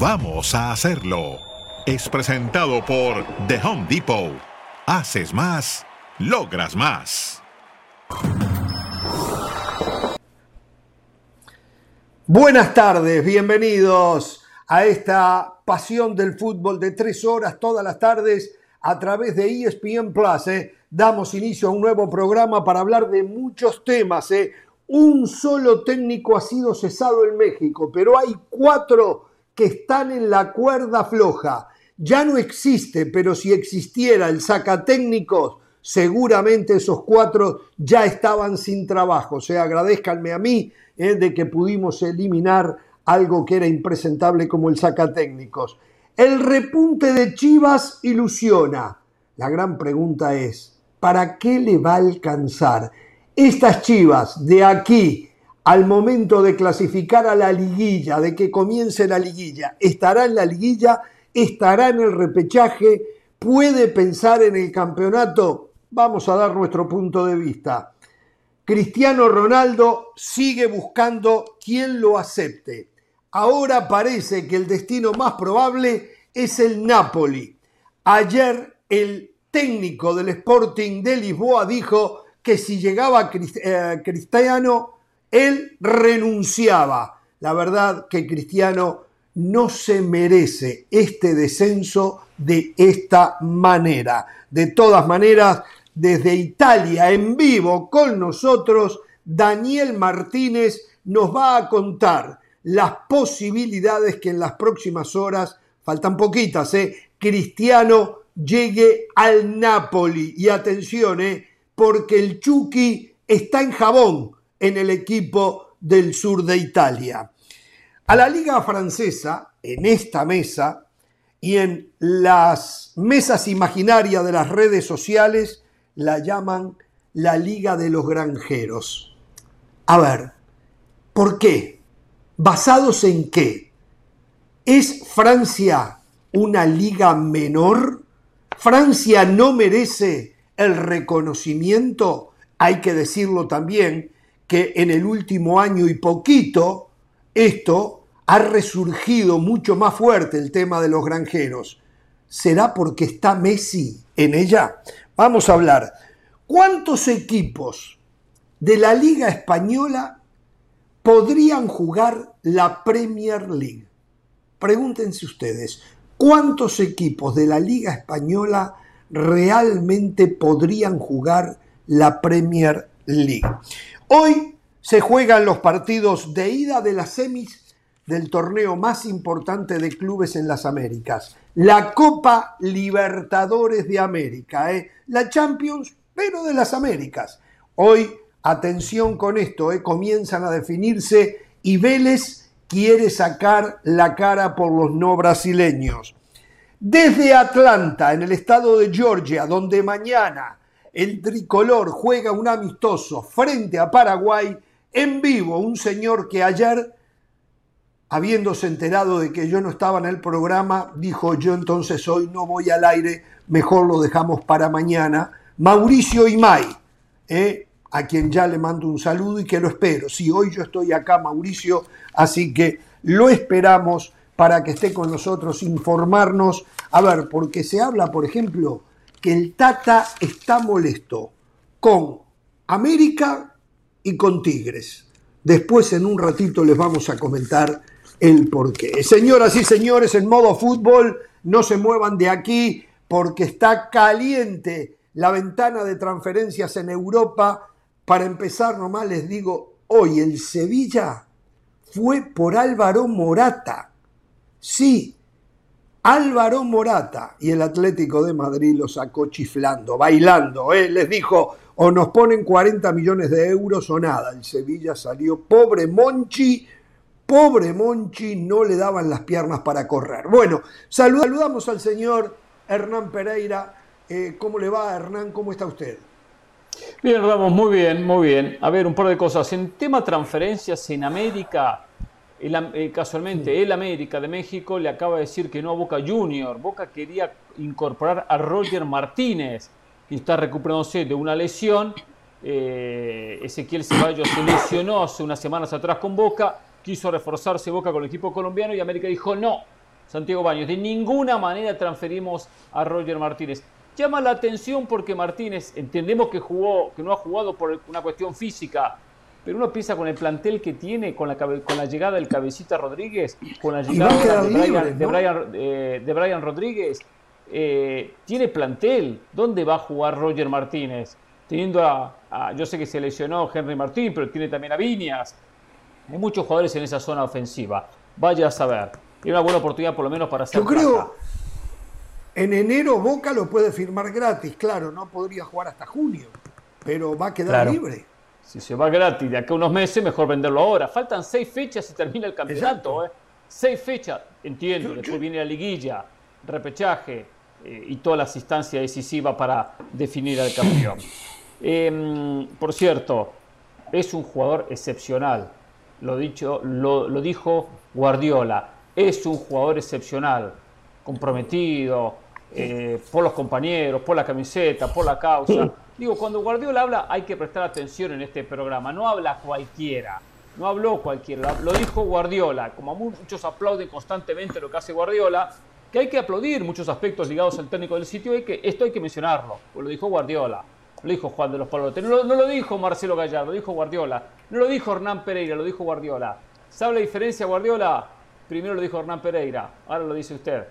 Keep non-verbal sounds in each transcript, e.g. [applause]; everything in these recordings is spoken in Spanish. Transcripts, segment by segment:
Vamos a hacerlo. Es presentado por The Home Depot. Haces más, logras más. Buenas tardes, bienvenidos a esta pasión del fútbol de tres horas todas las tardes a través de ESPN Plus. ¿eh? Damos inicio a un nuevo programa para hablar de muchos temas. ¿eh? Un solo técnico ha sido cesado en México, pero hay cuatro que están en la cuerda floja. Ya no existe, pero si existiera el sacatécnicos, seguramente esos cuatro ya estaban sin trabajo. O sea, agradezcanme a mí eh, de que pudimos eliminar algo que era impresentable como el sacatécnicos. El repunte de Chivas ilusiona. La gran pregunta es, ¿para qué le va a alcanzar? Estas Chivas de aquí al momento de clasificar a la liguilla, de que comience la liguilla, estará en la liguilla, estará en el repechaje, puede pensar en el campeonato. Vamos a dar nuestro punto de vista. Cristiano Ronaldo sigue buscando quien lo acepte. Ahora parece que el destino más probable es el Napoli. Ayer el técnico del Sporting de Lisboa dijo que si llegaba eh, Cristiano, él renunciaba. La verdad que Cristiano no se merece este descenso de esta manera. De todas maneras, desde Italia en vivo con nosotros, Daniel Martínez nos va a contar las posibilidades que en las próximas horas, faltan poquitas, ¿eh? Cristiano llegue al Napoli. Y atención, ¿eh? porque el Chucky está en jabón en el equipo del sur de Italia. A la liga francesa, en esta mesa y en las mesas imaginarias de las redes sociales, la llaman la liga de los granjeros. A ver, ¿por qué? ¿Basados en qué? ¿Es Francia una liga menor? ¿Francia no merece el reconocimiento, hay que decirlo también, que en el último año y poquito esto ha resurgido mucho más fuerte el tema de los granjeros. ¿Será porque está Messi en ella? Vamos a hablar. ¿Cuántos equipos de la Liga Española podrían jugar la Premier League? Pregúntense ustedes, ¿cuántos equipos de la Liga Española realmente podrían jugar la Premier League. Hoy se juegan los partidos de ida de las semis del torneo más importante de clubes en las Américas, la Copa Libertadores de América, ¿eh? la Champions, pero de las Américas. Hoy, atención con esto, ¿eh? comienzan a definirse y Vélez quiere sacar la cara por los no brasileños desde Atlanta, en el estado de Georgia, donde mañana el tricolor juega un amistoso frente a Paraguay, en vivo, un señor que ayer, habiéndose enterado de que yo no estaba en el programa, dijo yo entonces hoy no voy al aire, mejor lo dejamos para mañana, Mauricio Imay, ¿eh? a quien ya le mando un saludo y que lo espero. Si hoy yo estoy acá, Mauricio, así que lo esperamos para que esté con nosotros, informarnos. A ver, porque se habla, por ejemplo, que el Tata está molesto con América y con Tigres. Después, en un ratito, les vamos a comentar el porqué. Señoras y señores, en modo fútbol, no se muevan de aquí porque está caliente la ventana de transferencias en Europa. Para empezar, nomás les digo, hoy el Sevilla fue por Álvaro Morata Sí, Álvaro Morata y el Atlético de Madrid lo sacó chiflando, bailando. ¿eh? Les dijo, o nos ponen 40 millones de euros o nada. El Sevilla salió, pobre Monchi, pobre Monchi, no le daban las piernas para correr. Bueno, saludamos al señor Hernán Pereira. Eh, ¿Cómo le va, Hernán? ¿Cómo está usted? Bien, Ramos, muy bien, muy bien. A ver, un par de cosas. En tema transferencias en América, eh, casualmente, el América de México le acaba de decir que no a Boca Junior. Boca quería incorporar a Roger Martínez, que está recuperándose de una lesión. Eh, Ezequiel Ceballos se lesionó hace unas semanas atrás con Boca, quiso reforzarse Boca con el equipo colombiano y América dijo no, Santiago Baños. De ninguna manera transferimos a Roger Martínez. Llama la atención porque Martínez, entendemos que jugó, que no ha jugado por una cuestión física, pero uno piensa con el plantel que tiene, con la, con la llegada del Cabecita Rodríguez, con la llegada de, Brian, eh, de, Brian, Rodríguez, eh, tiene plantel. ¿Dónde va a jugar Roger Martínez? Teniendo a, yo sé que se lesionó Henry Martín, pero tiene también a Viñas. Hay muchos jugadores en esa zona ofensiva. Vaya a saber. Es una buena oportunidad por lo menos para hacer. Yo creo, en enero Boca lo puede firmar gratis, claro, no podría jugar hasta junio, pero va a quedar libre. Si se va gratis de acá a unos meses, mejor venderlo ahora. Faltan seis fechas y termina el campeonato. ¿eh? Seis fechas, entiendo. Después viene la liguilla, repechaje eh, y todas las instancias decisivas para definir al campeón. [coughs] Em, por cierto, es un jugador excepcional. Lo, dicho, lo dijo Guardiola. Es un jugador excepcional, comprometido, eh, por los compañeros, por la camiseta, por la causa. Digo, cuando Guardiola habla hay que prestar atención en este programa, no habla cualquiera, no habló cualquiera, lo dijo Guardiola, como muchos aplauden constantemente lo que hace Guardiola, que hay que aplaudir muchos aspectos ligados al técnico del sitio, que esto hay que mencionarlo, lo dijo Guardiola, lo dijo Juan de los Palotes, no, no, lo dijo Marcelo Gallardo, lo dijo Guardiola, no lo dijo Hernán Pereira, lo dijo Guardiola. ¿Sabe la diferencia Guardiola? Primero lo dijo Hernán Pereira, ahora lo dice usted.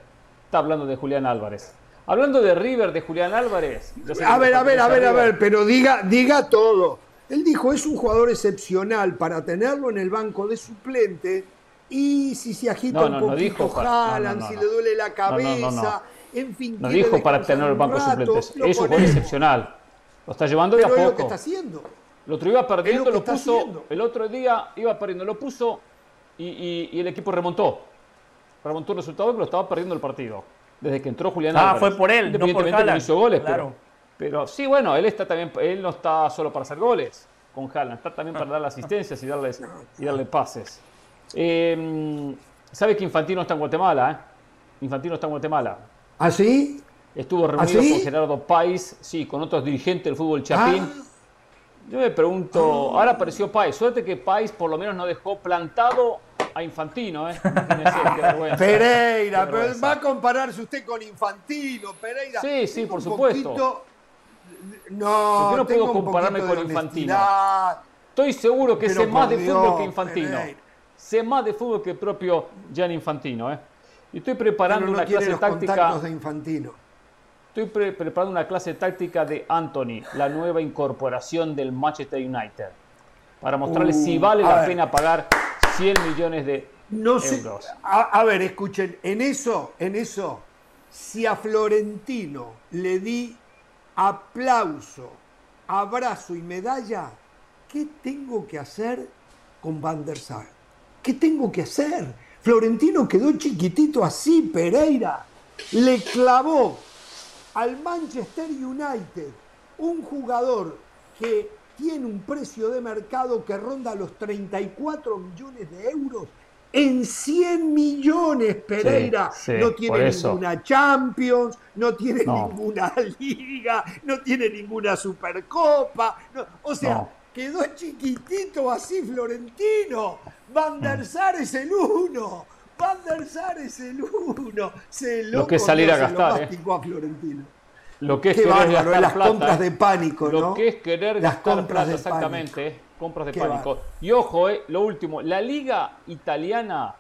Está hablando de Julián Álvarez. Hablando de River, de Julián Álvarez. A ver, a ver, a ver, a ver, pero diga, diga todo. Él dijo, es un jugador excepcional para tenerlo en el banco de suplente y si se agita un poquito jalan, si le duele la cabeza, en fin. No dijo para tenerlo en el banco de suplentes, es un jugador excepcional. Lo está llevando de a poco. lo que está haciendo. Lo otro iba perdiendo, lo, puso, el otro día iba perdiendo, lo puso y, y el equipo remontó remontó un resultado, pero estaba perdiendo el partido. Desde que entró Julián ah, fue por él, no por Haaland. hizo goles, claro. pero, sí, bueno, él está también, él no está solo para hacer goles con Haaland, está también para dar asistencias y darles y darle pases. Eh, ¿Sabe que Infantino está en Guatemala? Eh? Infantino está en Guatemala. ¿Ah, sí? Estuvo reunido ¿Ah, con Gerardo País, sí, con otros dirigentes del fútbol chapín. Ah. Yo me pregunto, ahora apareció País, suerte que País por lo menos no dejó plantado a Infantino, ¿eh? [laughs] Pereira, pero va a compararse usted con Infantino, Pereira. Sí, sí, por supuesto. No, yo no puedo compararme con Infantino. Estoy seguro que sé más de fútbol que Infantino. Sé más de fútbol que el propio Gian Infantino, ¿eh? Y estoy preparando una clase táctica. De Infantino. Estoy preparando una clase táctica de Anthony, la nueva incorporación del Manchester United, para mostrarles si uh, vale la pena pagar 100 millones de no euros. a, ver, escuchen, en eso, en eso, si a Florentino le di aplauso, abrazo y medalla, ¿qué tengo que hacer con Van der Sar? ¿Qué tengo que hacer? Florentino quedó chiquitito así, Pereira. Le clavó al Manchester United un jugador que tiene un precio de mercado que ronda los 34 millones de euros. En 100 millones, Pereira. no tiene ninguna Champions, no tiene ninguna [laughs] Liga, no tiene ninguna Supercopa. o sea, quedó chiquitito así Florentino. Van der. Sar es el uno. Van der Sar es el uno. Se lo, que salir a gastar. Eh. a Florentino. Lo que es querer gastar las compras de pánico, ¿no? Lo que es querer las gastar compras plata, exactamente, eh, compras de pánico. Y ojo, eh, lo último, la liga italiana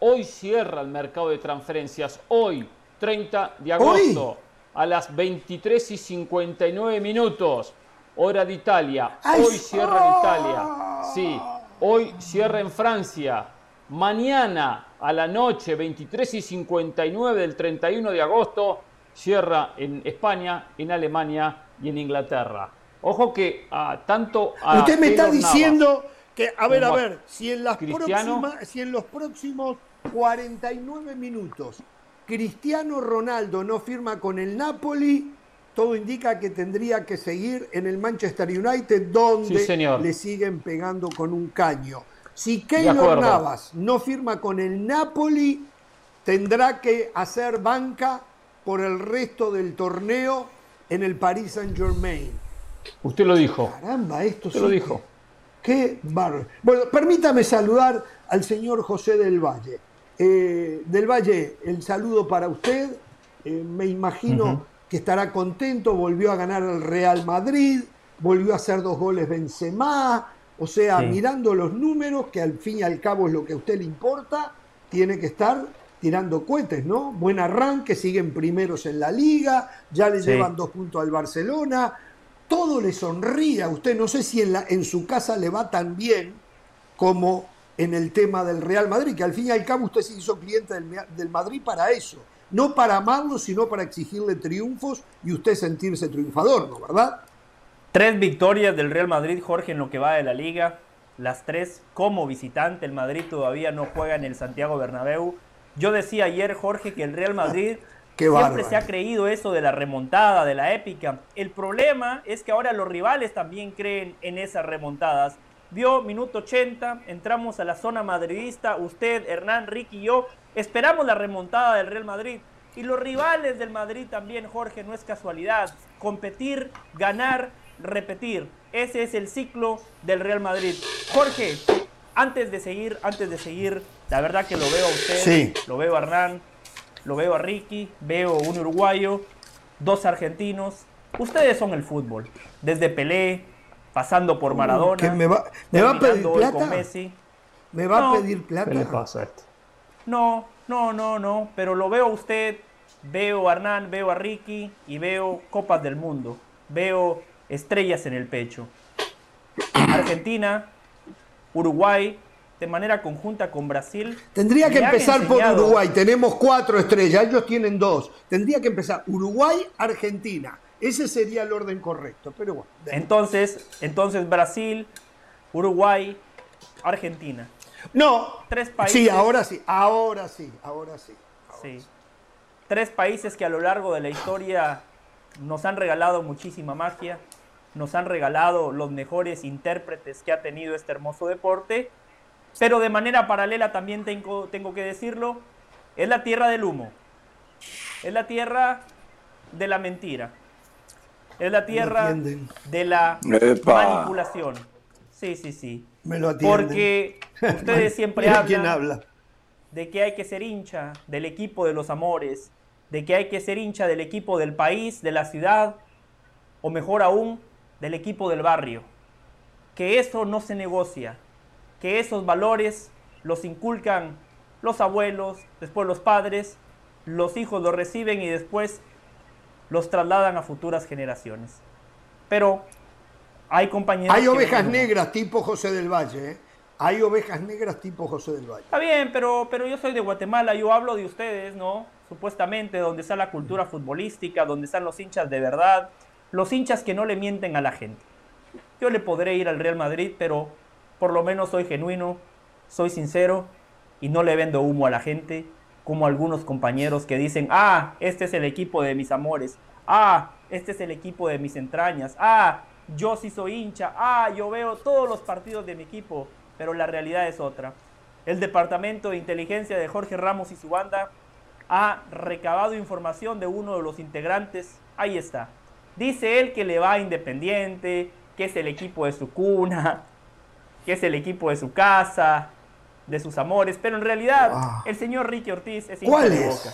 hoy cierra el mercado de transferencias, hoy, 30 de agosto, a las 23 y 59 minutos, hora de Italia. Hoy cierra en Italia, sí, hoy cierra en Francia. Mañana a la noche, 23 y 59 del 31 de agosto, cierra en España, en Alemania y en Inglaterra. Ojo que a, tanto a Usted me está diciendo que, a ver, a ver, si en, las próximas, si en los próximos 49 minutos Cristiano Ronaldo no firma con el Napoli, todo indica que tendría que seguir en el Manchester United, donde le siguen pegando con un caño. Si Keylor Navas no firma con el Napoli, tendrá que hacer banca por el resto del torneo en el Paris Saint Germain. Usted lo dijo. Caramba, esto Usted lo dijo. Qué barro. Bueno, permítame saludar al señor José del Valle. Eh, del Valle, el saludo para usted. Eh, me imagino que estará contento. Volvió a ganar el Real Madrid, volvió a hacer dos goles Benzema. O sea, mirando los números, que al fin y al cabo es lo que a usted le importa, tiene que estar tirando cohetes, ¿no? Buen arranque, siguen primeros en la liga, ya le llevan dos puntos al Barcelona, todo le sonríe a usted. No sé si en, la, en su casa le va tan bien como en el tema del Real Madrid, que al fin y al cabo usted se hizo cliente del, Madrid para eso. No para amarlo, sino para exigirle triunfos y usted sentirse triunfador, ¿no? ¿Verdad? Tres victorias del Real Madrid, Jorge, en lo que va de la liga. Las tres como visitante. El Madrid todavía no juega en el Santiago Bernabéu. Yo decía ayer, Jorge, que el Real Madrid [laughs] Siempre se ha creído eso de la remontada, de la épica. El problema es que ahora los rivales también creen en esas remontadas. Vio minuto 80, entramos a la zona madridista, usted, Hernán, Ricky y yo, esperamos la remontada del Real Madrid. Y los rivales del Madrid también, Jorge, no es casualidad. Competir, ganar, repetir. Ese es el ciclo del Real Madrid. Jorge, antes de seguir, antes de seguir, la verdad que lo veo a usted, lo veo a Hernán, lo veo a Ricky, veo un uruguayo, dos argentinos. Ustedes son el fútbol. Desde Pelé, pasando por Maradona. me va, a pedir plata? ¿Me va a pedir plata? ¿Qué le pasa a esto? No, no, no, no. Pero lo veo a usted, veo a Hernán, veo a Ricky y veo Copas del Mundo. Veo estrellas en el pecho. Argentina, Uruguay, de manera conjunta con Brasil. Tendría que empezar por Uruguay. Tenemos cuatro estrellas, ellos tienen dos. Tendría que empezar Uruguay, Argentina. Ese sería el orden correcto, pero bueno. Entonces, entonces Brasil, Uruguay, Argentina. No. Tres países. Sí, ahora sí, ahora sí, ahora sí. sí. Tres países que a lo largo de la historia nos han regalado muchísima magia, nos han regalado los mejores intérpretes que ha tenido este hermoso deporte pero de manera paralela también tengo, tengo que decirlo, es la tierra del humo, es la tierra de la mentira, es la tierra de la manipulación. Sí, sí, sí. Me lo Porque ustedes [laughs] siempre hablan habla? de que hay que ser hincha del equipo de los amores, de que hay que ser hincha del equipo del país, de la ciudad, o mejor aún, del equipo del barrio. Que eso no se negocia, que esos valores los inculcan los abuelos, después los padres, los hijos los reciben y después los trasladan a futuras generaciones. Pero hay compañeros... Hay ovejas negras tipo José del Valle, ¿eh? Hay ovejas negras tipo José del Valle. Está bien, pero, pero yo soy de Guatemala, yo hablo de ustedes, ¿no? Supuestamente, donde está la cultura futbolística, donde están los hinchas de verdad, los hinchas que no le mienten a la gente. Yo le podré ir al Real Madrid, pero por lo menos soy genuino, soy sincero y no le vendo humo a la gente, como algunos compañeros que dicen, ah, este es el equipo de mis amores, ah, este es el equipo de mis entrañas, ah, yo sí soy hincha, ah, yo veo todos los partidos de mi equipo, pero la realidad es otra. El Departamento de Inteligencia de Jorge Ramos y su banda ha recabado información de uno de los integrantes, ahí está. Dice él que le va Independiente, que es el equipo de su cuna, que es el equipo de su casa, de sus amores, pero en realidad ah. el señor Ricky Ortiz es hincha de boca.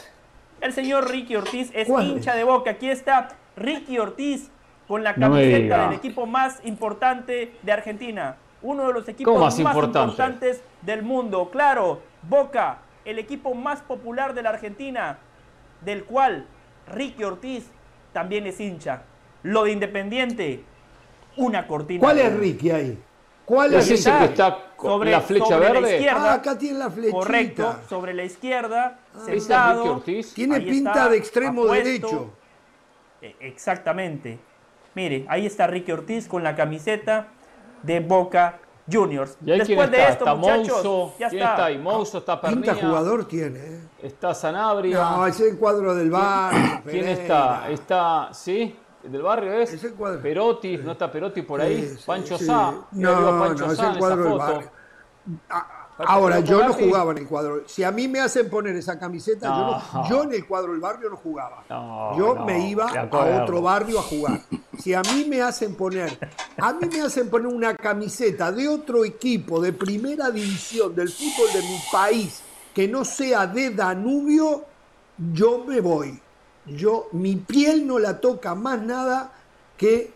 El señor Ricky Ortiz es hincha de boca. Aquí está Ricky Ortiz con la camiseta del equipo más importante de Argentina. Uno de los equipos más, importantes del mundo. Claro, Boca, el equipo más popular de la Argentina, del cual Ricky Ortiz también es hincha. Lo de Independiente, una cortina. ¿Cuál es Ricky ahí? ¿Cuál es ese que está sobre, la flecha verde? La izquierda, ah, acá tiene la flechita. Correcto, sobre la izquierda, ah, sentado. Tiene pinta de extremo derecho. E, exactamente. Mire, ahí está Ricky Ortiz con la camiseta de Boca Juniors. ¿Y Después de esto, está muchachos, ya ¿quién está? ahí? Mouso, está Pinta jugador tiene. ¿eh? Está Sanabria. No, ese es el cuadro del bar. ¿Quién está? Está, ¿sí? Del barrio es, Perotti, ¿no está Perotti por ahí? Pancho Sá, no, Pancho no, es el cuadro del barrio. Ahora, yo no jugaba en el cuadro. Si a mí me hacen poner esa camiseta, yo, en el cuadro del barrio no jugaba. yo me iba a otro barrio a jugar. Si a mí me hacen poner, a mí me hacen poner una camiseta de otro equipo de primera división del fútbol de mi país que no sea de Danubio, yo me voy. Yo, mi piel no la toca más nada que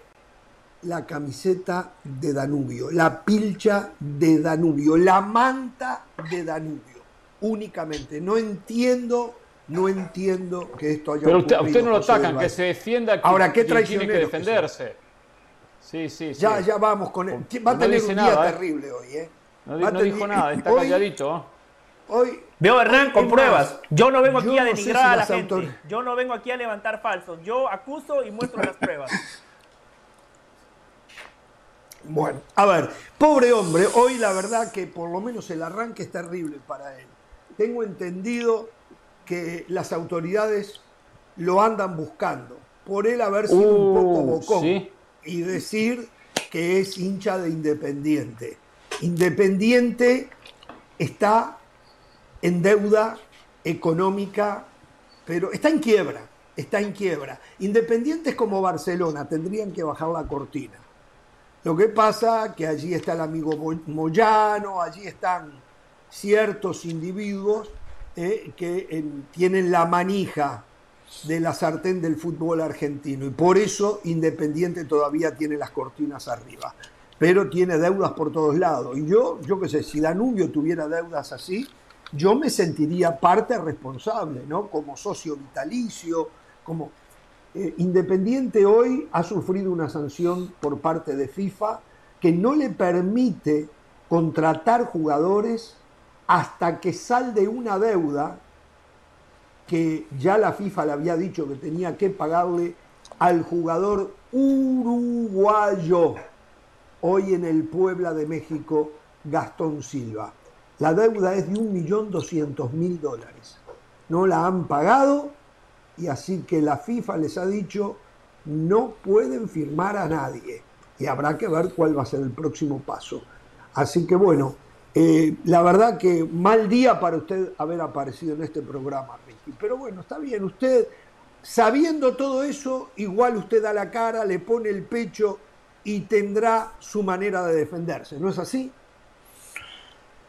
la camiseta de Danubio, la pilcha de Danubio, la manta de Danubio, únicamente. No entiendo, no entiendo que esto haya Pero usted, usted no lo atacan, que se defienda que Ahora, qué tiene que defenderse. Sí, sí, sí. Ya, ya vamos con él. Va a No tener un día nada, ¿eh? terrible hoy, ¿eh? No, no tener- dijo nada, está hoy- calladito. Hoy, Veo Hernán con pruebas. más, Yo no vengo aquí a no sé denigrar si a la gente. autor- Yo no vengo aquí a levantar falsos. Yo acuso y muestro las pruebas. Bueno, a ver, pobre hombre, hoy la verdad que por lo menos el arranque es terrible para él. Tengo entendido que las autoridades lo andan buscando por él haber sido un poco Uh, bocón sí. y decir que es hincha de Independiente. Independiente está en deuda económica, pero está en quiebra, está en quiebra. Independientes como Barcelona tendrían que bajar la cortina. Lo que pasa que allí está el amigo Mo- Moyano, allí están ciertos individuos eh, que eh, tienen la manija de la sartén del fútbol argentino y por eso Independiente todavía tiene las cortinas arriba, pero tiene deudas por todos lados. Y yo, yo qué sé, si Danubio tuviera deudas así, yo me sentiría parte responsable, ¿no? Como socio vitalicio, como eh, Independiente hoy ha sufrido una sanción por parte de FIFA que no le permite contratar jugadores hasta que salde una deuda que ya la FIFA le había dicho que tenía que pagarle al jugador uruguayo, hoy en el Puebla de México, Gastón Silva. La deuda es de 1.200.000 dólares. No la han pagado y así que la FIFA les ha dicho no pueden firmar a nadie y habrá que ver cuál va a ser el próximo paso. Así que bueno, eh, la verdad que mal día para usted haber aparecido en este programa, Ricky. Pero bueno, está bien, usted, sabiendo todo eso, igual usted da la cara, le pone el pecho y tendrá su manera de defenderse, ¿no es así?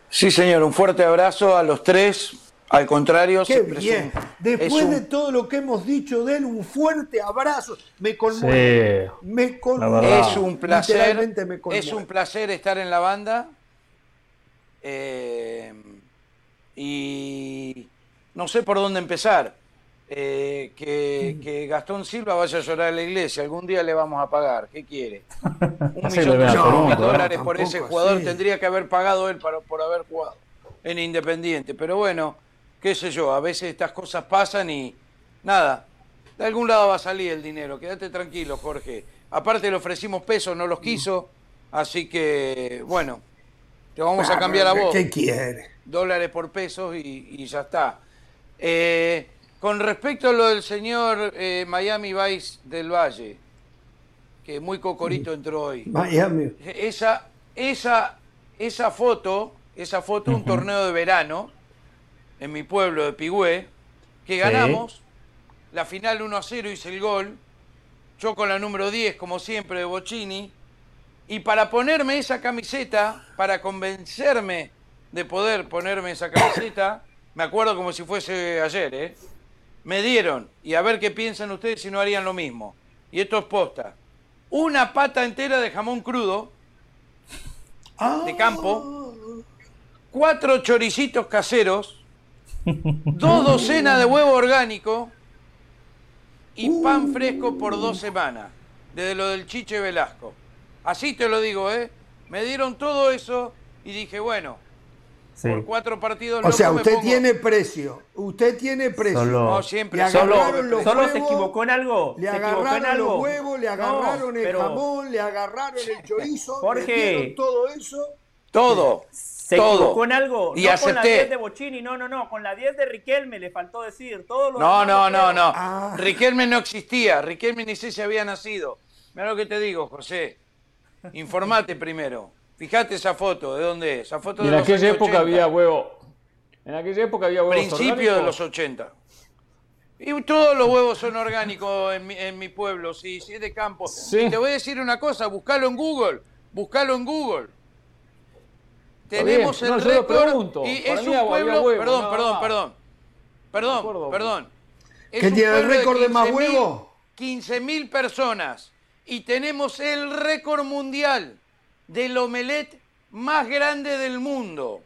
Sí, señor, un fuerte abrazo a los tres. Al contrario, Qué siempre es bien. un- Después es un- de todo lo que hemos dicho de él, un fuerte abrazo. Me conmueve. Sí. Me conmueve. Es un placer, Literalmente me conmueve. es un placer estar en la banda. Eh, y no sé por dónde empezar. Eh, que, que Gastón Silva vaya a llorar a la iglesia. Algún día le vamos a pagar. ¿Qué quiere? [laughs] Un millón Toronto, ¿eh? dólares por ese jugador tendría que haber pagado él para, por haber jugado en Independiente. Pero bueno, qué sé yo, a veces estas cosas pasan y nada, de algún lado va a salir el dinero. Quédate tranquilo, Jorge. Aparte le ofrecimos pesos, no los quiso, así que bueno, te vamos a cambiar a vos ¿Qué quiere? dólares por pesos y, y ya está. Eh, con respecto a lo del señor eh, Miami Vice del Valle, que muy cocorito entró hoy. Miami. Esa, esa, esa foto, esa foto, un torneo de verano en mi pueblo de Pigüé, que ganamos, la final 1 a 0 hice el gol, yo con la número 10, como siempre, de Bocini, y para ponerme esa camiseta, para convencerme de poder ponerme esa camiseta, me acuerdo como si fuese ayer, ¿eh? Me dieron, y a ver qué piensan ustedes si no harían lo mismo. Y esto es posta. Una pata entera de jamón crudo de campo, cuatro choricitos caseros, dos docenas de huevo orgánico y pan fresco por dos semanas, desde lo del Chiche Velasco. Así te lo digo, ¿eh? Me dieron todo eso y dije, bueno, Sí. por cuatro partidos O sea, usted pongo- tiene precio. Usted tiene precio. Solo- No, siempre. Le solo- agarraron los Solo se equivocó en algo. Le se equivocó en agarraron algo. los huevos, le No, agarraron el pero jamón, le agarraron el [laughs] chorizo, Jorge. todo eso. Todo. Se todo. equivocó en algo. Y no con la acepté. 10 de Bocini, no, no, no. Con la 10 de Riquelme le faltó decir. Todo lo No, no, no, no. Ah. Riquelme no existía. Riquelme ni sé si había nacido. Mira lo que te digo, José. Informate primero. Fíjate esa foto, ¿de dónde es? Esa foto de en los aquella años época 80. había huevo. En aquella época había huevos Principio de los 80. Y todos los huevos son orgánicos en mi, en mi pueblo, sí, sí, es de campo. Sí. Y te voy a decir una cosa, buscalo en Google, buscalo en Google. tenemos bien. el No, yo lo récord pregunto. y Para es un pueblo, huevo, perdón, perdón, perdón, perdón, acuerdo. perdón. Es ¿Que tiene el récord de más 15.000 huevo? 15.000 personas y tenemos el récord mundial del omelette más grande del mundo.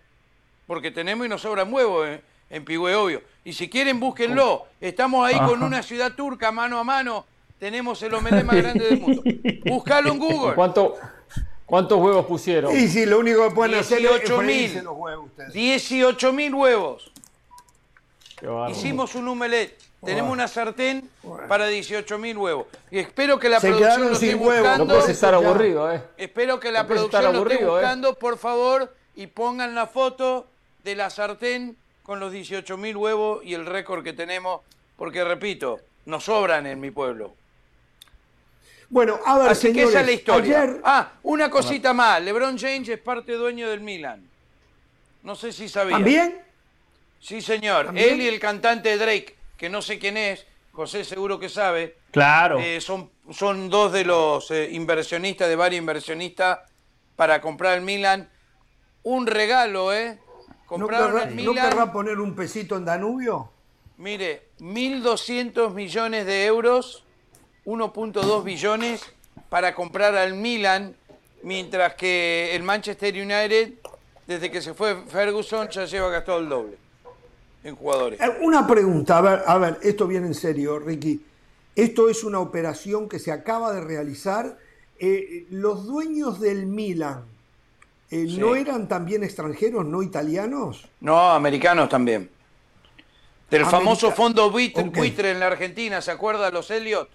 Porque tenemos y nos sobran huevos eh, en Pigüe, obvio. Y si quieren, búsquenlo. Estamos ahí con una ciudad turca mano a mano. Tenemos el omelette más grande del mundo. Búscalo en [laughs] Google. ¿Cuánto, ¿Cuántos huevos pusieron? Y si lo único que pueden hacer es 18.000. freírse los huevos ustedes. 18.000 huevos. Qué. Hicimos un omelette. Tenemos una sartén para 18.000 huevos. Y espero que la Se producción quedaron lo esté sin huevos. No buscando. puedes estar aburrido, ¿eh? Espero que la No puedes estar producción lo esté aburrido, ¿eh? buscando, por favor, y pongan la foto de la sartén con los 18.000 huevos y el récord que tenemos, porque repito, nos sobran en mi pueblo. Bueno, a ver, Así que señores, esa es la historia. ayer- Ah, una cosita más. LeBron James es parte dueño del Milan. No sé si sabían. ¿También? Sí, señor. ¿También? Él y el cantante Drake, que no sé quién es, José seguro que sabe, Claro. eh, son, son dos de los eh, inversionistas, de varios inversionistas, para comprar el Milan. Un regalo, ¿eh? ¿No Compraron querrá, el no Milan, querrá poner un pesito en Danubio? mire, 1.200 millones de euros, 1.2 billones, para comprar al Milan, mientras que el Manchester United, desde que se fue Ferguson, ya lleva gastado el doble en jugadores. Eh, Una pregunta, a ver, a ver, esto viene en serio, Ricky. Esto es una operación que se acaba de realizar. Eh, los dueños del Milan, eh, Sí. ¿no eran también extranjeros, no italianos? No, americanos también. Del America- famoso fondo buitre en la Argentina, ¿se acuerda los Elliot?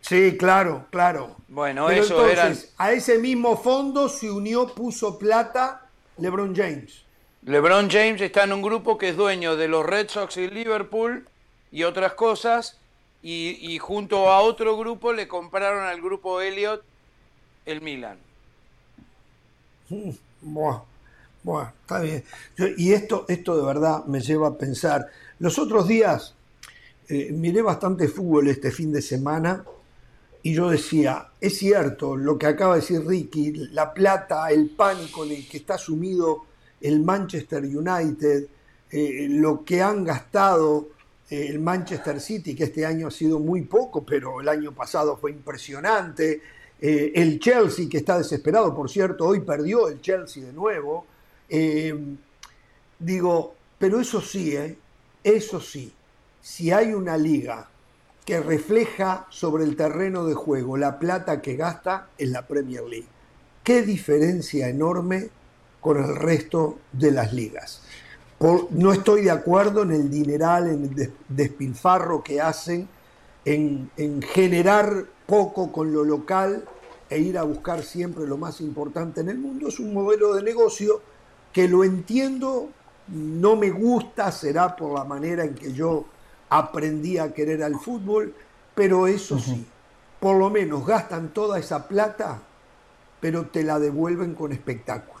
Sí, claro, claro. Bueno, Pero eso entonces, a ese mismo fondo se unió, puso plata LeBron James. LeBron James está en un grupo que es dueño de los Red Sox y Liverpool y otras cosas, y, junto a otro grupo le compraron al grupo Elliot el Milan. Buah, buah, está bien. Y esto, esto de verdad me lleva a pensar. Los otros días eh, miré bastante fútbol este fin de semana y yo decía, es cierto lo que acaba de decir Ricky, la plata, el pánico en el que está sumido el Manchester United, eh, lo que han gastado eh, el Manchester City, que este año ha sido muy poco, pero el año pasado fue impresionante, eh, el Chelsea, que está desesperado, por cierto, hoy perdió el Chelsea de nuevo. Digo, pero eso sí, eso sí, si hay una liga que refleja sobre el terreno de juego la plata que gasta en la Premier League. Qué diferencia enorme con el resto de las ligas. Por- no estoy de acuerdo en el dineral, en el des- despilfarro que hacen en, en generar poco con lo local e ir a buscar siempre lo más importante en el mundo. Es un modelo de negocio que lo entiendo, no me gusta, será por la manera en que yo aprendí a querer al fútbol, pero eso sí, por lo menos gastan toda esa plata, pero te la devuelven con espectáculo.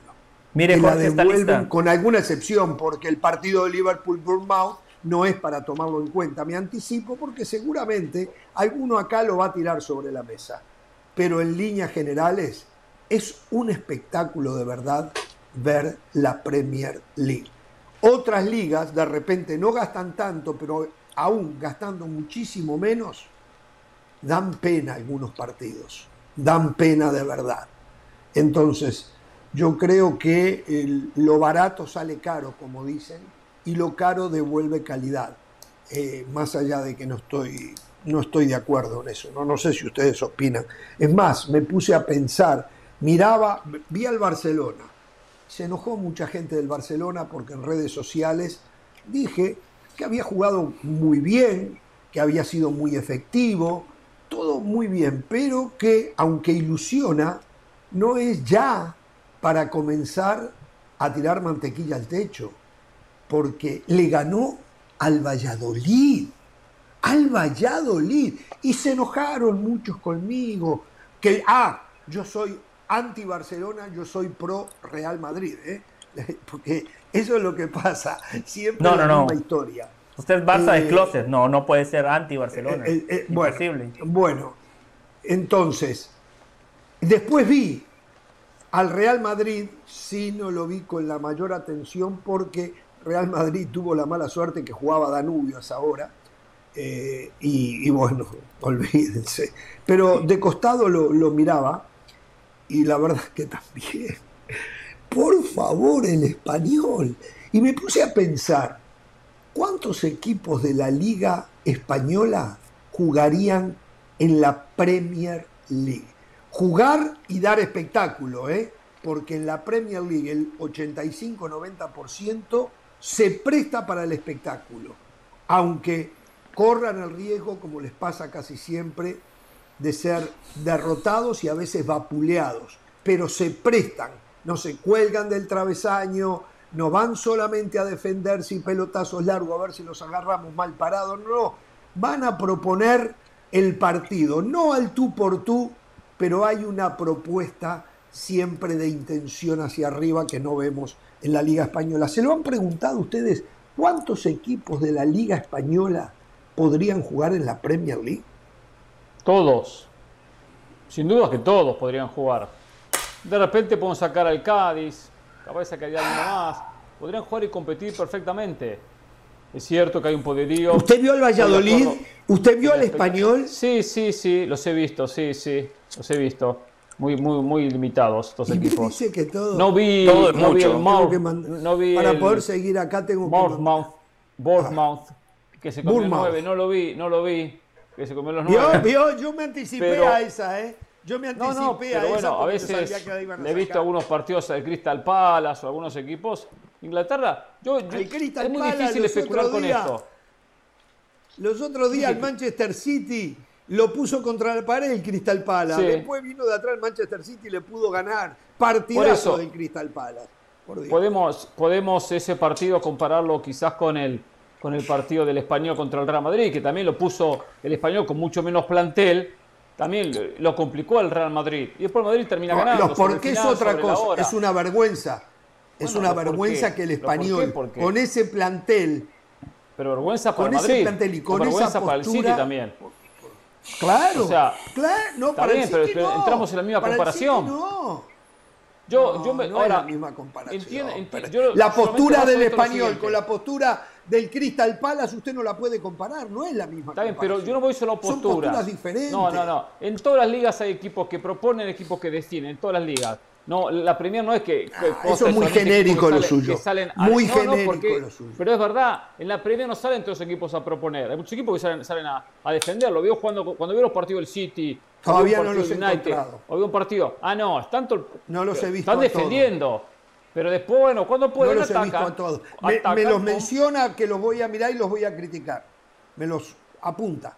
Mire, la está devuelven lista. con alguna excepción, porque el partido de Liverpool-Bournemouth no es para tomarlo en cuenta. Me anticipo porque seguramente alguno acá lo va a tirar sobre la mesa. Pero en líneas generales es un espectáculo de verdad ver la Premier League. Otras ligas de repente no gastan tanto, pero aún gastando muchísimo menos, dan pena algunos partidos. Dan pena de verdad. Entonces, yo creo que el- lo barato sale caro, como dicen, y lo caro devuelve calidad. Eh, más allá de que no estoy, no estoy de acuerdo en eso. No, no sé si ustedes opinan. Es más, me puse a pensar, miraba, vi al Barcelona. Se enojó mucha gente del Barcelona porque en redes sociales dije que había jugado muy bien, que había sido muy efectivo, todo muy bien, pero que aunque ilusiona, no es ya para comenzar a tirar mantequilla al techo, porque le ganó al Valladolid, al Valladolid, y se enojaron muchos conmigo, que, ah, yo soy anti-Barcelona, yo soy pro-Real Madrid, ¿eh? [laughs] porque eso es lo que pasa, siempre No, la no, no. misma historia. Usted es Barça Eh, de closet. No, no puede ser anti-Barcelona. Eh, eh, bueno, Imposible. bueno, entonces, después vi Al Real Madrid sí no lo vi con la mayor atención porque Real Madrid tuvo la mala suerte que jugaba Danubio a esa hora. Eh, y, bueno, [laughs] olvídense. Pero de costado lo, lo miraba y la verdad que también. Por favor, el español. Y me puse a pensar, ¿cuántos equipos de la Liga Española jugarían en la Premier League? Jugar y dar espectáculo, ¿eh? porque en la Premier League el 85-90% se presta para el espectáculo, aunque corran el riesgo, como les pasa casi siempre, de ser derrotados y a veces vapuleados, pero se prestan, no se cuelgan del travesaño, no van solamente a defenderse y pelotazos largos a ver si los agarramos mal parados, no, van a proponer el partido, no al tú por tú, pero hay una propuesta siempre de intención hacia arriba que no vemos en la Liga Española. ¿Se lo han preguntado ustedes cuántos equipos de la Liga Española podrían jugar en la Premier League? Todos. Sin duda que todos podrían jugar. De repente podemos sacar al Cádiz, capaz sacaría alguno más. Podrían jugar y competir perfectamente. Es cierto que hay un poderío. ¿Usted vio al Valladolid? ¿Usted vio al español? Sí, sí, sí, los he visto, sí, sí, los he visto muy, muy, muy limitados estos equipos. Dice que todo, no vi, todo no vi el Mouth, no vi para el poder seguir acá tengo Bournemouth, Bournemouth, que se comió Bournemouth. los nueve, no lo vi, no lo vi, que se comió los ¿Vio? nueve. ¿Vio? Yo me anticipé Pero- a esa, ¿eh? Yo me No, anticipé no, a pero esa bueno, a veces sabía que la iban a le he visto algunos partidos del Crystal Palace o algunos equipos. Inglaterra, yo, es muy difícil los especular con días- esto. Los otros días el Manchester City lo puso contra la pared el Crystal Palace. Sí. Después vino de atrás el Manchester City y le pudo ganar. Por Partidazo eso- del Crystal Palace. Por. Podemos, podemos ese partido compararlo quizás con el, con el partido del Español contra el Real Madrid, que también lo puso el Español con mucho menos plantel, también lo- complicó el Real Madrid. Y después el Madrid termina ganando. El porque es otra cosa, es una vergüenza. Es Bueno, una ¿pero por vergüenza qué? que el ¿Pero por qué? español, Porque- con ese plantel, Pero vergüenza para con el ese Madrid. plantel y con vergüenza esa para el City postura- también. claro, O sea, claro, no, está para bien, el City pero no, entramos en la misma para el comparación. City no. Yo, No, yo me, no es ahora, la misma comparación. yo la postura del español con la postura del Crystal Palace usted no la puede comparar, no es la misma. Está bien, pero yo no voy solo a Son posturas. posturas diferentes. No, no, no. En todas las ligas hay equipos que proponen, equipos que definen, en todas las ligas. No, la Premier no es que. Ah, eso es muy genérico lo salen- suyo. salen Muy no, no, genérico porque- lo suyo. Pero es verdad, en la Premier no salen todos los equipos a proponer. Hay muchos equipos que salen, salen a, a defender. Lo veo jugando, cuando veo los partidos del City. Todavía un no partido los he encontrado. O veo un partido. Ah, no, están No los he visto Están todos. defendiendo. Pero después, bueno, cuando No pueden los he visto a todos. Me, los con- menciona que los voy a mirar y los voy a criticar. Me los apunta.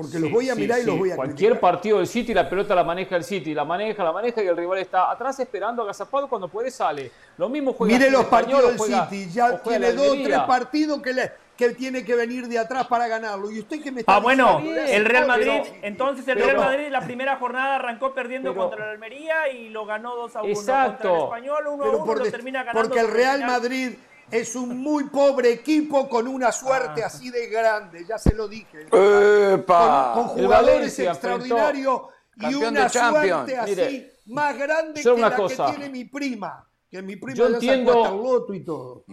Porque los voy a sí, mirar y sí. los voy a Cualquier criticar. partido del City, la pelota la maneja el City, la maneja, la maneja y el rival está atrás esperando agazapado cuando puede sale. Lo mismo juega Mire el los Español, partidos del City. Ya tiene dos o tres partidos que, le, que tiene que venir de atrás para ganarlo. ¿Y usted qué me está Ah, bueno, el Real pero- Madrid, entonces el pero- Real Madrid la primera jornada arrancó perdiendo Pero- contra el Almería y lo ganó 2 a 1 Exacto. contra el Español, 1 a Pero 1 por lo termina ganando. porque el Real final. Madrid es un muy pobre equipo con una suerte Ah. así de grande, ya se lo dije. ¡Epa! Con, jugadores extraordinarios y una suerte así Mire, más grande que una la cosa. que tiene mi prima. Que mi prima Yo ya entiendo- sacó hasta el loto y todo.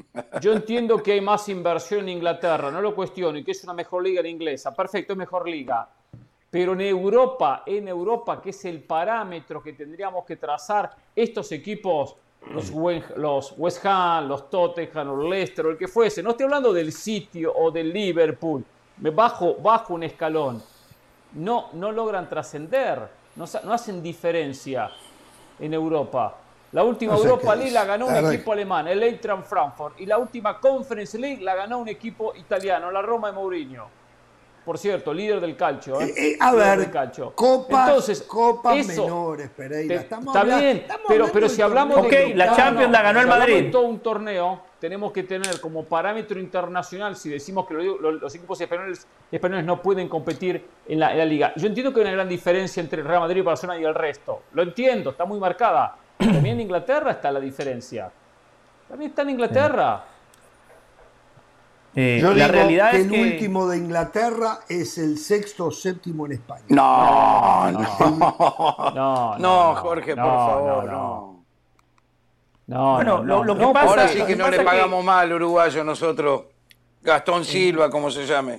Yo entiendo que hay más inversión en Inglaterra, no lo cuestiono, y que es una mejor liga la inglesa. Perfecto, es mejor liga. Pero en Europa, en Europa, que es el parámetro que tendríamos que trazar, estos equipos, los, los West Ham, los Tottenham, los Leicester, o el que fuese, no estoy hablando del sitio o del Liverpool, me bajo, bajo un escalón, no, no logran trascender, no, no hacen diferencia en Europa. La última No sé Europa League la ganó un La verdad equipo alemán, el Eintracht Frankfurt, y la última Conference League la ganó un equipo italiano, la Roma de Mourinho. Por cierto, líder del calcio. ¿eh? Eh, eh, a Líder ver, calcio. copas, Entonces, copas eso- menores, Pereira. te- Estamos está hablando- bien, estamos pero, si hablamos torneo de Ok, la no, Champions la ganó el Madrid. de todo un torneo, tenemos que tener como parámetro internacional, si decimos que lo- lo- los equipos españoles, españoles no pueden competir en la, en la liga. Yo entiendo que hay una gran diferencia entre el Real Madrid, Barcelona y el resto. Lo entiendo, está muy marcada. [clears throat] También en Inglaterra está la diferencia. También está en Inglaterra. Eh, Yo la digo realidad que es el que último de Inglaterra es el sexto o séptimo en España. No, no. No, [laughs] No, Jorge, por favor, no, no. No, Bueno, no, lo- lo que pasa- Ahora sí que no le que- pagamos mal al uruguayo nosotros. Gastón Silva, como se llame.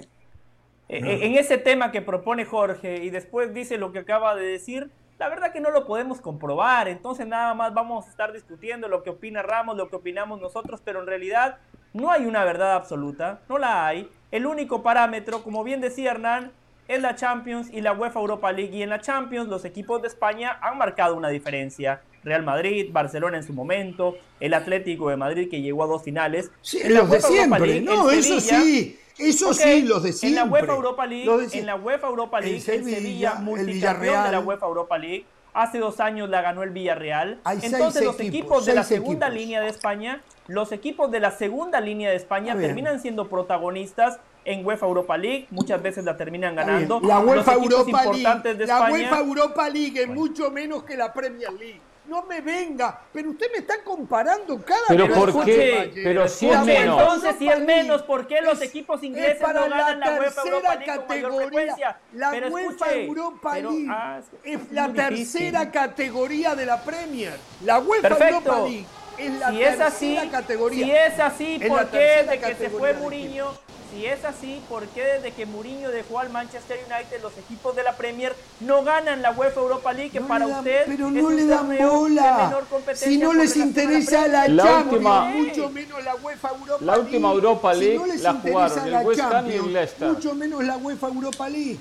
Eh, eh, En ese tema que propone Jorge y después dice lo que acaba de decir, la verdad que no lo podemos comprobar. Entonces nada más vamos a estar discutiendo lo que opina Ramos, lo que opinamos nosotros, pero en realidad no hay una verdad absoluta, no la hay. El único parámetro, como bien decía Hernán, es la Champions y la UEFA Europa League. Y en la Champions los equipos de España han marcado una diferencia. Real Madrid, Barcelona en su momento, el Atlético de Madrid que llegó a dos finales. Sí, En los de siempre. League, No, eso Sevilla- sí. Eso sí, los de siempre. En la UEFA Europa League, en la UEFA Europa League, el Sevilla, Sevilla, el multicampeón de la. UEFA Europa League. Hace dos años la ganó el Villarreal. Hay seis Entonces los equipos, equipos de la segunda equipos. línea de España, los equipos de la segunda línea de España Está bien. terminan siendo protagonistas en UEFA Europa League. Muchas veces la terminan Está bien. ganando. La Los UEFA equipos Europa importantes League. de La España. UEFA Europa League es mucho menos que la Premier League. No me venga, pero usted me está comparando cada Pero vez ¿por más, qué? Pero si es menos. Entonces, si es menos, ¿por qué los es- equipos es ingleses para no ganan la, UEFA tercera Europa League con mayor categoría. frecuencia? La Pero UEFA escuche, Europa pero, League ah, es es la difícil. tercera categoría de la Premier. La UEFA Perfecto. Europa League es la si es tercera así, categoría. si es así, Es ¿por qué desde que se fue de Mourinho? Si es así, ¿por qué desde que Mourinho dejó al Manchester United los equipos de la Premier no ganan la UEFA Europa League que No para dan- usted pero no le dan bola. menor competencia Si no les interesa la, Champions, última- mucho menos la UEFA Europa La League. última Europa Si League no les la jugaron el West Ham y el Leicester. Mucho menos la UEFA Europa League.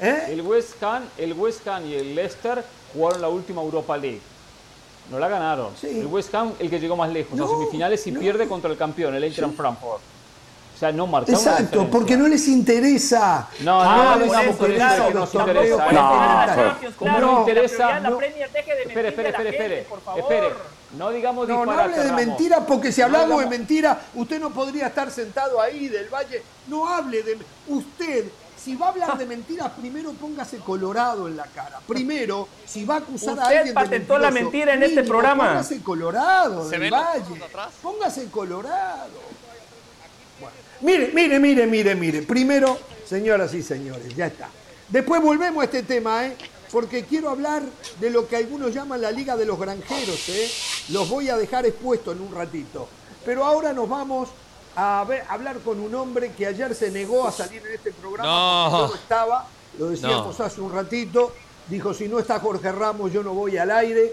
¿Eh? El West Ham, el West Ham y el Leicester jugaron la última Europa League. No la ganaron. Sí. El West Ham, el que llegó más lejos, No, a semifinales y no. pierde contra el campeón, el Eintracht Frankfurt. O sea, no marcaron una Exacto, porque no les interesa. No, Ah, no, por digamos eso, que nos interesa. No, no la interesa, no. Premier, deje de Espere, espere, espere, espere. por favor. Espere. No digamos No, no hable de Ramos. mentira, porque si No hablamos de digamos- mentira, usted no podría estar sentado ahí del Valle. No hable de. Usted, si va a hablar de mentiras, primero póngase colorado en la cara. Primero, si va a acusar a Usted alguien de patentó la mentira en este mínimo, programa. Póngase colorado ¿Se del Valle. Póngase colorado. Mire, mire, mire, mire, mire. Primero, señoras y señores, ya está. Después volvemos a este tema, ¿eh? Porque quiero hablar de lo que algunos llaman la Liga de los Granjeros, ¿eh? Los voy a dejar expuestos en un ratito. Pero ahora nos vamos a ver- a hablar con un hombre que ayer se negó a salir en este programa No. porque no estaba, lo decíamos hace un ratito, dijo, si no está Jorge Ramos, yo no voy al aire,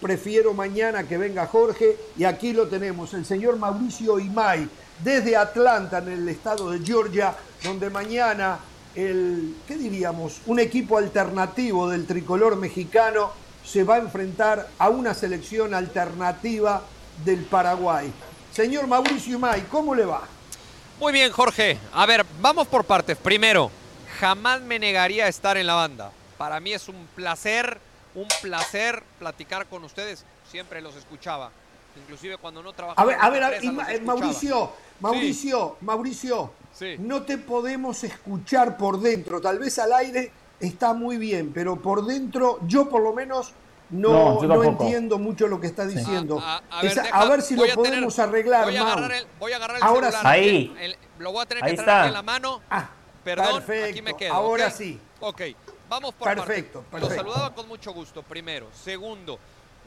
prefiero mañana que venga Jorge, y aquí lo tenemos, el señor Mauricio Imay, desde Atlanta, en el estado de Georgia, donde mañana el, ¿qué diríamos? Un equipo alternativo del tricolor mexicano se va a enfrentar a una selección alternativa del Paraguay. Señor Mauricio Imay, ¿cómo le va? Muy bien, Jorge. A ver, vamos por partes. Primero, jamás me negaría a estar en la banda. Para mí es un placer, un placer platicar con ustedes. Siempre los escuchaba. Inclusive cuando no trabajaba. A ver, a ver, a ver, los Ima- eh. Mauricio, Mauricio, Mauricio, Sí. no te podemos escuchar por dentro. Tal vez al aire está muy bien, pero por dentro, yo por lo menos no, No, no entiendo mucho lo que está diciendo. A, a- a ver, Esa- deja- a ver si lo a tener- podemos arreglar, Voy a Mau. agarrar el, voy a agarrar el Ahora celular. sí. Ahí. El- lo voy a tener Ahí que traer está. aquí en la mano. Ah, Perdón, perfecto. aquí me quedo. Ahora ¿ok? sí. Ok, vamos por Perfecto, partes. Los perfecto. saludaba con mucho gusto, primero. Segundo,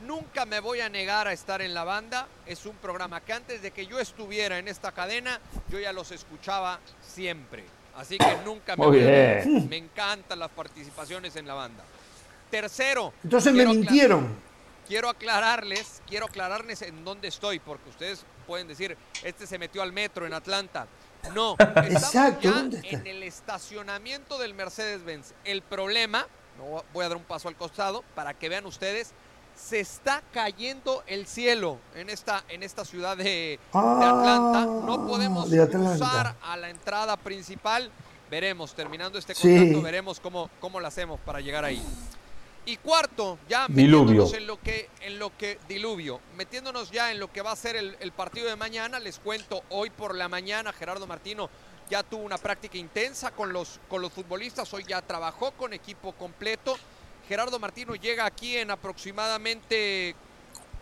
nunca me voy a negar a estar en la banda. Es un programa que antes de que yo estuviera en esta cadena, yo ya los escuchaba siempre. Así que nunca me Muy voy a negar. bien. Me encantan las participaciones en la banda. Tercero, Entonces me mintieron. quiero aclararles, quiero aclararles en dónde estoy, porque ustedes pueden decir, este se metió al metro en Atlanta. No, [laughs] estamos Exacto, ya ¿dónde está? en el estacionamiento del Mercedes-Benz. El problema, no voy a dar un paso al costado para que vean ustedes, se está cayendo el cielo en esta, en esta ciudad de, de Atlanta. No Ah, podemos cruzar a la entrada principal. Veremos, terminando este Sí. contacto, veremos cómo, cómo lo hacemos para llegar ahí. Y cuarto, ya Diluvio. metiéndonos en lo que, en lo que, diluvio, metiéndonos ya en lo que va a ser el, el partido de mañana, les cuento, hoy por la mañana Gerardo Martino ya tuvo una práctica intensa con los, con los futbolistas, hoy ya trabajó con equipo completo. Gerardo Martino llega aquí en aproximadamente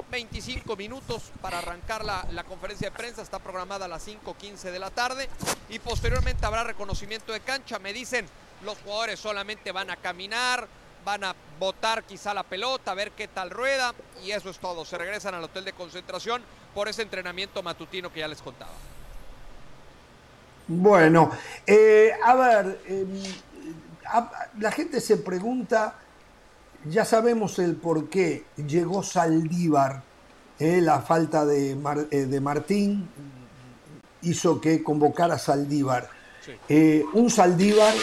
25 minutos para arrancar la, la conferencia de prensa, está programada a las 5.15 de la tarde y posteriormente habrá reconocimiento de cancha. Me dicen, los jugadores solamente van a caminar, van a botar quizá la pelota, ver qué tal rueda y eso es todo. Se regresan al hotel de concentración por ese entrenamiento matutino que ya les contaba. Bueno, eh, a ver, em, la gente se pregunta, ya sabemos el por qué llegó Saldívar, eh, la falta de, eh, de, Martín hizo que convocara a Saldívar. un Saldívar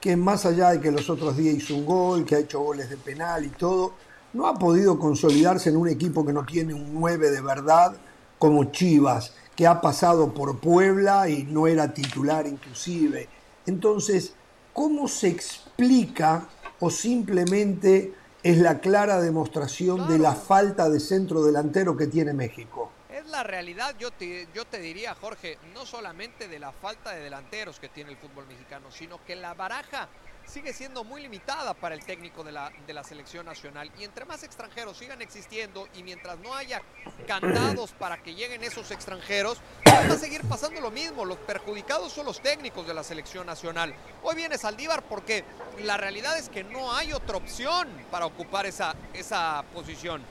que más allá de que los otros días hizo un gol, que ha hecho goles de penal y todo, no ha podido consolidarse en un equipo que no tiene un 9 de verdad como Chivas, que ha pasado por Puebla y no era titular inclusive. Entonces, ¿cómo se explica o simplemente es la clara demostración de la falta de centro delantero que tiene México? Es la realidad, yo te, yo te diría, Jorge, no solamente de la falta de delanteros que tiene el fútbol mexicano, sino que la baraja sigue siendo muy limitada para el técnico de la, de la selección nacional. Y entre más extranjeros sigan existiendo y mientras no haya cantados para que lleguen esos extranjeros, va a seguir pasando lo mismo. Los perjudicados son los técnicos de la selección nacional. Hoy viene Saldívar porque la realidad es que no hay otra opción para ocupar esa, esa posición.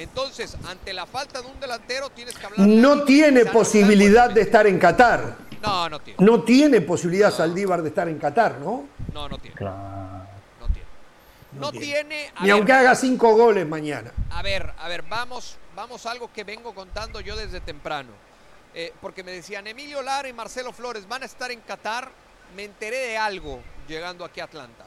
Entonces, ante la falta de un delantero, tienes que hablar. No tiene posibilidad de estar en Qatar. No, no tiene. No tiene posibilidad Saldívar de estar en Qatar, ¿no? No, no tiene. No tiene. No, tiene. Ni aunque haga cinco goles mañana. A ver, a ver, vamos, vamos a algo que vengo contando yo desde temprano. Eh, porque me decían, Emilio Lara y Marcelo Flores van a estar en Qatar. Me enteré de algo llegando aquí a Atlanta.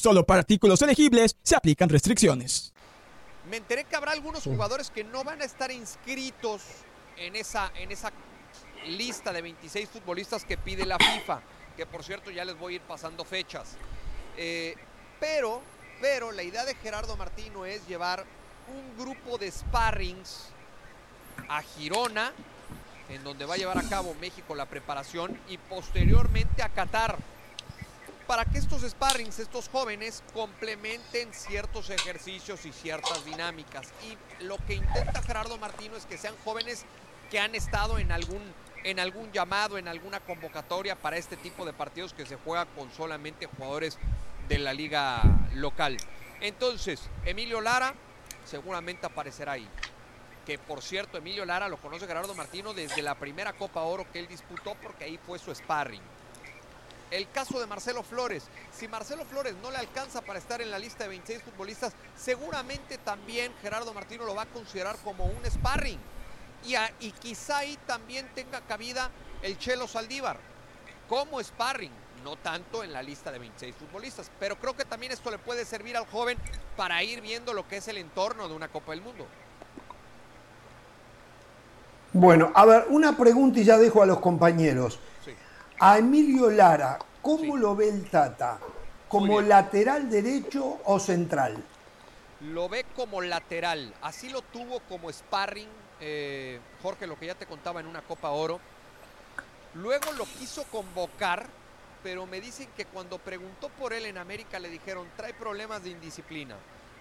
Solo para artículos elegibles se aplican restricciones. Me enteré que habrá algunos jugadores que no van a estar inscritos en esa, en esa lista de 26 futbolistas que pide la FIFA, que por cierto ya les voy a ir pasando fechas. Eh, pero, pero la idea de Gerardo Martino es llevar un grupo de sparrings a Girona, en donde va a llevar a cabo México la preparación, y posteriormente a Qatar para que estos sparrings, estos jóvenes, complementen ciertos ejercicios y ciertas dinámicas. Y lo que intenta Gerardo Martino es que sean jóvenes que han estado en algún, en algún llamado, en alguna convocatoria para este tipo de partidos que se juega con solamente jugadores de la liga local. Entonces, Emilio Lara seguramente aparecerá ahí. Que por cierto, Emilio Lara lo conoce Gerardo Martino desde la primera Copa Oro que él disputó porque ahí fue su sparring. El caso de Marcelo Flores. Si Marcelo Flores no le alcanza para estar en la lista de 26 futbolistas, seguramente también Gerardo Martino lo va a considerar como un sparring. Y, y quizá ahí también tenga cabida el Chelo Saldívar como sparring, no tanto en la lista de 26 futbolistas. Pero creo que también esto le puede servir al joven para ir viendo lo que es el entorno de una Copa del Mundo. Bueno, a ver, una pregunta y ya dejo a los compañeros. A Emilio Lara, ¿cómo lo ve el Tata? ¿Como lateral derecho o central? Lo ve como lateral. Así lo tuvo como sparring, eh, Jorge, lo que ya te contaba en una Copa Oro. Luego lo quiso convocar, pero me dicen que cuando preguntó por él en América le dijeron, trae problemas de indisciplina.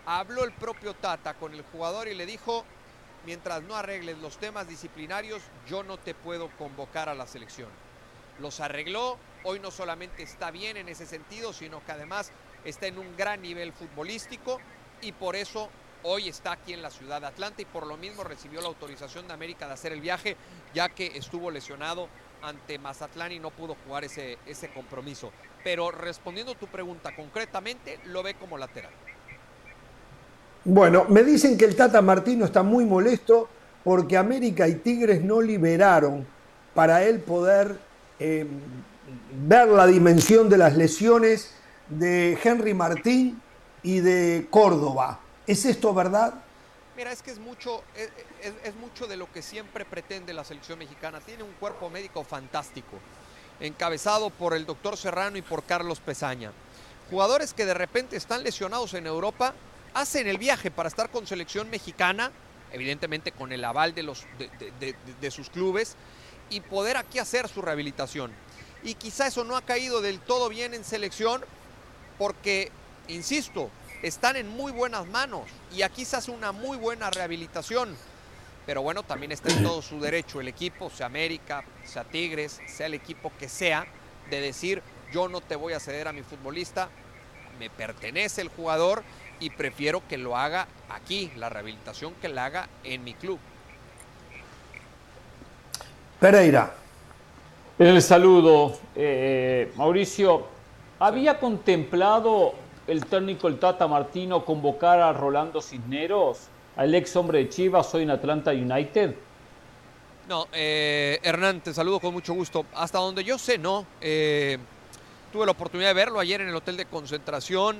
Habló el propio Tata con el jugador y le dijo, mientras no arregles los temas disciplinarios, yo no te puedo convocar a la selección los arregló. Hoy no solamente está bien en ese sentido, sino que además está en un gran nivel futbolístico y por eso hoy está aquí en la ciudad de Atlanta y por lo mismo recibió la autorización de América de hacer el viaje, ya que estuvo lesionado ante Mazatlán y no pudo jugar ese, ese compromiso. Pero respondiendo tu pregunta concretamente, lo ve como lateral. Bueno, me dicen que el Tata Martino está muy molesto porque América y Tigres no liberaron para él poder eh, ver la dimensión de las lesiones de Henry Martín y de Córdoba. ¿Es esto verdad? Mira, es que es mucho, es, es- es mucho de lo que siempre pretende la selección mexicana. Tiene un cuerpo médico fantástico, encabezado por el doctor Serrano y por Carlos Pesaña. Jugadores que de repente están lesionados en Europa, hacen el viaje para estar con selección mexicana, evidentemente con el aval de, los, de sus clubes, y poder aquí hacer su rehabilitación. Y quizá eso no ha caído del todo bien en selección, porque, insisto, están en muy buenas manos y aquí se hace una muy buena rehabilitación. Pero bueno, también está en todo su derecho el equipo, sea América, sea Tigres, sea el equipo que sea, de decir yo no te voy a ceder a mi futbolista, me pertenece el jugador y prefiero que lo haga aquí, la rehabilitación que la haga en mi club. Pereira. El saludo, eh, Mauricio. ¿Había contemplado el técnico el Tata Martino convocar a Rolando Cisneros, al ex hombre de Chivas, hoy en Atlanta United? No, eh, Hernán, te saludo con mucho gusto. Hasta donde yo sé, no. Eh, tuve la oportunidad de verlo ayer en el hotel de concentración.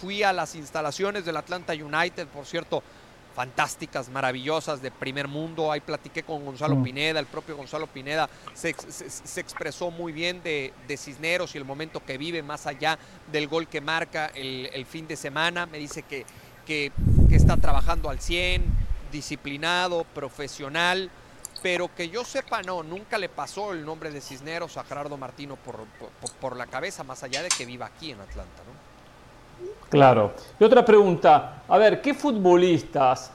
Fui a las instalaciones del Atlanta United, por cierto, fantásticas, maravillosas, de primer mundo. Ahí platiqué con Gonzalo Mm. Pineda, el propio Gonzalo Pineda se, ex- se- se expresó muy bien de, de Cisneros y el momento que vive, más allá del gol que marca el, el fin de semana. Me dice que, que, que está trabajando al 100, disciplinado, profesional. Pero que yo sepa, no, nunca le pasó el nombre de Cisneros a Gerardo Martino por, por, por la cabeza, más allá de que viva aquí en Atlanta, ¿no? Claro. Y otra pregunta, a ver, ¿qué futbolistas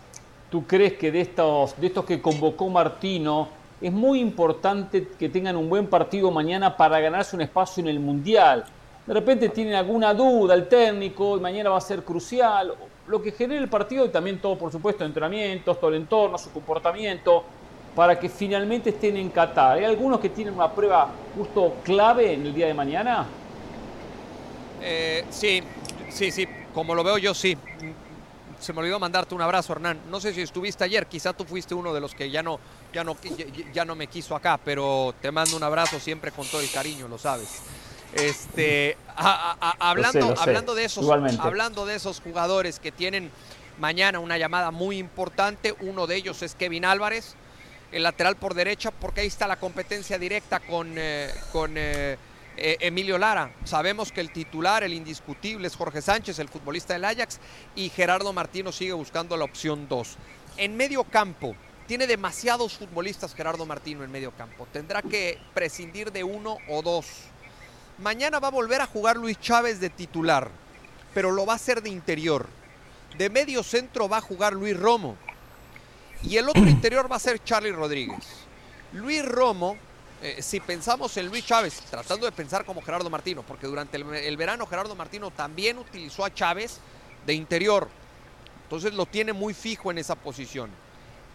tú crees que de estos, de estos que convocó Martino es muy importante que tengan un buen partido mañana para ganarse un espacio en el Mundial? De repente tienen alguna duda el técnico y mañana va a ser crucial. Lo que genera el partido y también todo, por supuesto, entrenamientos, todo el entorno, su comportamiento, para que finalmente estén en Qatar. ¿Hay algunos que tienen una prueba justo clave en el día de mañana? Eh, sí, sí, sí, como lo veo yo, sí. Se me olvidó mandarte un abrazo, Hernán. No sé si estuviste ayer, quizá tú fuiste uno de los que ya no, ya no, ya, ya no me quiso acá, pero te mando un abrazo siempre con todo el cariño, lo sabes. Este, a- a- a- hablando, lo sé, hablando de esos, igualmente. hablando de esos jugadores que tienen mañana una llamada muy importante, uno de ellos es Kevin Álvarez, el lateral por derecha, porque ahí está la competencia directa con, eh, con eh, eh, Emilio Lara. Sabemos que el titular, el indiscutible, es Jorge Sánchez, el futbolista del Ajax, y Gerardo Martino sigue buscando la opción 2. En medio campo, tiene demasiados futbolistas Gerardo Martino en medio campo. Tendrá que prescindir de uno o dos. Mañana va a volver a jugar Luis Chávez de titular, pero lo va a hacer de interior. De medio centro va a jugar Luis Romo. Y el otro [clears throat] interior va a ser Charlie Rodríguez. Luis Romo, eh, si pensamos en Luis Chávez, tratando de pensar como Gerardo Martino, porque durante el, el verano Gerardo Martino también utilizó a Chávez de interior. Entonces lo tiene muy fijo en esa posición.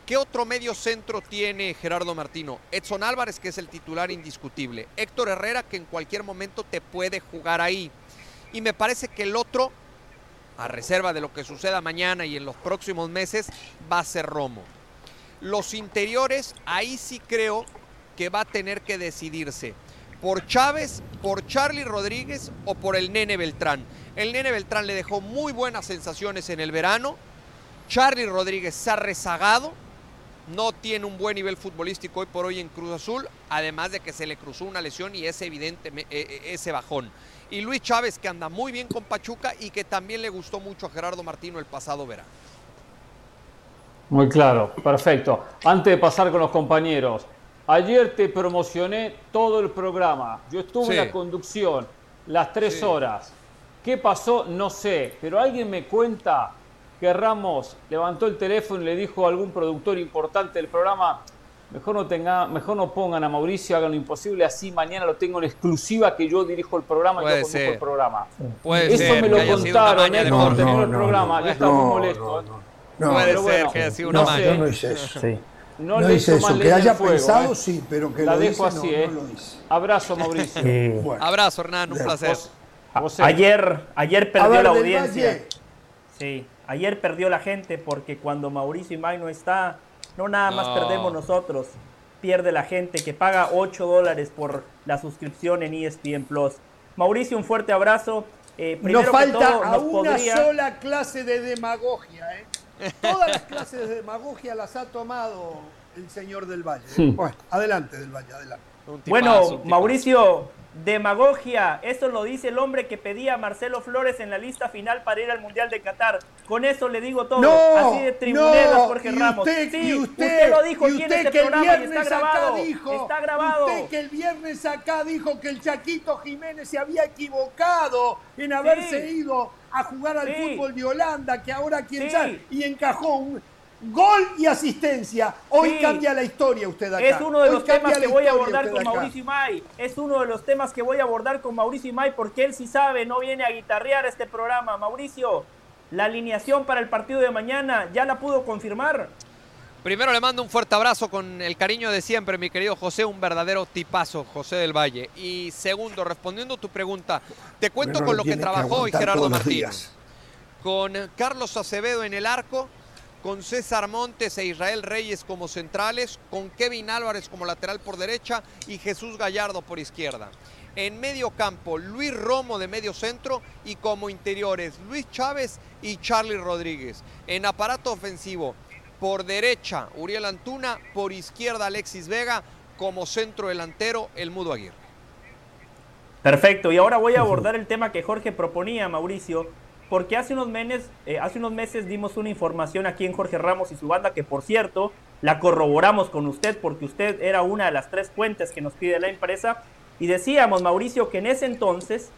¿Qué otro medio centro tiene Gerardo Martino? Edson Álvarez, que es el titular indiscutible. Héctor Herrera, que en cualquier momento te puede jugar ahí. Y me parece que el otro, a reserva de lo que suceda mañana y en los próximos meses, va a ser Romo. Los interiores, ahí sí creo que va a tener que decidirse. Por Chávez, por Charlie Rodríguez o por el Nene Beltrán. El Nene Beltrán le dejó muy buenas sensaciones en el verano. Charlie Rodríguez se ha rezagado. No tiene un buen nivel futbolístico hoy por hoy en Cruz Azul, además de que se le cruzó una lesión y es evidente e- e- ese bajón. Y Luis Chávez, que anda muy bien con Pachuca y que también le gustó mucho a Gerardo Martino el pasado verano. Muy claro, perfecto. Antes de pasar con los compañeros, ayer te promocioné todo el programa. Yo estuve Sí. en la conducción las tres Sí. horas. ¿Qué pasó? No sé, pero alguien me cuenta que Ramos levantó el teléfono y le dijo a algún productor importante del programa, mejor no, tenga, mejor no pongan a Mauricio, hagan lo imposible, así mañana lo tengo en exclusiva que yo dirijo el programa y Puede yo conduzco ser. el programa. Puede Eso ser me lo contaron, ¿eh? el No, no, programa. no, ya estaba muy no, molesto. No, Puede ser bueno, que haya sido una no maña. sé. yo no hice eso. Sí. No, No le hice eso. más Que haya fuego, pensado, ¿eh? sí, pero que La lo dejo hice, así, no, ¿eh? no lo hice. Abrazo, Mauricio. [laughs] Sí. Bueno. Abrazo, Hernán, un placer. José-. Ayer, ayer perdió ver, la audiencia. Valle. Sí, ayer perdió la gente porque cuando Mauricio Imay no está, No nada más No. perdemos nosotros, pierde la gente que paga 8 dólares por la suscripción en ESPN Plus. Mauricio, un fuerte abrazo. Eh, primero Nos que falta todo, a nos una podría- sola clase de demagogia. ¿eh? Todas las clases de demagogia las ha tomado el señor del Valle. Bueno, adelante del Valle, adelante. Tipazo, Bueno. Mauricio, demagogia, eso lo dice el hombre que pedía a Marcelo Flores en la lista final para ir al Mundial de Qatar. Con eso le digo todo. No, Así de tribunero no, Jorge y Ramos. usted, sí, y usted, lo dijo y aquí en usted este que el programa y está grabado. acá dijo, está grabado. usted que el viernes acá dijo que el Chaquito Jiménez se había equivocado en haberse Sí. ido a jugar al Sí. fútbol de Holanda, que ahora quién sabe, y encajó un gol y asistencia. Hoy Sí. cambia la historia usted acá. Es uno de Hoy los temas que voy a abordar con acá. Mauricio Imay. Es uno de los temas que voy a abordar con Mauricio Imay porque él sí sabe, no viene a guitarrear este programa. Mauricio, la alineación para el partido de mañana, ¿ya la pudo confirmar? Primero le mando un fuerte abrazo con el cariño de siempre, mi querido José, un verdadero tipazo, José del Valle. Y segundo, respondiendo a tu pregunta, te cuento con lo que trabajó hoy Gerardo días. Con Carlos Acevedo en el arco, con César Montes e Israel Reyes como centrales, con Kevin Álvarez como lateral por derecha y Jesús Gallardo por izquierda. En medio campo, Luis Romo de medio centro y como interiores, Luis Chávez y Charlie Rodríguez. En aparato ofensivo, por derecha, Uriel Antuna, por izquierda, Alexis Vega, como centro delantero, el Mudo Aguirre. Perfecto, y ahora voy a abordar [laughs] el tema que Jorge proponía, Mauricio, porque hace unos, meses, eh, hace unos meses dimos una información aquí en Jorge Ramos y su banda, que por cierto, la corroboramos con usted, porque usted era una de las tres fuentes que nos pide la empresa, y decíamos, Mauricio, que en ese entonces,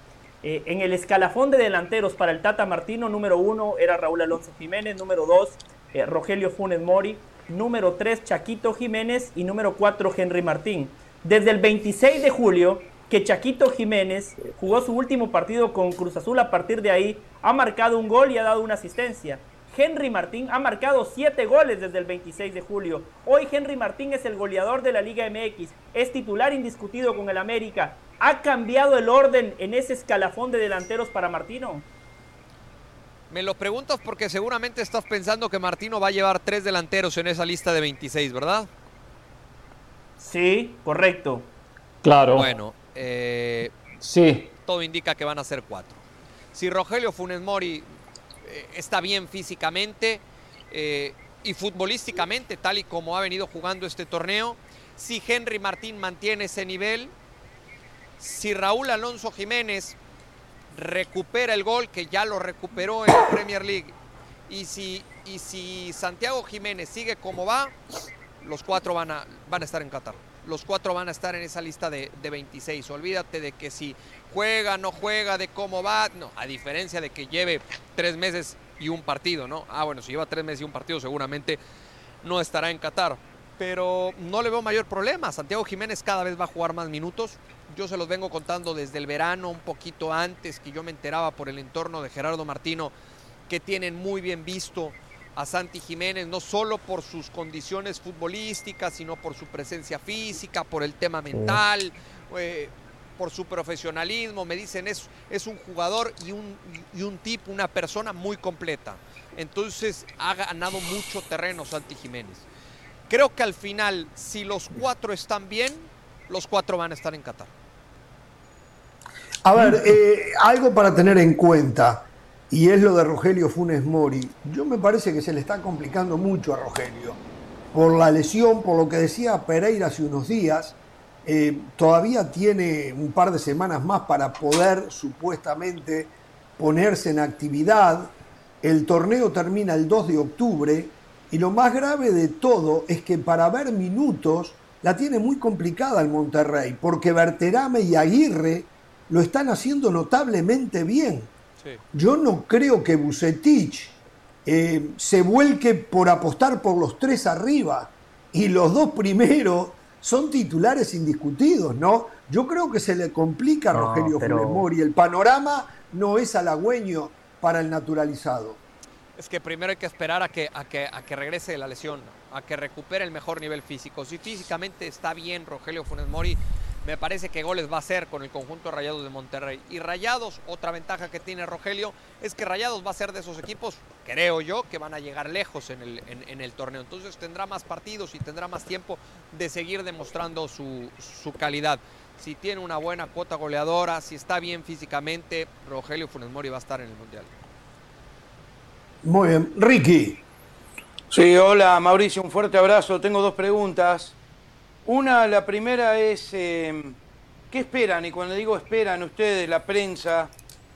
eh, en el escalafón de delanteros para el Tata Martino, número uno era Raúl Alonso Jiménez, número dos, eh, Rogelio Funes Mori, número tres, Chaquito Jiménez, y número cuatro, Henry Martín. Desde el 26 de julio, que Chaquito Jiménez jugó su último partido con Cruz Azul, a partir de ahí ha marcado un gol y ha dado una asistencia. Henry Martín ha marcado siete goles desde el 26 de julio. Hoy Henry Martín es el goleador de la Liga MX, es titular indiscutido con el América. ¿Ha cambiado el orden en ese escalafón de delanteros para Martino? Me lo preguntas porque seguramente estás pensando que Martino va a llevar tres delanteros en esa lista de 26, ¿verdad? Sí, correcto. Claro. Bueno, eh, Sí. todo indica que van a ser cuatro. Si Rogelio Funes Mori eh, está bien físicamente eh, y futbolísticamente, tal y como ha venido jugando este torneo, si Henry Martín mantiene ese nivel, si Raúl Alonso Jiménez recupera el gol, que ya lo recuperó en la Premier League, y si, y si Santiago Jiménez sigue como va, los cuatro van a, van a estar en Qatar. Los cuatro van a estar en esa lista de, de 26. Olvídate de que si juega, no juega, de cómo va. No, a diferencia de que lleve tres meses y un partido, ¿no? Ah, bueno, si lleva tres meses y un partido, seguramente no estará en Qatar. Pero no le veo mayor problema. Santiago Jiménez cada vez va a jugar más minutos. Yo se los vengo contando desde el verano, un poquito antes que yo me enteraba por el entorno de Gerardo Martino, que tienen muy bien visto a Santi Jiménez, no solo por sus condiciones futbolísticas, sino por su presencia física, por el tema mental, eh, por su profesionalismo. Me dicen, es, es un jugador y un, y un tipo, una persona muy completa. Entonces ha ganado mucho terreno Santi Jiménez. Creo que al final, si los cuatro están bien, los cuatro van a estar en Qatar. A ver, eh, algo para tener en cuenta, y es lo de Rogelio Funes Mori. Yo me parece que se le está complicando mucho a Rogelio. Por la lesión, por lo que decía Pereira hace unos días, eh, todavía tiene un par de semanas más para poder supuestamente ponerse en actividad. El torneo termina el 2 de octubre y lo más grave de todo es que para ver minutos la tiene muy complicada el Monterrey, porque Berterame y Aguirre lo están haciendo notablemente bien. Yo no creo que Bucetich eh, se vuelque por apostar por los tres arriba y los dos primeros son titulares indiscutidos, ¿no? Yo creo que se le complica a No, Rogelio pero- Funes Mori. El panorama no es halagüeño para el naturalizado. Es que primero hay que esperar a que, a que, a que regrese de la lesión, a que recupere el mejor nivel físico. Si físicamente está bien Rogelio Funes Mori, me parece que goles va a ser con el conjunto de Rayados de Monterrey. Y Rayados, otra ventaja que tiene Rogelio, es que Rayados va a ser de esos equipos, creo yo, que van a llegar lejos en el, en, en el torneo. Entonces tendrá más partidos y tendrá más tiempo de seguir demostrando su, su calidad. Si tiene una buena cuota goleadora, si está bien físicamente, Rogelio Funes Mori va a estar en el Mundial. Muy bien. Ricky. Sí, hola Mauricio, un fuerte abrazo. Tengo dos preguntas. Una, la primera es, eh, ¿qué esperan? Y cuando digo esperan ustedes, la prensa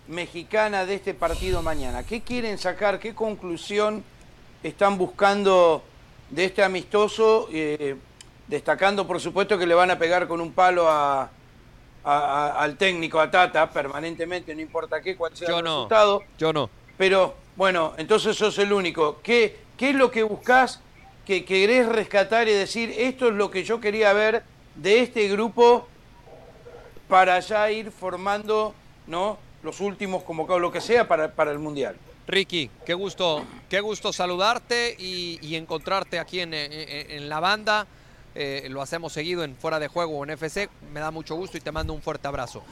mexicana de este partido mañana, ¿qué quieren sacar? ¿Qué conclusión están buscando de este amistoso? Eh, destacando, por supuesto, que le van a pegar con un palo a, a- a- al técnico, a Tata, permanentemente, no importa qué, cuál sea Yo el no. resultado. Yo no. Pero bueno, entonces sos el único. ¿Qué, qué es lo que buscás que querés rescatar y decir, esto es lo que yo quería ver de este grupo para ya ir formando ¿no? los últimos convocados, lo que sea, para, para el Mundial? Ricky, qué gusto, qué gusto saludarte y, encontrarte aquí en- en la banda. Eh, lo hacemos seguido en Fuera de Juego o en FC. Me da mucho gusto y te mando un fuerte abrazo.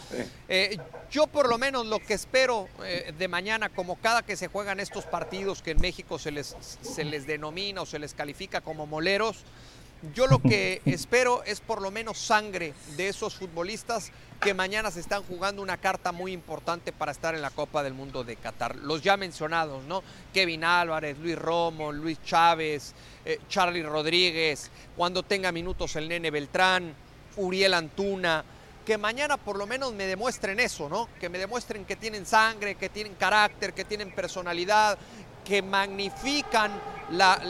Eh, yo por lo menos lo que espero eh, de mañana, como cada que se juegan estos partidos que en México se les, se les denomina o se les califica como moleros, yo lo que espero es por lo menos sangre de esos futbolistas que mañana se están jugando una carta muy importante para estar en la Copa del Mundo de Qatar. Los ya mencionados, ¿no? Kevin Álvarez, Luis Romo, Luis Chávez, eh, Charlie Rodríguez, cuando tenga minutos el Nene Beltrán, Uriel Antuna, que mañana por lo menos me demuestren eso, ¿no? Que me demuestren que tienen sangre, que tienen carácter, que tienen personalidad, que magnifican la,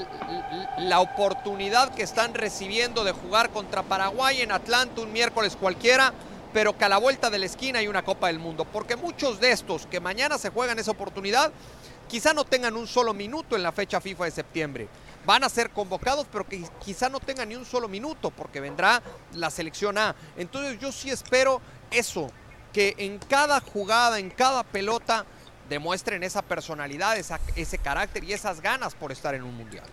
la- oportunidad que están recibiendo de jugar contra Paraguay en Atlanta un miércoles cualquiera, pero que a la vuelta de la esquina hay una Copa del Mundo. Porque muchos de estos que mañana se juegan esa oportunidad, quizá no tengan un solo minuto en la fecha FIFA de septiembre. Van a ser convocados, pero que quizá no tengan ni un solo minuto, porque vendrá la selección A. Entonces yo sí espero eso, que en cada jugada, en cada pelota, demuestren esa personalidad, esa- ese carácter y esas ganas por estar en un mundial.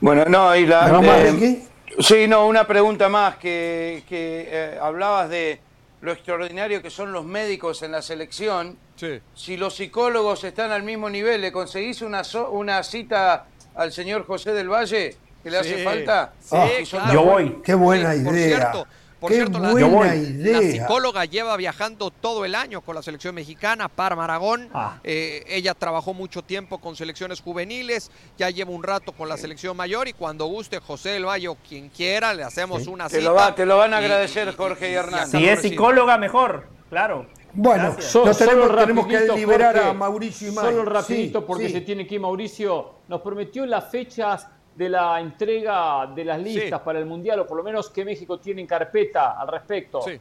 Bueno, no, y la... ¿Algo más, eh? Sí, no, una pregunta más, que, que, eh, hablabas de lo extraordinario que son los médicos en la selección. Sí. Si los psicólogos están al mismo nivel, ¿le conseguís una, so- una cita al señor José del Valle que le hace falta? Sí, Ah, claro. Yo voy. Qué buena Sí, por idea. cierto, por Qué cierto, la- buena. La psicóloga lleva viajando todo el año con la selección mexicana, Parma Aragón. Ah. Eh, ella trabajó mucho tiempo con selecciones juveniles, ya lleva un rato con la selección mayor y cuando guste José del Valle o quien quiera, le hacemos una Te cita. lo va- te lo van a agradecer, y- Jorge y Hernán. acá Si es psicóloga, mejor, claro. Bueno. So- nos tenemos, solo tenemos que liberar a Mauricio y. Solo rapidito Sí, porque sí. se tiene que ir Mauricio. Nos prometió las fechas de la entrega de las listas Sí. para el Mundial, o por lo menos que México tiene en carpeta al respecto. Sí.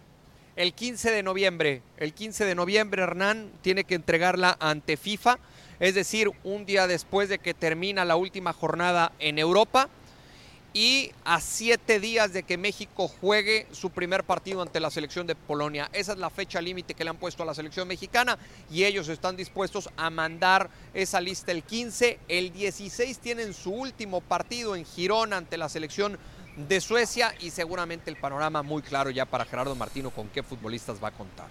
El 15 de noviembre, el 15 de noviembre Hernán tiene que entregarla ante FIFA, es decir, un día después de que termina la última jornada en Europa y a siete días de que México juegue su primer partido ante la selección de Polonia. Esa es la fecha límite que le han puesto a la selección mexicana y ellos están dispuestos a mandar esa lista el 15. El 16 tienen su último partido en Girón ante la selección de Suecia y seguramente el panorama muy claro ya para Gerardo Martino con qué futbolistas va a contar.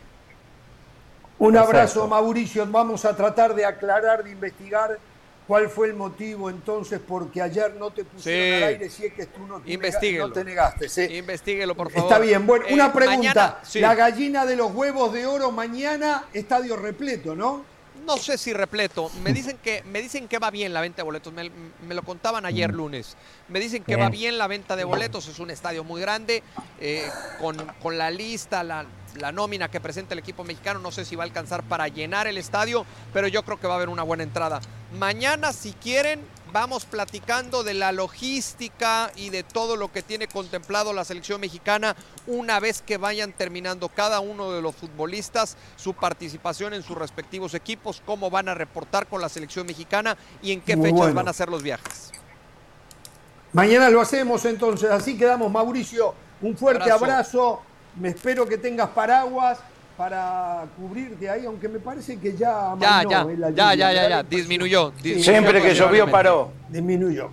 Un Perfecto. abrazo, Mauricio. Vamos a tratar de aclarar, de investigar cuál fue el motivo entonces porque ayer no te pusieron Sí. al aire si es que tú no te, nega- Investiguelo. no te negaste. ¿sí? Investíguelo, por favor. Está bien. Bueno, Eh, una pregunta. mañana- sí. La gallina de los huevos de oro mañana, estadio repleto, ¿no? No sé si repleto. Me dicen que me dicen que va bien la venta de boletos. Me, me lo contaban ayer lunes. Me dicen que Bien. va bien la venta de boletos. Es un estadio muy grande. eh, con, con la lista, la, la nómina que presenta el equipo mexicano. No sé si va a alcanzar para llenar el estadio. Pero yo creo que va a haber una buena entrada. Mañana, si quieren, vamos platicando de la logística y de todo lo que tiene contemplado la selección mexicana una vez que vayan terminando cada uno de los futbolistas su participación en sus respectivos equipos, cómo van a reportar con la selección mexicana y en qué Muy fechas bueno. van a hacer los viajes. Mañana lo hacemos entonces. Así quedamos, Mauricio. Un fuerte Abrazo. abrazo. Me espero que tengas paraguas para cubrirte ahí, aunque me parece que ya Ya, ya, ya, ya, ya, ya, disminuyó. disminuyó Siempre que llovió paró. Disminuyó.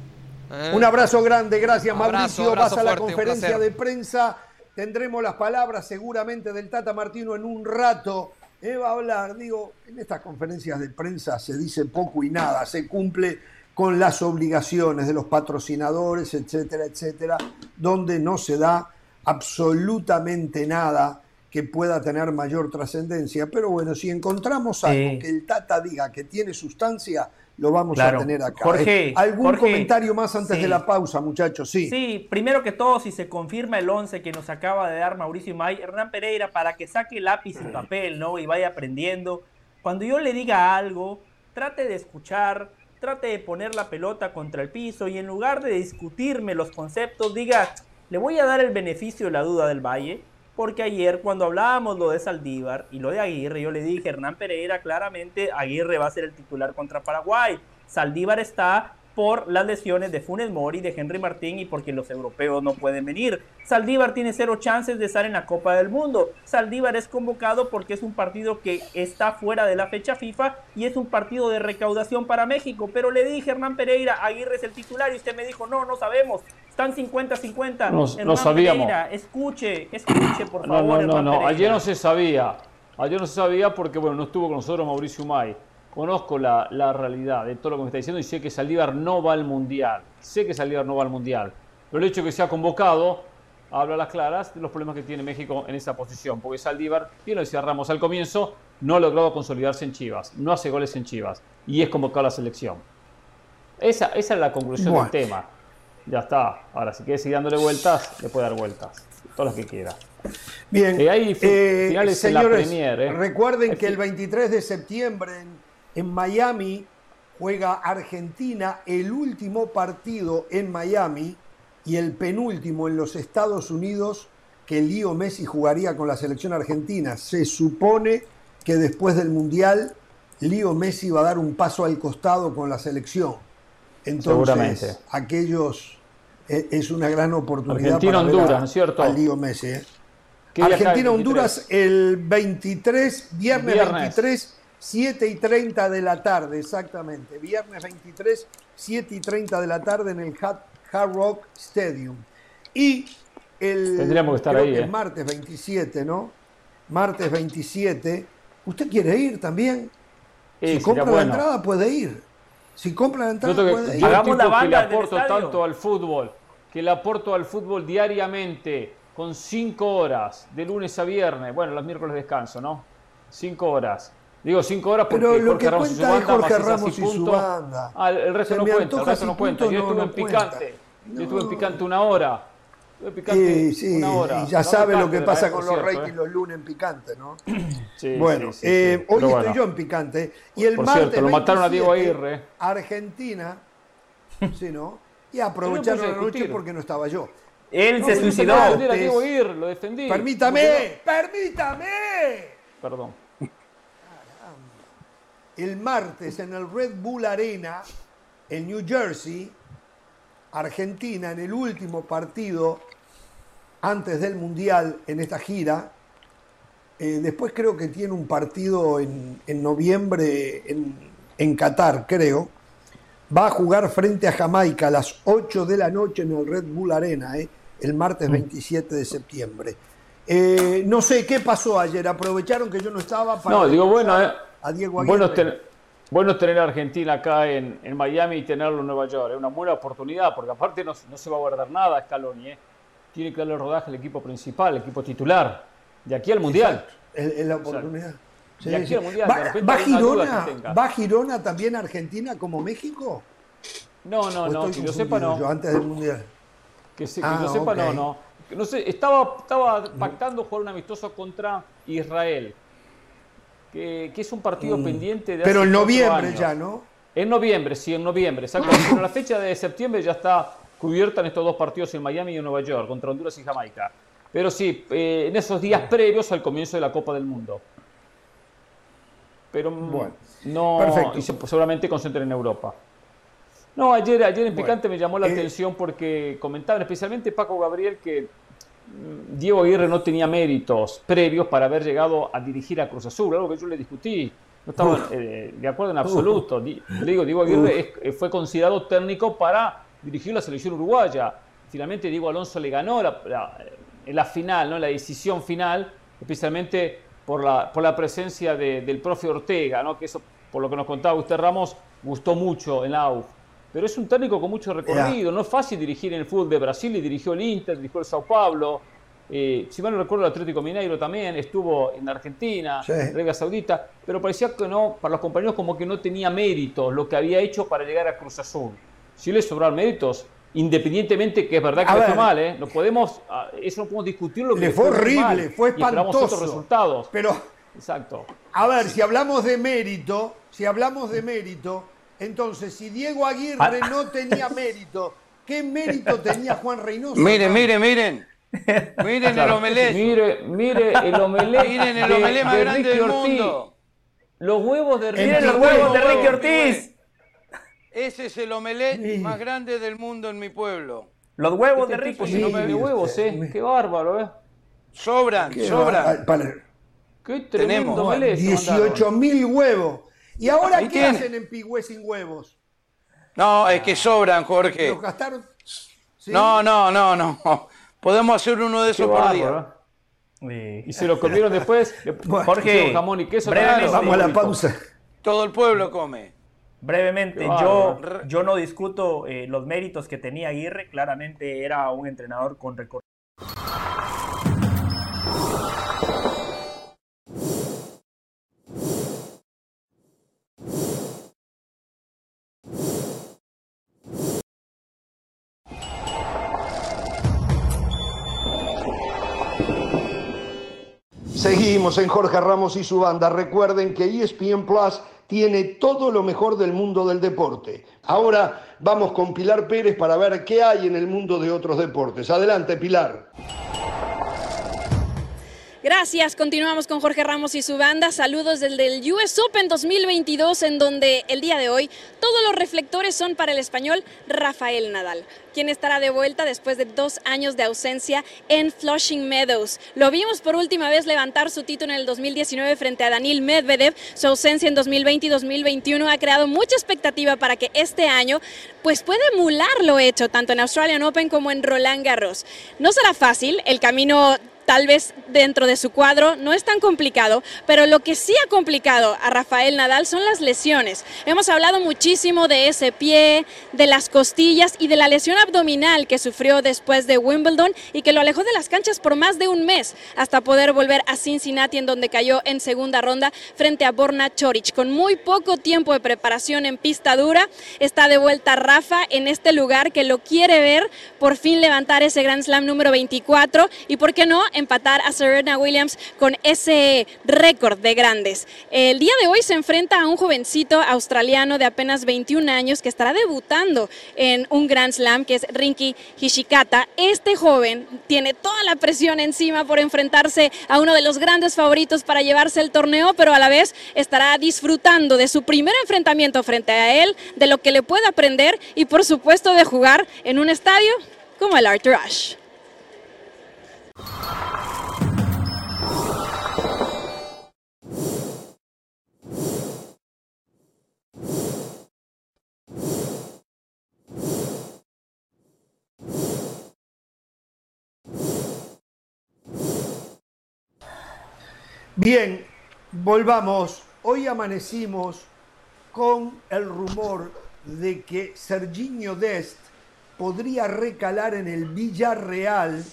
Eh. Un abrazo grande, gracias Abrazo, Mauricio. abrazo Vas a la fuerte, conferencia de prensa. tendremos las palabras seguramente del Tata Martino en un rato. Eh, va a hablar, digo, en estas conferencias de prensa se dice poco y nada, se cumple con las obligaciones de los patrocinadores, etcétera, etcétera, donde no se da absolutamente nada que pueda tener mayor trascendencia. Pero bueno, si encontramos algo que el Tata diga que tiene sustancia, lo vamos a tener acá. Jorge, ¿eh? ¿Algún comentario más antes de la pausa, muchachos? Sí. Sí, primero que todo, si se confirma el 11 que nos acaba de dar Mauricio May, Hernán Pereira, para que saque lápiz y papel, ¿no? Y vaya aprendiendo. Cuando yo le diga algo, trate de escuchar, trate de poner la pelota contra el piso y en lugar de discutirme los conceptos, diga, le voy a dar el beneficio de la duda del Valle, porque ayer cuando hablábamos lo de Saldívar y lo de Aguirre, yo le dije, Hernán Pereira, claramente Aguirre va a ser el titular contra Paraguay. Saldívar está por las lesiones de Funes Mori, de Henry Martín y porque los europeos no pueden venir. Saldívar tiene cero chances de estar en la Copa del Mundo. Saldívar es convocado porque es un partido que está fuera de la fecha FIFA y es un partido de recaudación para México. Pero le dije, Hernán Pereira, Aguirre es el titular y usted me dijo, no, no sabemos. Están 50-50. No, no sabíamos. Pereira, escuche, escuche, por favor. No, no, no, ayer no se sabía. Ayer no se sabía porque, bueno, no estuvo con nosotros Mauricio May conozco la, realidad de todo lo que me está diciendo y sé que Saldívar no va al Mundial. Sé que Saldívar no va al Mundial. Pero el hecho de que se ha convocado habla a las claras de los problemas que tiene México en esa posición. Porque Saldívar, bien lo decía Ramos al comienzo, no ha logrado consolidarse en Chivas, no hace goles en Chivas y es convocado a la selección. Esa, esa es la conclusión del tema. Ya está. Ahora, si quiere seguir dándole vueltas, le puede dar vueltas. Todas las que quiera. Bien. Eh, hay eh, finales en la Premier, ¿eh? Recuerden que el 23 de septiembre en Miami juega Argentina el último partido en Miami y el penúltimo en los Estados Unidos que Lío Messi jugaría con la selección argentina. Se supone que después del Mundial Lío Messi va a dar un paso al costado con la selección. Entonces, aquellos eh, es una gran oportunidad Argentina, para Honduras, a, ¿cierto? a Lío Messi. ¿eh? Argentina-Honduras el 23, viernes, viernes. 23 7 y 30 de la tarde, exactamente. Viernes 23, 7 y 30 de la tarde en el Hard Rock Stadium. Y el, Tendríamos que estar ahí, ¿eh? martes 27, ¿no? Martes 27. ¿Usted quiere ir también? si compra la entrada, puede ir. Si compra la entrada, puede ir. Hagamos la banda que le aporto tanto al fútbol, que le aporto al fútbol diariamente, con 5 horas, de lunes a viernes. Bueno, los miércoles descanso, ¿no? 5 horas Digo cinco horas porque Pero lo que Ramos cuenta es Jorge Ramos y su banda. Ah, el resto no cuenta, el resto no cuenta. Yo estuve en picante. Yo estuve en picante una hora. Picante sí, sí, una hora. Y ya sabe lo que pasa con los ratings ¿eh? los lunes en picante, ¿no? Sí, [clears throat] bueno, sí, eh, hoy estoy yo en picante. Y el Por martes cierto, lo mataron a Diego Aguirre. Argentina, [laughs] sí, ¿no? Y aprovecharon la noche porque no estaba yo. Él se suicidó. A Diego Aguirre, lo defendí. Permítame, permítame. Perdón el martes en el Red Bull Arena en New Jersey, Argentina, en el último partido antes del Mundial en esta gira. Eh, después creo que tiene un partido en, noviembre en, en, Qatar, creo. Va a jugar frente a Jamaica a las 8 de la noche en el Red Bull Arena, eh, el martes 27 mm. de septiembre. Eh, no sé qué pasó ayer, aprovecharon que yo no estaba para... No, digo, bueno, a Diego Bueno, bueno tener a Argentina acá en, Miami y tenerlo en Nueva York. Es una buena oportunidad, porque aparte no, se va a guardar nada a Scaloni. ¿eh? Tiene que darle rodaje al equipo principal, el equipo titular. De aquí al Mundial. Es la oportunidad. de aquí al Mundial. ¿Va, Girona, ¿Va Girona también Argentina como México? No, no, no. Que yo sepa, no. Yo antes del Mundial. Que, se, ah, yo sepa, no, no. No sé, estaba, estaba pactando jugar un amistoso contra Israel que, es un partido mm. pendiente de Pero en noviembre ya, ¿no? En noviembre, sí, en noviembre. Pero la fecha de septiembre ya está cubierta en estos dos partidos en Miami y en Nueva York, contra Honduras y Jamaica. Pero sí, eh, en esos días previos al comienzo de la Copa del Mundo. Pero mm, bueno, no, perfecto. y seguramente concentren en Europa. No, ayer, ayer en Picante me llamó la eh, atención porque comentaban, especialmente Paco Gabriel, que Diego Aguirre no tenía méritos previos para haber llegado a dirigir a Cruz Azul, algo que yo le discutí. No estaba eh, de acuerdo en absoluto. Le digo, Diego Aguirre fue considerado técnico para dirigir la selección uruguaya. Finalmente Diego Alonso le ganó la, la final, ¿no? la decisión final, especialmente por la, por la presencia del profe Ortega, ¿no? que eso, por lo que nos contaba usted Ramos, gustó mucho en la AUF. Pero es un técnico con mucho recorrido, no es fácil dirigir en el fútbol de Brasil, y dirigió el Inter, dirigió el Sao Paulo, eh, si mal no recuerdo, el Atlético Mineiro también estuvo en Argentina, en Arabia Saudita, pero parecía que no, para los compañeros como que no tenía méritos lo que había hecho para llegar a Cruz Azul. Si le sobraron méritos, independientemente que es verdad que le fue mal, ¿eh? No podemos, ah, eso no podemos discutirlo. Le fue horrible, fue espantoso. otros resultados. Pero, exacto. A ver, si hablamos de mérito, si hablamos de mérito, entonces si Diego Aguirre ah. no tenía [laughs] mérito, ¿qué mérito tenía Juan Reynoso? Miren, miren, miren. [laughs] Miren el omelette. Mire, mire el omelette. Miren el omelette más grande del mundo. Los huevos de Ricky Miren los huevos de Ricky Ortiz. Ese es el omelette más grande del mundo en mi pueblo. Los huevos de Ricky. Si no me de huevos, eh. Qué bárbaro, eh. Sobran, sobran. Qué tremendo Tenemos 18 mil huevos. ¿Y ahora qué hacen en Pigüé sin huevos? No, es que sobran, Jorge. ¿Los gastaron? No, no, no, no. Podemos hacer uno de esos por día. Y se lo comieron después. [laughs] Jorge, jamón y queso. Vamos a la pausa. Todo el pueblo come. Brevemente, yo, yo no discuto eh, los méritos que tenía Aguirre. Claramente era un entrenador con recorrido. Seguimos en Jorge Ramos y su banda. Recuerden que ESPN Plus tiene todo lo mejor del mundo del deporte. Ahora vamos con Pilar Pérez para ver qué hay en el mundo de otros deportes. Adelante, Pilar. Gracias, continuamos con Jorge Ramos y su banda. Saludos desde el US Open 2022, en donde el día de hoy todos los reflectores son para el español Rafael Nadal, quien estará de vuelta después de dos años de ausencia en Flushing Meadows. Lo vimos por última vez levantar su título en el 2019 frente a Daniel Medvedev. Su ausencia en 2020 y 2021 ha creado mucha expectativa para que este año pues pueda emular lo hecho tanto en Australian Open como en Roland Garros. No será fácil, el camino tal vez dentro de su cuadro no es tan complicado, pero lo que sí ha complicado a Rafael Nadal son las lesiones. Hemos hablado muchísimo de ese pie, de las costillas y de la lesión abdominal que sufrió después de Wimbledon y que lo alejó de las canchas por más de un mes hasta poder volver a Cincinnati en donde cayó en segunda ronda frente a Borna Choric. Con muy poco tiempo de preparación en pista dura, está de vuelta Rafa en este lugar que lo quiere ver por fin levantar ese Grand Slam número 24 y por qué no empatar a Serena Williams con ese récord de grandes. El día de hoy se enfrenta a un jovencito australiano de apenas 21 años que estará debutando en un Grand Slam, que es Rinky Hishikata. Este joven tiene toda la presión encima por enfrentarse a uno de los grandes favoritos para llevarse el torneo, pero a la vez estará disfrutando de su primer enfrentamiento frente a él, de lo que le puede aprender y por supuesto de jugar en un estadio como el Arthur Ashe. Bien, volvamos. Hoy amanecimos con el rumor de que Serginho Dest podría recalar en el Villarreal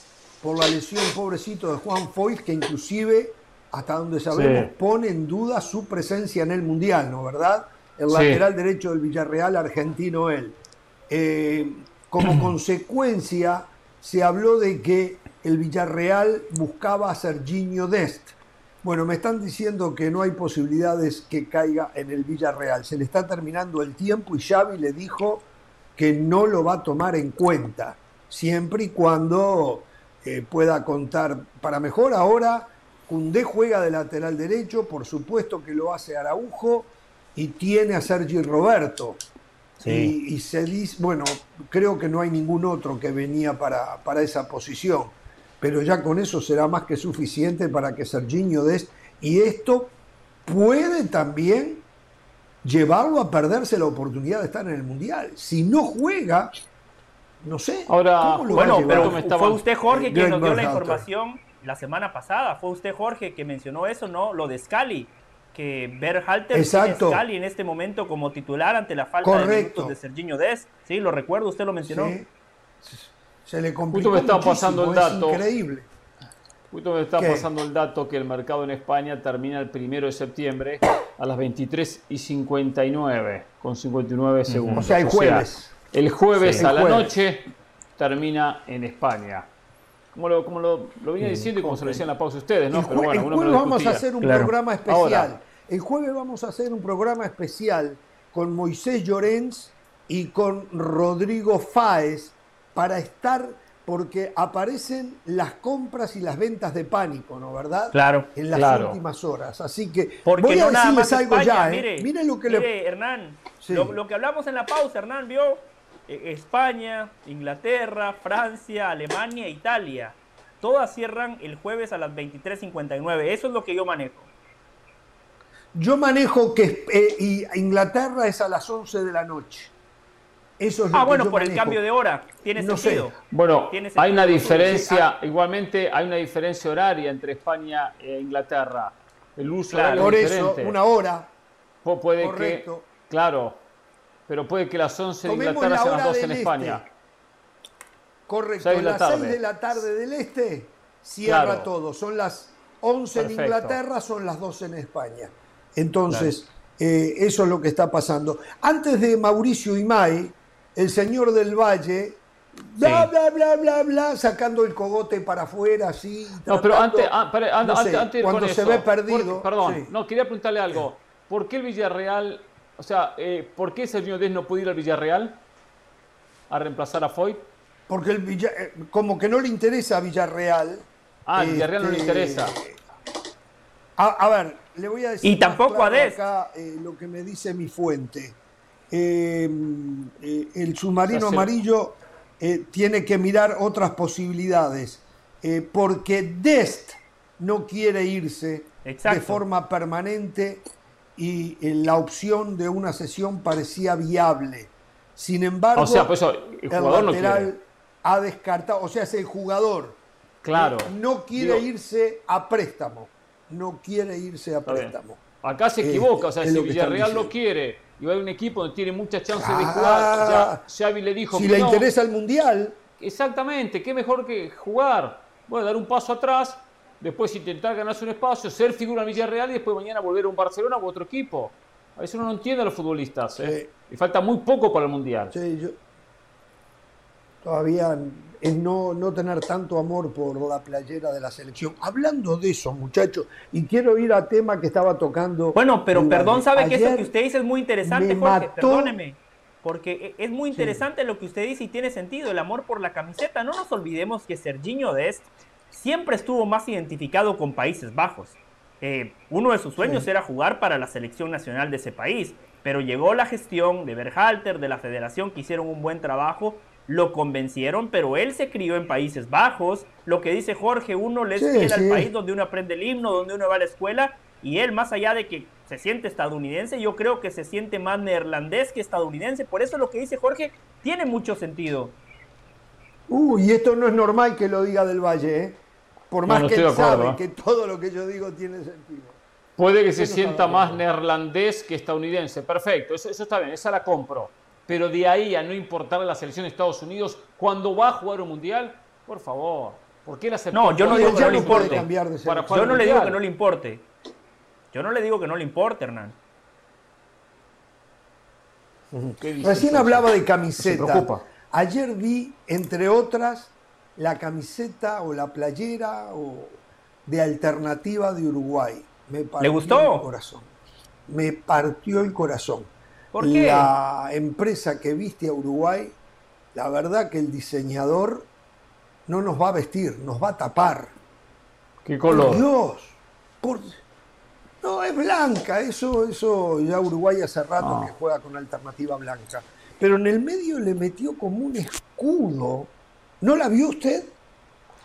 por la lesión pobrecito de Juan Foyt, que inclusive, hasta donde sabemos, pone en duda su presencia en el Mundial, ¿no? ¿Verdad? El lateral derecho del Villarreal argentino él. Eh, como [clears throat] consecuencia, se habló de que el Villarreal buscaba a Serginho Dest. Bueno, me están diciendo que no hay posibilidades que caiga en el Villarreal. Se le está terminando el tiempo y Xavi le dijo que no lo va a tomar en cuenta, siempre y cuando pueda contar para mejor. Ahora Cundé juega de lateral derecho, por supuesto que lo hace Araujo y tiene a Sergi Roberto. Y, se dice, bueno, creo que no hay ningún otro que venía para, para, esa posición, pero ya con eso será más que suficiente para que Serginho des. Y esto puede también llevarlo a perderse la oportunidad de estar en el Mundial. Si no juega, No sé. Ahora, ¿cómo lo va a Bueno, pero me estaba- fue usted, Jorge, quien nos dio la información la semana pasada. Fue usted, Jorge, que mencionó eso, ¿no? Lo de Scali. Que Berhalter Exacto. tiene Scali en este momento como titular ante la falta de Correcto. minutos de Serginho Dest. Sí, lo recuerdo, usted lo mencionó. Sí. Se le complicó Justo me muchísimo, pasando el es dato. increíble. Justo me está ¿Qué? pasando el dato que el mercado en España termina el primero de septiembre a las 23 y 59, con 59 segundos. O sea, el jueves. El jueves Sí. a El la jueves. noche termina en España. Como lo, como lo, lo venía diciendo y como se lo decía en la pausa ustedes, ¿no? el, Pero bueno, el jueves vamos a hacer un Claro. programa especial. Ahora. El jueves vamos a hacer un programa especial con Moisés Llorens y con Rodrigo Fáez para estar, porque aparecen las compras y las ventas de pánico, ¿no? ¿Verdad? Claro. En las Claro. últimas horas. Así que Porque voy a no nada decirles más algo España, ya, ¿eh? mire, Miren lo que mire, le... Hernán, Sí. lo, lo que hablamos en la pausa, Hernán, vio España, Inglaterra, Francia, Alemania, Italia. Todas cierran el jueves a las 23.59. Eso es lo que yo manejo. Yo manejo que eh, y Inglaterra es a las 11 de la noche. Eso es lo Ah, que bueno, yo por el cambio de hora. Tiene No sé. sentido. Bueno, Tiene hay una diferencia, igualmente hay una diferencia horaria entre España e Inglaterra. El uso Claro. horario Por es eso, una hora. Pu- puede correcto. que, claro, pero puede que las 11 de Inglaterra la sean las hora 12 en del España. este. Correcto, la las tarde. 6 de la tarde del este cierra Claro. todo. Son las 11 Perfecto. en Inglaterra, son las 12 en España. Entonces, eh, eso es lo que está pasando. Antes de Mauricio Imay, el señor del Valle, bla, Sí. bla, bla, bla, bla, sacando el cogote para afuera, así. No, pero tratando- antes, ah, pare- an- no antes, sé, antes de ir cuando con se eso, ve perdido. por- perdón, sí. no, quería preguntarle algo. ¿Por qué el Villarreal, o sea, eh, por qué Sergio Dez no pudo ir al Villarreal a reemplazar a Foyt? Porque el Villa- eh, como que no le interesa a Villarreal. Ah, al Villarreal no le este, interesa. A, a ver, le voy a decir. Y tampoco claro a Dest. Acá, eh, lo que me dice mi fuente. Eh, eh, el submarino O sea, se- amarillo eh, tiene que mirar otras posibilidades. eh, porque Dest no quiere irse de forma permanente y eh, la opción de una sesión parecía viable. Sin embargo, O sea, pues eso, el el jugador no lateral quiere. ha descartado, o sea, es el jugador. Claro. No quiere Digo, irse a préstamo. No quiere irse a préstamo. Acá se Este, equivoca, o sea, si Villarreal lo quiere y va a un equipo donde tiene muchas chances de Ah, jugar, ya Xavi le dijo Si que le no. interesa el mundial, Exactamente, qué mejor que jugar. Bueno, dar un paso atrás, después intentar ganarse un espacio, ser figura en Villarreal y después mañana volver a un Barcelona u otro equipo. A veces uno no entiende a los futbolistas. ¿eh? Y falta muy poco para el Mundial. sí, yo- todavía es no, no tener tanto amor por la playera de la selección. Hablando de eso, muchachos, y quiero ir a tema que estaba tocando. Bueno, pero perdón, sabe que eso que usted dice es muy interesante, Jorge. mató- Perdóneme. Porque e- es muy interesante lo que usted dice y tiene sentido, el amor por la camiseta. No nos olvidemos que Serginho Dest siempre estuvo más identificado con Países Bajos. Eh, uno de sus sueños Sí. era jugar para la selección nacional de ese país, pero llegó la gestión de Berhalter, de la federación, que hicieron un buen trabajo, lo convencieron, pero él se crió en Países Bajos. Lo que dice Jorge, uno le Sí, al país donde uno aprende el himno, donde uno va a la escuela, y él, más allá de que se siente estadounidense, yo creo que se siente más neerlandés que estadounidense. Por eso lo que dice Jorge tiene mucho sentido. Uy, esto no es normal que lo diga del Valle, ¿eh? Por más no que él acuerdo, sabe ¿eh? que todo lo que yo digo tiene sentido. Puede que se sienta más neerlandés que estadounidense. Perfecto, eso, eso está bien, esa la compro. Pero de ahí a no importar la selección de Estados Unidos cuando va a jugar un mundial, por favor. ¿Por qué la? No, yo no Y digo que no le importe. cambiar de Para Yo no le digo que no le importe. Yo no le digo que no le importe, Hernán. ¿Qué dice Recién hablaba de Se camiseta. preocupa. Ayer vi, entre otras, la camiseta o la playera o de alternativa de Uruguay. Me partió gustó? el corazón. Me partió el corazón. ¿Por qué? La empresa que viste a Uruguay, la verdad que el diseñador no nos va a vestir, nos va a tapar. ¿Qué Por color? Dios. por- No, es blanca. Eso, eso ya Uruguay hace rato Ah. que juega con alternativa blanca. Pero en el medio le metió como un escudo. ¿No la vio usted?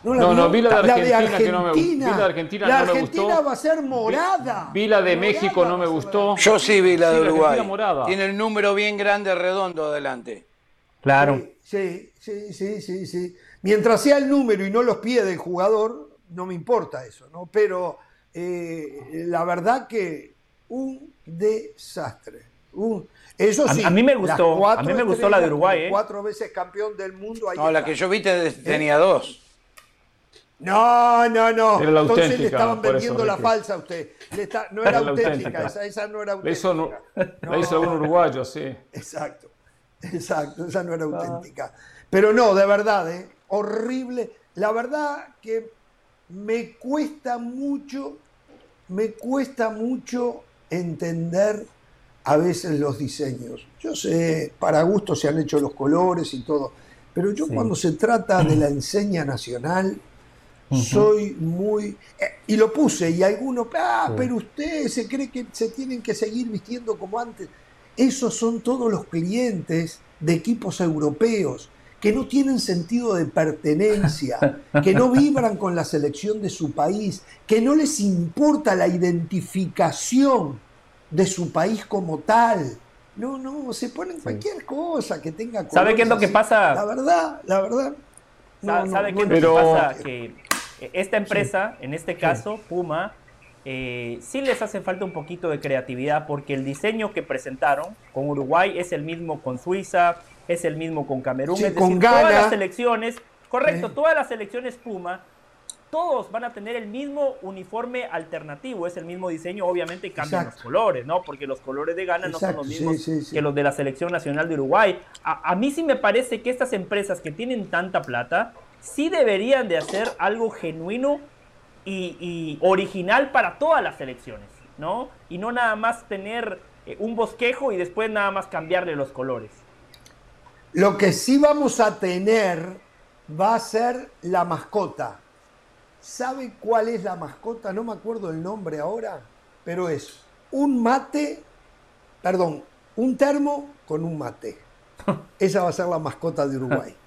la No, vio? no, vi la de Argentina que no me gustó. Vi la de Argentina, La no me Argentina gustó. va a ser morada. Vi la de Morada México, no va me a ser gustó. Yo sí vi la de la Uruguay. Argentina morada. Tiene el número bien grande redondo adelante. Claro. Sí, sí, sí, sí, sí. Mientras sea el número y no los pies del jugador, no me importa eso, ¿no? Pero eh, la verdad que un desastre. Un, eso A- sí. a mí me gustó- cuatro a mí me gustó la de Uruguay, ¿eh? Cuatro veces campeón del mundo. ahí No, la que yo vi te- tenía dos. No, no, no. Era la Entonces le auténtica, estaban por eso, vendiendo la falsa a usted. Le está- no era Era la auténtica, auténtica. Esa, esa no era La hizo, auténtica. la hizo algún uruguayo, sí. Exacto, exacto, esa no era auténtica. Pero no, de verdad, ¿eh? horrible. La verdad que me cuesta mucho, me cuesta mucho entender a veces los diseños. Yo sé, para gusto se han hecho los colores y todo, pero yo cuando se trata de la enseña nacional, soy muy... eh, y lo puse, y algunos, ah, pero ustedes se cree que se tienen que seguir vistiendo como antes. Esos son todos los clientes de equipos europeos que no tienen sentido de pertenencia, que no vibran con la selección de su país, que no les importa la identificación de su país como tal. No, no, se ponen cualquier cosa que tenga ¿Sabe qué es lo que pasa? La verdad, la verdad. No, ¿Sabe no qué es lo que pasa? Que eh, esta empresa, en este caso, Puma, eh, sí les hace falta un poquito de creatividad porque el diseño que presentaron con Uruguay es el mismo con Suiza, es el mismo con Camerún, Sí, es con decir, todas Ghana. las selecciones, correcto, todas las selecciones Puma, todos van a tener el mismo uniforme alternativo, es el mismo diseño, obviamente cambian Exacto. los colores, ¿no? Porque los colores de Ghana no son los mismos sí, sí. que los de la selección nacional de Uruguay. A, a mí sí me parece que estas empresas que tienen tanta plata, sí deberían de hacer algo genuino y, y original para todas las selecciones, ¿no? Y no nada más tener eh, un bosquejo y después nada más cambiarle los colores. Lo que sí vamos a tener va a ser la mascota. ¿Sabe cuál es la mascota? No me acuerdo el nombre ahora, pero es un mate, perdón, un termo con un mate. [laughs] Esa va a ser la mascota de Uruguay. [laughs]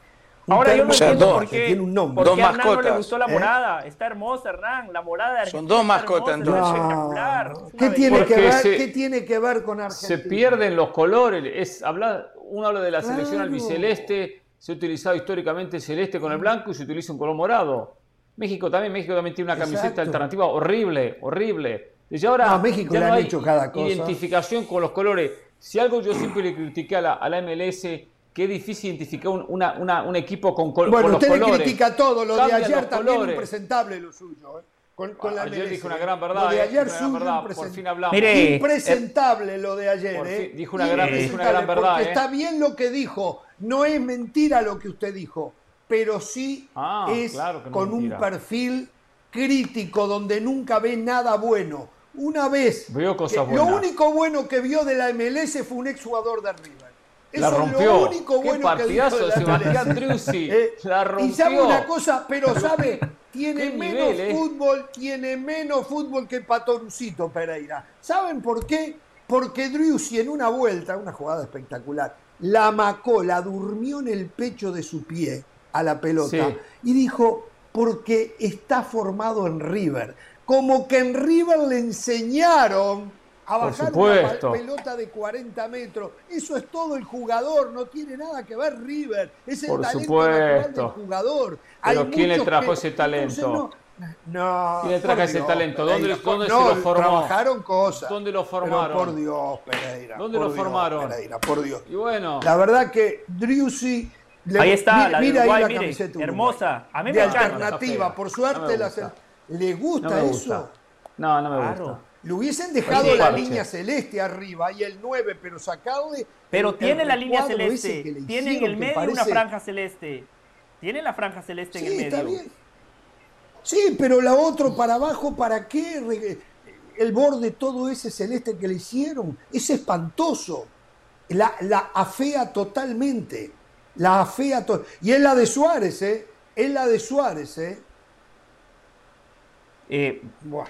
Un Ahora yo no termo sea, entiendo dos, por que qué, tiene un nombre. Dos a Hernán no le mascotas, gustó la ¿eh? morada. Está hermosa, Hernán. La morada de Argentina Son dos mascotas, hermosa, entonces. No. Es ¿Qué tiene, que ver, se- ¿Qué tiene que ver con Argentina? Se pierden los colores. Es, habla, uno habla de la selección Claro. albiceleste, se ha utilizado históricamente el celeste con el blanco y se utiliza un color morado. México también, México también tiene una camiseta Exacto. alternativa horrible, horrible. Desde ahora No, México ya le no han hay hecho cada cosa. identificación con los colores. Si algo yo siempre le critiqué a la, a la MLS, que es difícil identificar un, una- una- un equipo con, col- Bueno, con los usted le colores. critica todo, lo de ayer los también colores. impresentable lo suyo. ¿eh? Con, con la Ayer MLS, dije una ¿eh? gran verdad. Lo de eh, ayer suyo verdad. Por impresentable. fin hablamos. Mire, Impresentable lo de ayer, ¿eh? dijo una gran- Impresentable, dijo una gran verdad, Porque ¿eh? está bien lo que dijo, no es mentira lo que usted dijo, pero sí Ah, es claro es con un perfil crítico donde nunca ve nada bueno. Una vez, Veo cosas que- lo único bueno que vio de la MLS fue un exjugador de River. La Eso es rompió. lo único Qué bueno partidazo que vio de la MLS. Eh, La Y sabe rompió. una cosa, pero sabe, tiene menos nivel, eh. fútbol, tiene menos fútbol que Patorucito Pereira. ¿Saben por qué? Porque Driussi en una vuelta, una jugada espectacular, la macó, la durmió en el pecho de su pie a la pelota Sí. y dijo, porque está formado en River. Como que en River le enseñaron a bajar una pelota de 40 metros. Eso es todo el jugador, no tiene nada que ver River. Es el Por talento natural supuesto. del jugador. Pero Hay ¿quién le trajo que- ese talento? No, ¿Quién le trajo ese Dios, talento? ¿Dónde- Pereira, dónde no, se lo formó? Trabajaron cosas. ¿Dónde lo Pero formaron? por Dios, Pereira. ¿Dónde por lo Dios, formaron? Pereira, por Dios. Y bueno, La verdad que Driussi. Le- Ahí está, mira- la de ahí la mire, camiseta de hermosa. A mí de me encanta. alternativa, Está por No suerte la. ¿Le gusta, no me eso? No, no me Claro. gusta. Le hubiesen dejado la parche. línea celeste arriba y el 9, pero sacarle. Pero el- el tiene la línea celeste, tiene en el medio una franja celeste. Tiene la franja celeste en Sí, el está medio. bien. Sí, pero la otro para abajo, ¿para qué? El borde, todo ese celeste que le hicieron, es espantoso. La, la afea totalmente. La afea to- Y es la de Suárez, ¿eh? Es la de Suárez, ¿eh? Eh, Buah.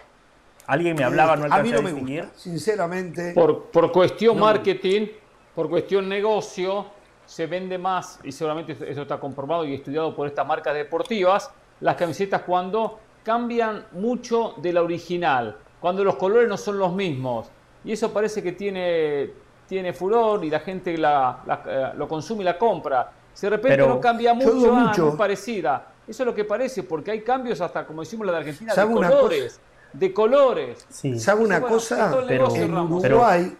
Alguien me hablaba, no a mí alcancé no a me gusta, sinceramente. Por, por cuestión marketing, por cuestión negocio, se vende más, y seguramente esto está comprobado y estudiado por estas marcas deportivas, las camisetas cuando cambian mucho de la original, cuando los colores no son los mismos. Y eso parece que tiene tiene furor y la gente la, la, lo consume y la compra. Si de repente no cambia mucho, ah, mucho. No parecida. Eso es lo que parece, porque hay cambios hasta, como decimos la de Argentina, de colores. De colores. Sí. ¿Sabe una cosa? Pero, en Uruguay,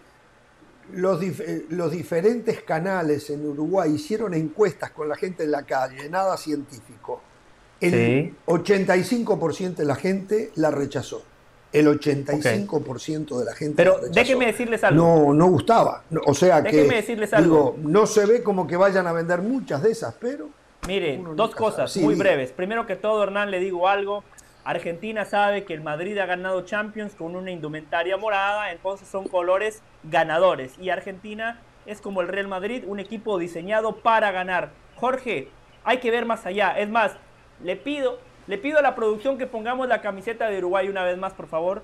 los, los diferentes canales en Uruguay hicieron encuestas con la gente en la calle, nada científico. El 85% de la gente la rechazó. El 85% de la gente. Pero déjenme decirles algo. No, no gustaba. o sea que. Decirles algo. Digo, no se ve como que vayan a vender muchas de esas, pero. Mire, dos cosas muy breves. Primero que todo, Hernán, le digo algo. Argentina sabe que el Madrid ha ganado Champions con una indumentaria morada, entonces son colores ganadores. Y Argentina es como el Real Madrid, un equipo diseñado para ganar. Jorge, hay que ver más allá. Es más, le pido, le pido a la producción que pongamos la camiseta de Uruguay una vez más, por favor.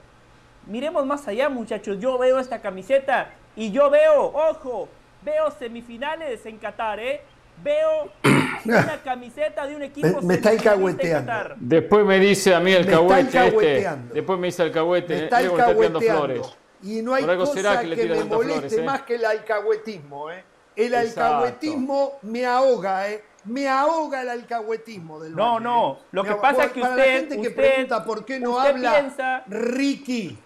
Miremos más allá, muchachos. Yo veo esta camiseta y yo veo, ojo, veo semifinales en Qatar, ¿eh? Veo [coughs] una camiseta de un equipo. Me, me está alcahueteando. Después me dice a mí el cahuete este. Después me dice el cahuete. Me está alcahueteando. Flores. Y no hay cosa que, que me moleste flores, ¿eh? más que el alcahuetismo, ¿eh? El alcahuetismo me ahoga, ¿eh? Me ahoga el alcahuetismo del No, no, lo que pasa es que para usted... la gente que pregunta por qué no habla Ricky,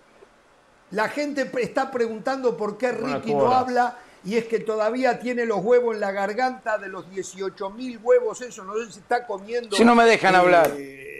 la gente está preguntando por qué Ricky no habla y es que todavía tiene los huevos en la garganta de los 18 mil huevos, eso no sé si está comiendo... Si no me dejan eh, hablar. Eh,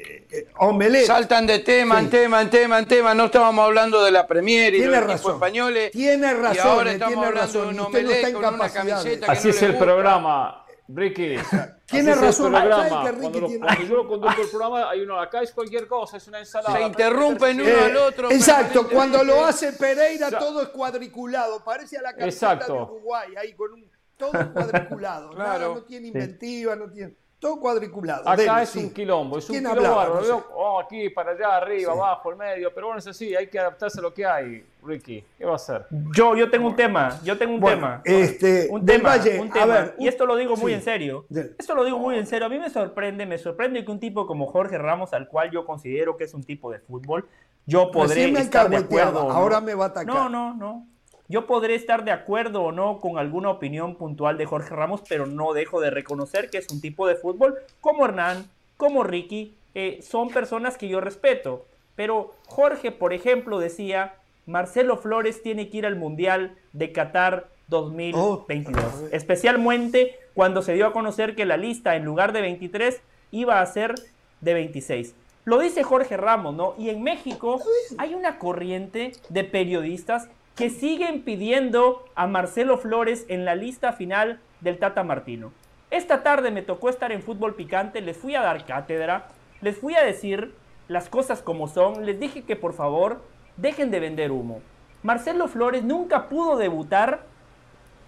Saltan de tema en tema, en tema, en tema. No estábamos hablando de la Premier y tiene los razón. españoles. Tiene razón, y ahora estamos tiene hablando razón. de un omelette no con una camiseta Así es el programa. Ricky. [laughs] Tiene razón, programa. Que Ricky tiene... cuando, yo lo conduzco el programa, hay uno acá, es cualquier cosa, es una ensalada. Se interrumpen uno al otro. Exacto, cuando lo hace Pereira todo es cuadriculado, parece a la camiseta de Uruguay, ahí con un, todo es cuadriculado, [laughs] claro. no tiene inventiva, no tiene... Todo cuadriculado. Acá es un quilombo, es un quilombo. Oh, aquí, para allá, arriba, abajo, el medio. Pero bueno, es así, hay que adaptarse a lo que hay, Ricky. ¿Qué va a hacer? Yo, yo tengo un tema, yo tengo un tema. Este, un tema, un tema. A ver, y esto lo digo muy en serio. Esto lo digo muy en serio. A mí me sorprende, me sorprende que un tipo como Jorge Ramos, al cual yo considero que es un tipo de fútbol, yo podré estar de acuerdo. Ahora me va a atacar. No, no, no. Yo podré estar de acuerdo o no con alguna opinión puntual de Jorge Ramos, pero no dejo de reconocer que es un tipo de fútbol como Hernán, como Ricky, eh, son personas que yo respeto. Pero Jorge, por ejemplo, decía, Marcelo Flores tiene que ir al Mundial de Qatar 2022. Especialmente cuando se dio a conocer que la lista en lugar de 23 iba a ser de 26. Lo dice Jorge Ramos, ¿no? Y en México hay una corriente de periodistas que siguen pidiendo a Marcelo Flores en la lista final del Tata Martino. Esta tarde me tocó estar en fútbol picante, les fui a dar cátedra, les fui a decir las cosas como son, les dije que por favor dejen de vender humo. Marcelo Flores nunca pudo debutar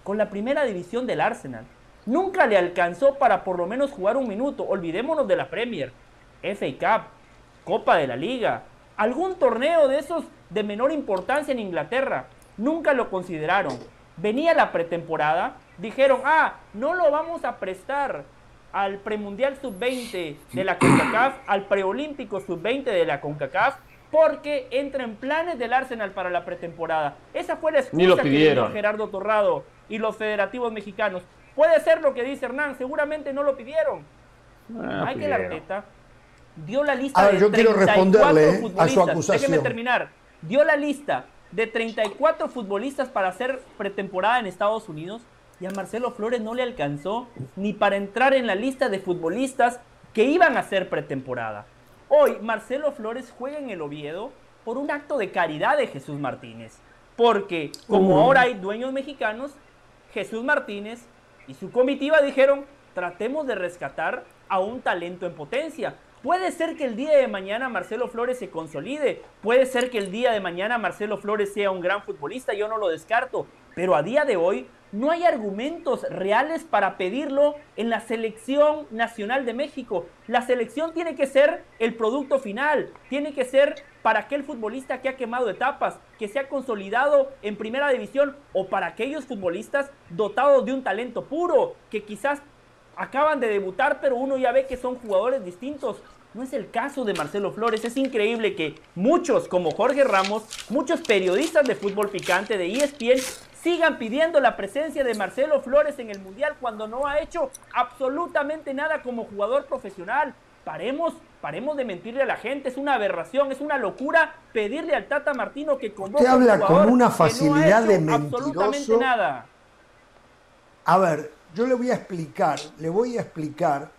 con la primera división del Arsenal. Nunca le alcanzó para por lo menos jugar un minuto. Olvidémonos de la Premier, FA Cup, Copa de la Liga, algún torneo de esos de menor importancia en Inglaterra. Nunca lo consideraron. Venía la pretemporada, dijeron, ah, no lo vamos a prestar al premundial sub-20 de la CONCACAF, [clears throat] al preolímpico sub-20 de la CONCACAF, porque entra en planes del Arsenal para la pretemporada. Esa fue la excusa que dio Gerardo Torrado y los federativos mexicanos. Puede ser lo que dice Hernán, seguramente no lo pidieron. Ah, Hay que la Arteta dio la lista de yo quiero responderle eh, a su acusación. Déjeme terminar. Dio la lista de 34 futbolistas para hacer pretemporada en Estados Unidos y a Marcelo Flores no le alcanzó ni para entrar en la lista de futbolistas que iban a hacer pretemporada. Hoy Marcelo Flores juega en el Oviedo por un acto de caridad de Jesús Martínez, porque como ahora hay dueños mexicanos, Jesús Martínez y su comitiva dijeron, tratemos de rescatar a un talento en potencia. Puede ser que el día de mañana Marcelo Flores se consolide, puede ser que el día de mañana Marcelo Flores sea un gran futbolista, yo no lo descarto, pero a día de hoy no hay argumentos reales para pedirlo en la selección nacional de México. La selección tiene que ser el producto final, tiene que ser para aquel futbolista que ha quemado etapas, que se ha consolidado en primera división o para aquellos futbolistas dotados de un talento puro, que quizás acaban de debutar, pero uno ya ve que son jugadores distintos. No es el caso de Marcelo Flores. Es increíble que muchos, como Jorge Ramos, muchos periodistas de fútbol picante de ESPN, sigan pidiendo la presencia de Marcelo Flores en el Mundial cuando no ha hecho absolutamente nada como jugador profesional. Paremos, paremos de mentirle a la gente, es una aberración, es una locura pedirle al Tata Martino que convoque Usted habla con una que no ha facilidad de hecho absolutamente mentiroso. nada. A ver, yo le voy a explicar, le voy a explicar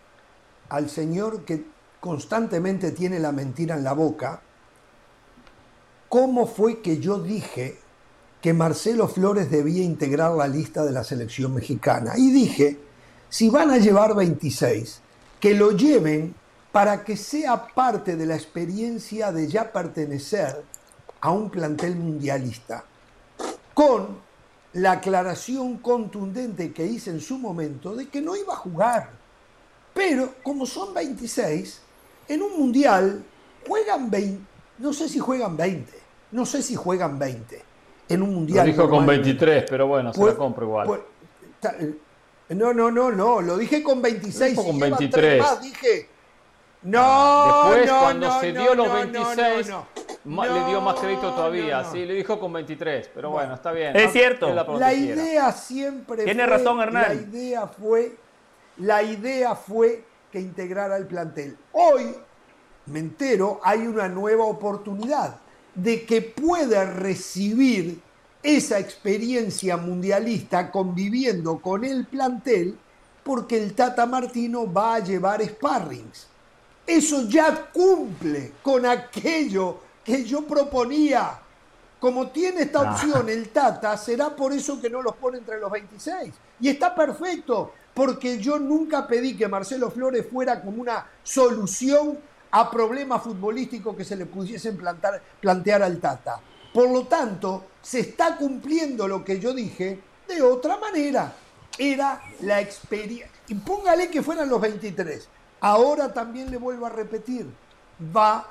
al señor que constantemente tiene la mentira en la boca, cómo fue que yo dije que Marcelo Flores debía integrar la lista de la selección mexicana. Y dije, si van a llevar 26, que lo lleven para que sea parte de la experiencia de ya pertenecer a un plantel mundialista, con la aclaración contundente que hice en su momento de que no iba a jugar. Pero como son 26, en un mundial juegan 20, no sé si juegan 20, no sé si juegan 20 en un Lo mundial. dijo con normalmente. 23, pero bueno, se Pues- la compro igual. pues, eh, no, no, no, no, lo dije con 26. Lo con llevan 23. tres más, dije. No, Después, no, cuando no, se no, dio los no, 26, no, le dio más crédito todavía. no, no. Sí, le dijo con 23, pero bueno, está bien. Es cierto. La idea siempre Tiene fue, razón, Hernán. La idea fue, la idea fue que integrara el plantel. Hoy, me entero, hay una nueva oportunidad de que pueda recibir esa experiencia mundialista conviviendo con el plantel porque el Tata Martino va a llevar sparrings. Eso ya cumple con aquello que yo proponía. Como tiene esta Ah. opción el Tata, será por eso que no los pone entre los 26. Y está perfecto, porque yo nunca pedí que Marcelo Flores fuera como una solución a problemas futbolísticos que se le pudiesen plantar- plantear al Tata. Por lo tanto, se está cumpliendo lo que yo dije de otra manera. Era la experiencia. Y póngale que fueran los 23. Ahora también le vuelvo a repetir, va a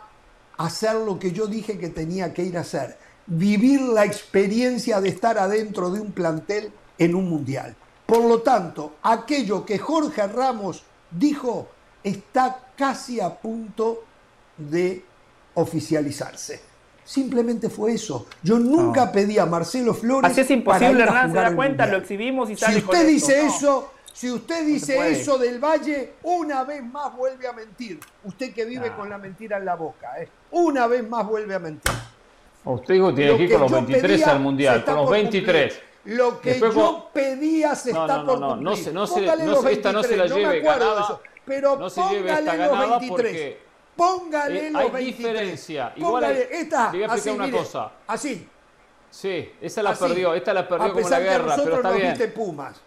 hacer lo que yo dije que tenía que ir a hacer. Vivir la experiencia de estar adentro de un plantel en un mundial. Por lo tanto, aquello que Jorge Ramos dijo está casi a punto de oficializarse. Simplemente fue eso. Yo nunca pedí a Marcelo Flores. Así es imposible, Hernán, se da cuenta, Mundial. lo exhibimos y Si sale con usted dice No. eso, si usted dice eso del Valle, una vez más vuelve a mentir. Usted que vive Ah. con la mentira en la boca, ¿eh? una vez más vuelve a mentir. Usted dijo que tiene que ir con los yo 23 pedía al Mundial, con los por 23. cumplir. Lo que Después yo pedía se No, está no, no, por no, cumplir. no se- no se- los se- esta no se la 23, lleve ganada, eso. Pero no se lleve los ganada 23. porque, Póngale eh, los hay 23. diferencia. Igual Póngale, hay- esta, le voy a explicar así, una mire, cosa. Así. Sí, esa la así. perdió, esta la perdió como la guerra, pero nosotros está nos bien. viste Pumas.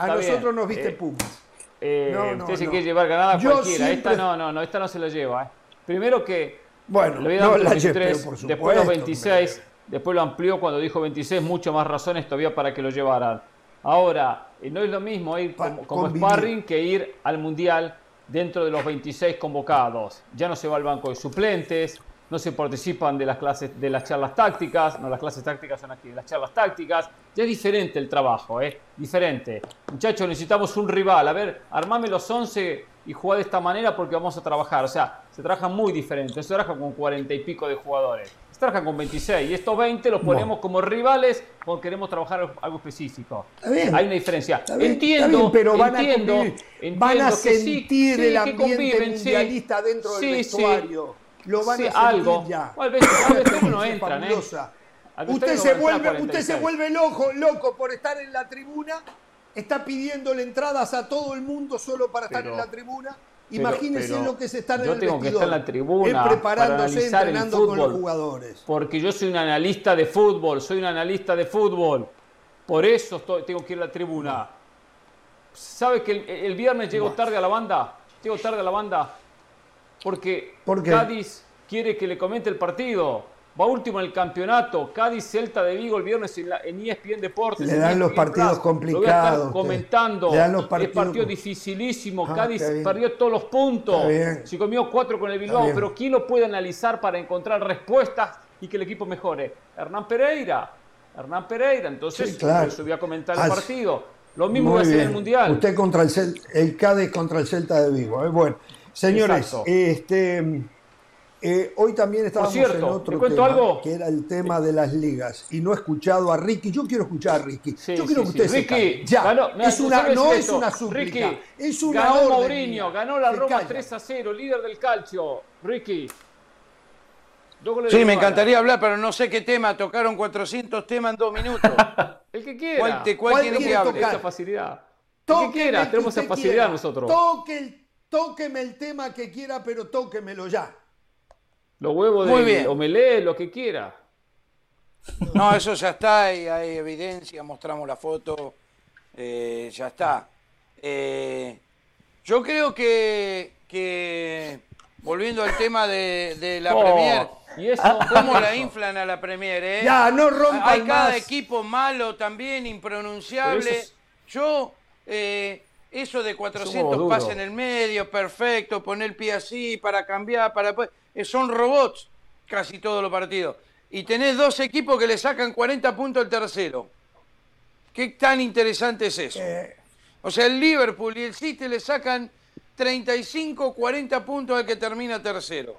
A Está nosotros bien. nos viste Eh, Pumas. Eh, No, no, usted se no. quiere llevar ganada Yo cualquiera. siempre- Esta no, no, no, esta no se la lleva. ¿eh? Primero que Bueno, le voy a dar la los lleve, 23, pero por después los supuesto, 26, después lo amplió cuando dijo 26, mucho más razones todavía para que lo llevaran. Ahora, eh, no es lo mismo ir Pa- como, como sparring que ir al Mundial dentro de los 26 convocados. Ya no se va al banco de suplentes, no se participan de las clases, de las charlas tácticas, no, las clases tácticas son aquí, las charlas tácticas. Ya es diferente el trabajo, ¿eh? Diferente. Muchachos, necesitamos un rival. A ver, armame los 11 y juega de esta manera porque vamos a trabajar. O sea, se trabaja muy diferente. No se trabaja con 40 y pico de jugadores. Se trabaja con 26. Y estos 20 los ponemos como rivales porque queremos trabajar algo específico. Está bien. Hay una diferencia. Está bien, entiendo, está bien, pero van entiendo, a convivir, entiendo van a que sí, sentir sí, el ambiente sí. mundialista dentro del vestuario. Lo van Sí, a sentir algo. ya. Al vestuario- al vestuario no [laughs] Una entran, ¿eh? Usted se, a vuelve, usted se 46. vuelve loco, loco por estar en la tribuna, está pidiéndole entradas a todo el mundo solo para estar Pero- en la tribuna. pero- Imagínese pero lo que se está en yo tengo que estar en la tribuna él para preparándose, el entrenando con los fútbol. jugadores. Porque yo soy un analista de fútbol, soy un analista de fútbol. Por eso estoy- tengo que ir a la tribuna. ¿Sabe que el, el viernes llego tarde a la banda? Llego tarde a la banda porque. Cádiz quiere que le comente el partido. Va último en el campeonato. Cádiz Celta de Vigo el viernes en, la, en E ESPN Deportes. Le dan los ESPN partidos Plus. complicados, Lo voy a comentando. Le dan los Es partidos partido com- dificilísimo. Ah, Cádiz perdió todos los puntos. Se comió cuatro con el Bilbao. Pero ¿quién lo puede analizar para encontrar respuestas y que el equipo mejore? Hernán Pereira. Hernán Pereira. Entonces, Sí, claro. eso voy a comentar el Así- partido. Lo mismo Muy voy a hacer en el Mundial. Usted contra el, Cel- el Cádiz contra el Celta de Vigo. ¿eh? Bueno, señores, Exacto. este, Eh, hoy también estábamos cierto, en otro ¿te cuento tema, algo? que era el tema de las ligas, y no he escuchado a Ricky. Yo quiero escuchar a Ricky. Sí, Yo quiero sí, que usted sí. Ricky. Ya, ganó- mira, es tú una, sabes no es esto. una súplica, Ricky, es una ganó orden Mourinho, mía. ganó la Roma calla. 3 a 0, líder del calcio. Ricky. Sí, me encantaría hablar, pero no sé qué tema. Tocaron 400 temas en dos minutos. [laughs] El que quiera. ¿Cuál, te- cuál ¿Cuál quiere que tocar? Esa facilidad. El que quiera, el que tenemos esa facilidad quiera. nosotros. Toque el- tóqueme el tema que quiera, pero tóquemelo ya. Los huevos Muy de bien. omelé, lo que quiera. No, eso ya está, y hay evidencia, mostramos la foto, eh, ya está. Eh, yo creo que, que, volviendo al tema de, de la Oh, Premier, y eso, ¿cómo la inflan a la Premier? eh? Ya, no rompan Hay cada más. equipo malo también, impronunciable. Es- Yo, eh, eso de 400 Somos pases en el medio, perfecto, poner el pie así para cambiar, para eh, son robots casi todos los partidos. Y tenés dos equipos que le sacan 40 puntos al tercero. ¿Qué tan interesante es eso? Eh, O sea, el Liverpool y el City le sacan 35, 40 puntos al que termina tercero.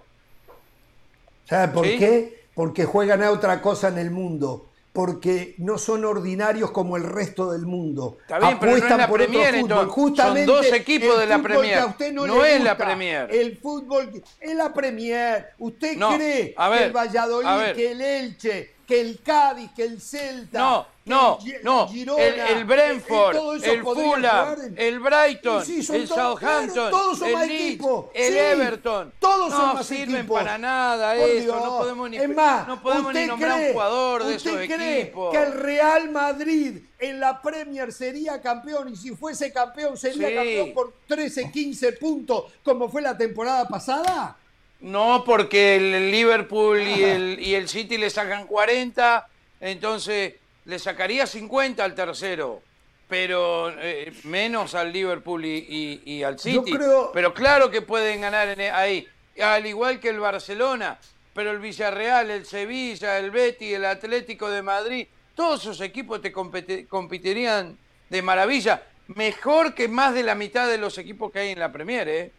¿Sabe por ¿Sí? qué? Porque juegan a otra cosa en el mundo. Porque no son ordinarios como el resto del mundo. Está bien, pero no es Apuestan la por Premier, fútbol. entonces. Son Justamente dos equipos de la Premier. a usted no, es la Premier. El fútbol es la Premier. ¿Usted No, cree ver, que el Valladolid, que el Elche, que el Cádiz, que el Celta, No, no, el no. Girona, el, el Brentford, eh, todo eso el Fulham, en- el Brighton, Sí, el Southampton, todos son el Leeds, equipos. el Sí, Everton. todos son no más sirven equipos. para nada Por eso. Dios. No podemos ni, es más, no podemos ni ¿usted nombrar cree- un jugador de ¿usted esos cree equipos. que el Real Madrid en la Premier sería campeón y si fuese campeón sería Sí. campeón por 13, 15 puntos como fue la temporada pasada? No, porque el Liverpool y el, y el City le sacan 40, entonces le sacaría 50 al tercero, pero eh, menos al Liverpool y, y- y al Yo City. creo- Pero claro que pueden ganar en- e, ahí, al igual que el Barcelona, pero el Villarreal, el Sevilla, el Betis, el Atlético de Madrid, todos esos equipos te competi- competirían de maravilla, mejor que más de la mitad de los equipos que hay en la Premier, ¿eh?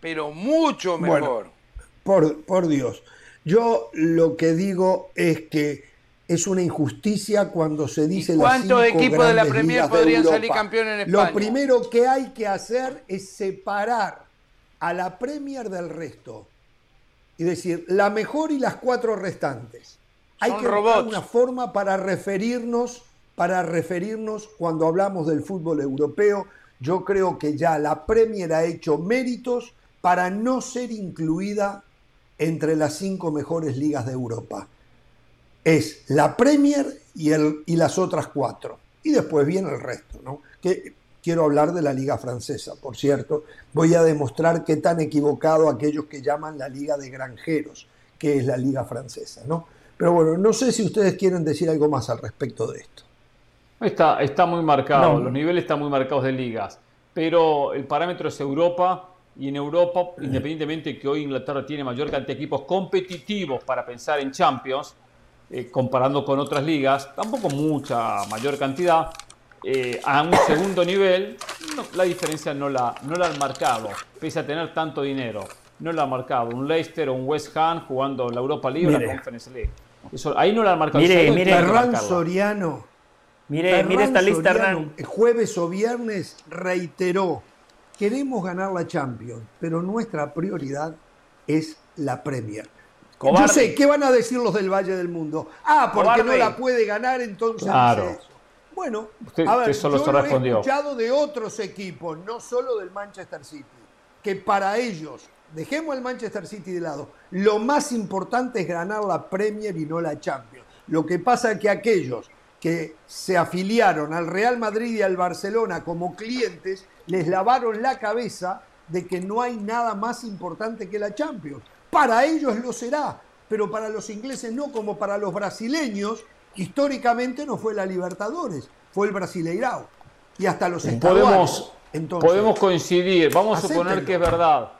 pero mucho Bueno, mejor. Por, por Dios. Yo lo que digo es que es una injusticia cuando se dice cuántos equipos de la Premier podrían salir campeón en España? Lo primero que hay que hacer es separar a la Premier del resto y decir la mejor y las cuatro restantes. Hay Son que buscar robots. una forma para referirnos, para referirnos cuando hablamos del fútbol europeo. Yo creo que ya la Premier ha hecho méritos para no ser incluida entre las cinco mejores ligas de Europa. Es la Premier y, el, y las otras cuatro. Y después viene el resto, ¿no? Que quiero hablar de la liga francesa, por cierto. Voy a demostrar qué tan equivocado aquellos que llaman la liga de granjeros, que es la liga francesa, ¿no? Pero bueno, no sé si ustedes quieren decir algo más al respecto de esto. Está, está muy marcado, No. los niveles están muy marcados de ligas, pero el parámetro es Europa y en Europa, independientemente que hoy Inglaterra tiene mayor cantidad de equipos competitivos para pensar en Champions, eh, comparando con otras ligas, tampoco mucha mayor cantidad, eh, a un segundo nivel, no, la diferencia no la, no la han marcado, pese a tener tanto dinero, no la han marcado. Un Leicester o un West Ham jugando la Europa League o Mire. la Conference League. Eso, ahí no la han marcado. Mire, mire. Ferran. Soriano Mire, Ferran mire esta lista, Soriano, Hernán. el jueves o viernes reiteró, queremos ganar la Champions, pero nuestra prioridad es la Premier. Cobarde. Yo sé, ¿qué van a decir los del Valle del Mundo? Ah, porque Cobarde. no la puede ganar, entonces Claro. dice eso. Bueno, Usted- a ver, usted solo yo se lo he respondió. escuchado de otros equipos, no solo del Manchester City, que para ellos, dejemos el Manchester City de lado, lo más importante es ganar la Premier y no la Champions. Lo que pasa es que aquellos que se afiliaron al Real Madrid y al Barcelona como clientes, les lavaron la cabeza de que no hay nada más importante que la Champions. Para ellos lo será, pero para los ingleses no, como para los brasileños, históricamente no fue la Libertadores, fue el Brasileirao. Y hasta los. Podemos, Entonces, podemos coincidir, vamos a suponer que es verdad.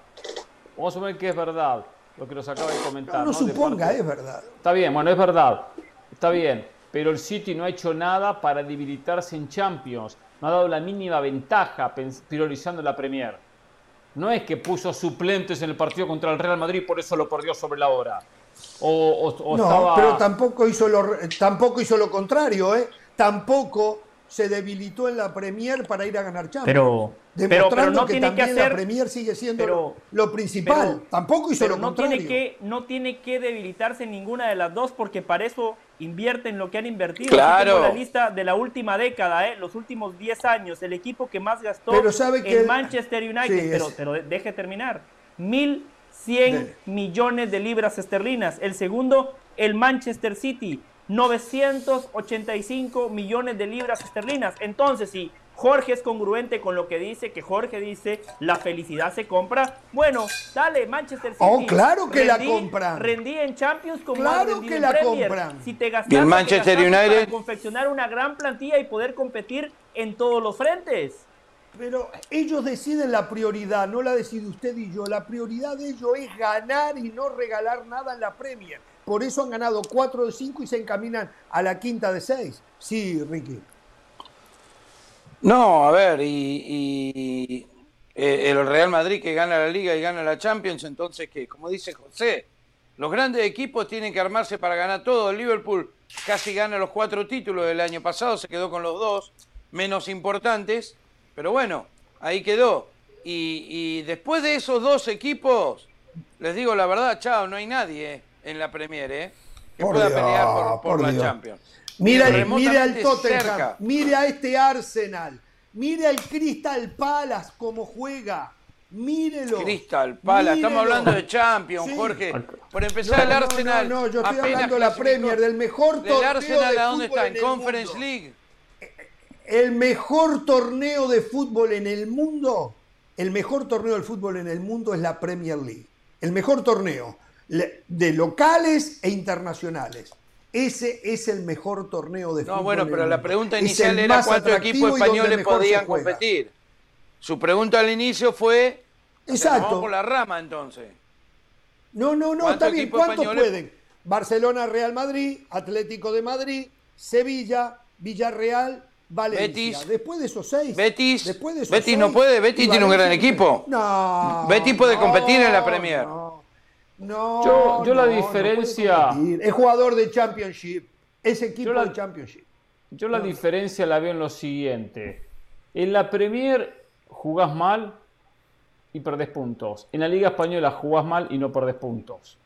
Vamos a suponer que es verdad lo que nos acaba de comentar. no, no ¿no? De suponga, parte- es verdad. Está bien, bueno, es verdad. Está bien. Pero el City no ha hecho nada para debilitarse en Champions. No ha dado la mínima ventaja priorizando la Premier. No es que puso suplentes en el partido contra el Real Madrid, por eso lo perdió sobre la hora. O, o- o No, estaba- pero tampoco hizo, lo, tampoco hizo lo contrario, ¿eh? Tampoco se debilitó en la Premier para ir a ganar Champions. Pero- pero- demostrando pero no que tiene que también la Premier sigue siendo pero- lo, lo principal. pero- tampoco hizo Pero lo no contrario. tiene, que, no tiene que debilitarse en ninguna de las dos porque para eso invierten lo que han invertido. Claro. Tengo la lista de la última década, ¿eh? los últimos 10 años. El equipo que más gastó Pero sabe que en el- Manchester United. Sí, pero, es- pero deje terminar. 1.100 Dele. millones de libras esterlinas. El segundo, el Manchester City. 985 millones de libras esterlinas. Entonces, si Jorge es congruente con lo que dice, que Jorge dice, la felicidad se compra, bueno, dale, Manchester City. Oh, claro que la compran. Rendí en Champions como Claro que en la Premier. compran. Si te gastaste, Y el te Manchester gastaste para United. confeccionar una gran plantilla y poder competir en todos los frentes. Pero ellos deciden la prioridad, no la decide usted y yo. La prioridad de ellos es ganar y no regalar nada en la Premier. Por eso han ganado 4 de 5 y se encaminan a la quinta de 6. Sí, Ricky. No, a ver, y, eh, el Real Madrid que gana la Liga y gana la Champions, entonces que, como dice José, los grandes equipos tienen que armarse para ganar todo. El Liverpool casi gana los cuatro títulos del año pasado, se quedó con los dos menos importantes, pero bueno, ahí quedó. Y, y después de esos dos equipos, les digo la verdad, chao, no hay nadie eh, en la Premier eh, que Por pueda Dios, pelear por, por por la Dios. Champions. Mira, mire al Tottenham, cerca. mire a este Arsenal, mire al Crystal Palace cómo juega. Mírelo. Crystal Palace, estamos hablando de Champions, Sí. Jorge. Por No, empezar, el Arsenal. No, no, yo estoy hablando de la. Premier, del mejor torneo ¿Del Arsenal de a dónde fútbol está? en ¿En el Conference mundo. League? El mejor torneo de fútbol en el mundo, el mejor torneo del fútbol en el mundo es la Premier League. El mejor torneo de locales e internacionales. Ese es el mejor torneo de No, fútbol. bueno, en pero la pregunta inicial era cuántos equipos españoles podían competir. Su pregunta al inicio fue. "Nos Exacto. Vamos por la rama entonces. No, no, no, ¿Cuántos está bien. ¿Cuántos españoles? pueden? Barcelona, Real Madrid, Atlético de Madrid, Sevilla, Villarreal, Valencia. Betis. Después de esos seis. Betis. Después de esos Betis no puede, Betis tiene un gran equipo. No. Betis puede no, competir en la Premier. No. No, Yo- yo la no, diferencia- es jugador de Championship. Es equipo la- de Championship. Yo la diferencia la veo en lo siguiente. En la Premier jugás mal y perdés puntos. En la Liga Española jugás mal y no perdés puntos.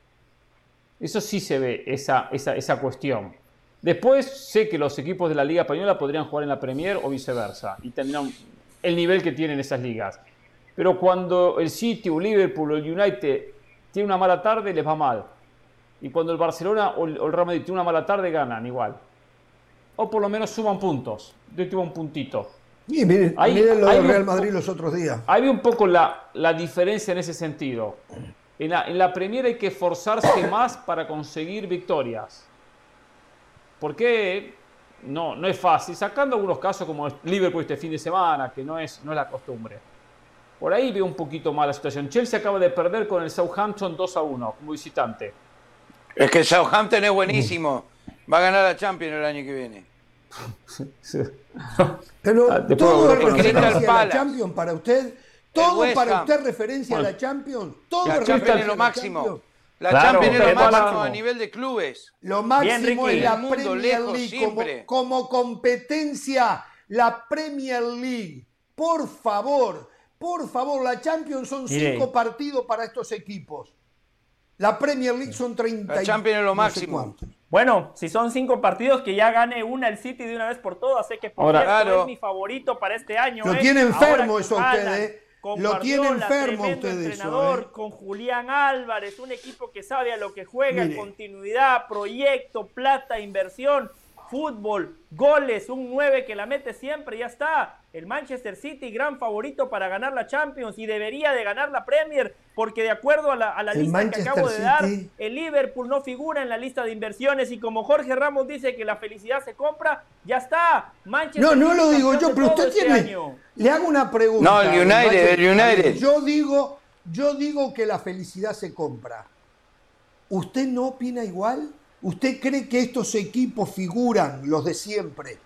Eso sí se ve, esa, esa, esa cuestión. Después sé que los equipos de la Liga Española podrían jugar en la Premier o viceversa y tendrán el nivel que tienen esas ligas. Pero cuando el City o Liverpool o el United tiene una mala tarde, les va mal. Y cuando el Barcelona o el Real Madrid tiene una mala tarde, ganan igual. O por lo menos suman puntos. Yo tuve un puntito. Y miren, Ahí- miren lo del Real Madrid los otros días. Ahí ve un poco la, la diferencia en ese sentido. En la, en la Premier hay que esforzarse [coughs] más para conseguir victorias. Porque no, no es fácil. Sacando algunos casos como Liverpool este fin de semana, que no es, no es la costumbre. Por ahí veo un poquito más la situación. Chelsea acaba de perder con el Southampton 2 a 1 como visitante. Es que Southampton es buenísimo. Va a ganar la Champions el año que viene. [laughs] Pero Ah, todo es referencia a la. Champions para usted. Todo para usted referencia a la Champions. Todo La es Champions referencia es lo a la máximo. Champions. La Claro, Champions es lo es lo máximo máximo. a nivel de clubes. Lo máximo es la El mundo Premier lejos League siempre. como, como competencia. La Premier League. Por favor, por favor, la Champions son Mire. cinco partidos para estos equipos. La Premier League son 30 La Champions es lo no sé máximo. Bueno, si son cinco partidos, que ya gane una el City de una vez por todas. Sé que por Ahora- cierto, Claro. es mi favorito para este año. Lo ¿eh? tiene enfermo eso con a usted, Haaland, ¿eh? Lo tiene enfermo a tremendo usted eso, entrenador, ¿eh? con Julián Álvarez, un equipo que sabe a lo que juega, Mire. continuidad, proyecto, plata, inversión, fútbol, goles, un 9 que la mete siempre, ya está. El Manchester City, gran favorito para ganar la Champions y debería de ganar la Premier, porque de acuerdo a la, a la El lista que acabo de dar, el Liverpool no figura en la lista de inversiones y como Jorge Ramos dice que la felicidad se compra, ya está. Manchester No, no City lo digo yo, pero usted este tiene. año. Le hago una pregunta. No, el United, el United. Yo digo, yo digo que la felicidad se compra. ¿Usted no opina igual? ¿Usted cree que estos equipos figuran, los de siempre,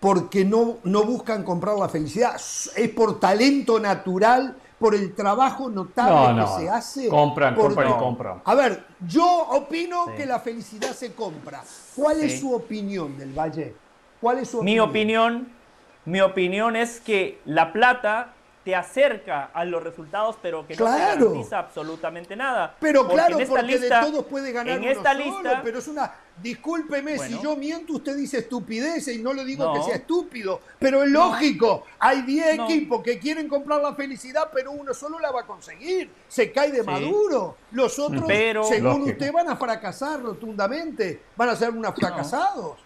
porque no, no buscan comprar la felicidad? ¿Es por talento natural, por el trabajo notable No, no. que se hace. Compran, por- compran y compran. A ver, yo opino Sí. que la felicidad se compra. ¿Cuál es su opinión del Valle? ¿Cuál es su Mi opinión, mi opinión es que la plata te acerca a los resultados, pero que no Claro. te garantiza absolutamente nada. Pero Porque claro, en esta porque lista- de todos puede ganar en uno esta solo, lista, pero es una... Discúlpeme, si Bueno. yo miento, usted dice estupideces y no le digo No. que sea estúpido, pero es lógico. Hay 10 No. equipos que quieren comprar la felicidad, pero uno solo la va a conseguir. Se cae de Sí. maduro. Los otros, Pero- según Lógico. usted, van a fracasar rotundamente. Van a ser unos fracasados.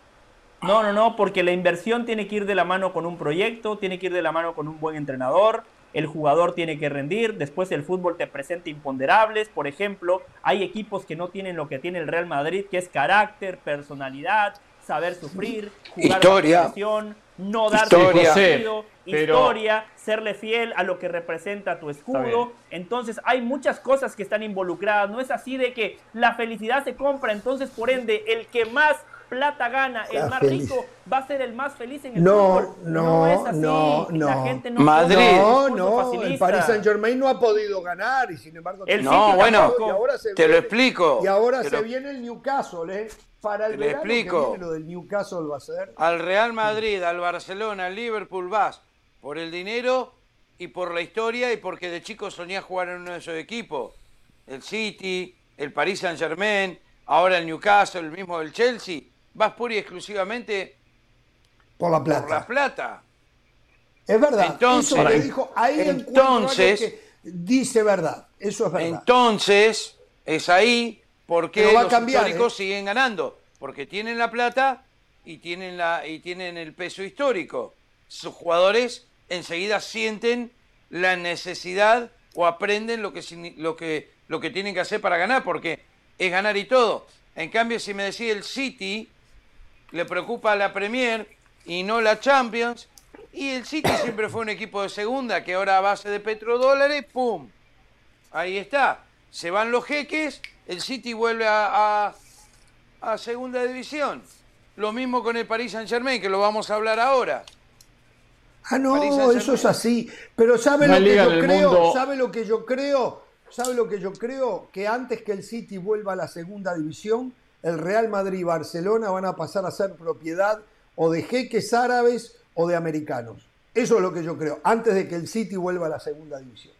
No, no, no, porque la inversión tiene que ir de la mano con un proyecto, tiene que ir de la mano con un buen entrenador, el jugador tiene que rendir, después el fútbol te presenta imponderables, por ejemplo, hay equipos que no tienen lo que tiene el Real Madrid, que es carácter, personalidad, saber sufrir, jugar Historia. presión, no darse Historia. partido, Pero- historia, serle fiel a lo que representa tu escudo. Entonces hay muchas cosas que están involucradas. No es así de que la felicidad se compra, entonces por ende el que más plata gana, el más feliz- rico, va a ser el más feliz en el No, fútbol. no, es así. no, La no. gente no Madrid. No, no, el. Paris Saint Germain no ha podido ganar y sin embargo... El No, City bueno, tampoco. Y ahora se te lo viene- explico. Y ahora se lo- viene el Newcastle, ¿eh? Para el Te lo verano que explico. viene lo del Newcastle va a ser... Al Real Madrid, al Barcelona, al Liverpool vas por el dinero y por la historia y porque de chico soñás jugar en uno de esos equipos. El City, el Paris Saint Germain, ahora el Newcastle, el mismo del Chelsea. Vas pura y exclusivamente Por la plata. por la plata. Es verdad. Entonces- eso que dijo, ahí entonces- que dice verdad. Eso es verdad. Entonces, es ahí porque a los cambiar, históricos ¿eh? siguen ganando. Porque tienen la plata y tienen, la, y tienen el peso histórico. Sus jugadores enseguida sienten la necesidad o aprenden lo que, lo que, lo que tienen que hacer para ganar, porque es ganar y todo. En cambio, si me decía el City, le preocupa la Premier y no la Champions, y el City siempre fue un equipo de segunda que ahora a base de petrodólares, ¡pum! Ahí está. Se van los jeques, el City vuelve a, a- a segunda división. Lo mismo con el Paris Saint Germain, que lo vamos a hablar ahora. Ah, no, eso es así. Pero ¿sabe No lo que yo creo? mundo. ¿Sabe lo que yo creo? ¿Sabe lo que yo creo? Que antes que el City vuelva a la segunda división, el Real Madrid y Barcelona van a pasar a ser propiedad o de jeques árabes o de americanos. Eso es lo que yo creo, antes de que el City vuelva a la segunda división.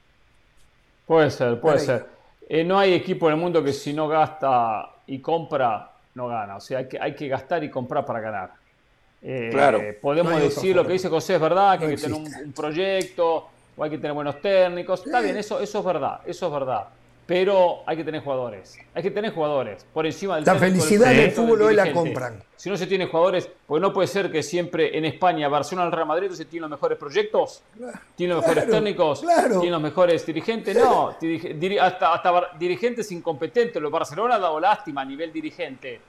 Puede ser, puede ser. Eh, no hay equipo en el mundo que si no gasta y compra, no gana. O sea, hay que, hay que gastar y comprar para ganar. Eh, Claro. Podemos No decir lo forma. que dice José es verdad, que No hay que tener un proyecto, o hay que tener buenos técnicos. Está bien, eso, eso es verdad, eso es verdad. Pero hay que tener jugadores. Hay que tener jugadores por encima del La felicidad del fútbol hoy la compran. Si no se tiene jugadores, pues no puede ser que siempre en España, Barcelona, el Real Madrid, entonces tiene los mejores proyectos, tiene los mejores claro, técnicos, claro. tiene los mejores dirigentes. No, diri- hasta, hasta dirigentes incompetentes. Los Barcelona ha dado lástima a nivel dirigente.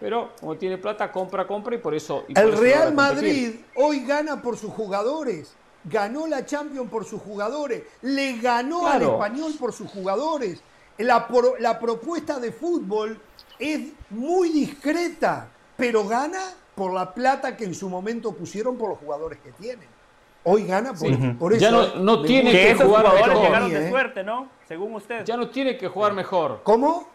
Pero como tiene plata, compra, compra y por eso. y por El eso Real. Madrid hoy gana por sus jugadores. Ganó la Champions por sus jugadores. Le ganó al Claro. español por sus jugadores. La, pro- la propuesta de fútbol es muy discreta, pero gana por la plata que en su momento pusieron por los jugadores que tienen. Hoy gana por, Sí. por eso. Ya no- no tiene Que jugar mejor, llegaron de ¿eh? suerte, ¿no? Según usted. Ya no tiene que jugar mejor. ¿Cómo?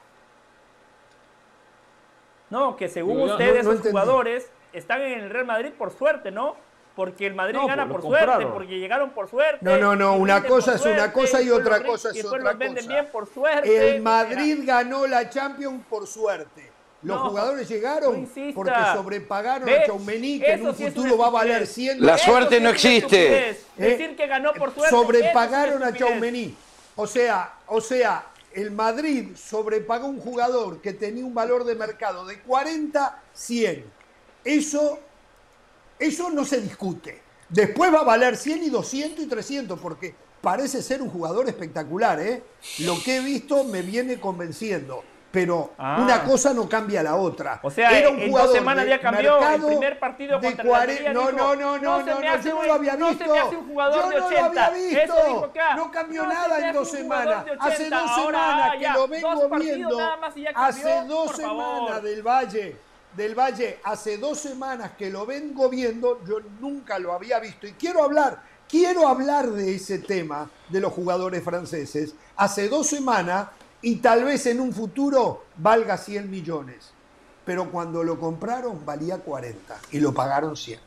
No, que según usted no- no esos entendí. jugadores están en el Real Madrid por suerte, ¿no? Porque el Madrid No, gana por suerte, porque llegaron por suerte. No, no, no, una cosa es una cosa y otra cosa es otra los venden cosa. bien por suerte. El Madrid ganó la Champions por suerte. Los No, jugadores llegaron porque sobrepagaron ¿Ves? a Chaumení, que en un sí futuro va a valer estupidez. 100 La suerte no existe. ¿Eh? Decir que ganó por suerte. sobrepagaron a. Chaumení. O sea, o sea, el Madrid sobrepagó un jugador que tenía un valor de mercado de 40, 100. Eso, eso no se discute. Después va a valer 100 y 200 y 300 porque parece ser un jugador espectacular, ¿eh? Lo que he visto me viene convenciendo. Pero Ah. una cosa no cambia la otra. O sea, Era un en jugador dos semanas ya cambió. El primer partido contra el 40 Almería No, no, no, no, no, no, yo no lo había no se visto. me hace un jugador yo de no lo 80. había visto. Eso dijo acá. No cambió No nada en dos semanas. Hace 80. dos Ahora, semanas que ya, lo vengo viendo. Hace dos por favor. semanas del Valle. Del Valle, hace dos semanas que lo vengo viendo, yo nunca lo había visto. Y quiero hablar, quiero hablar de ese tema de los jugadores franceses hace dos semanas y tal vez en un futuro valga 100 millones. Pero cuando lo compraron valía 40 y lo pagaron 100.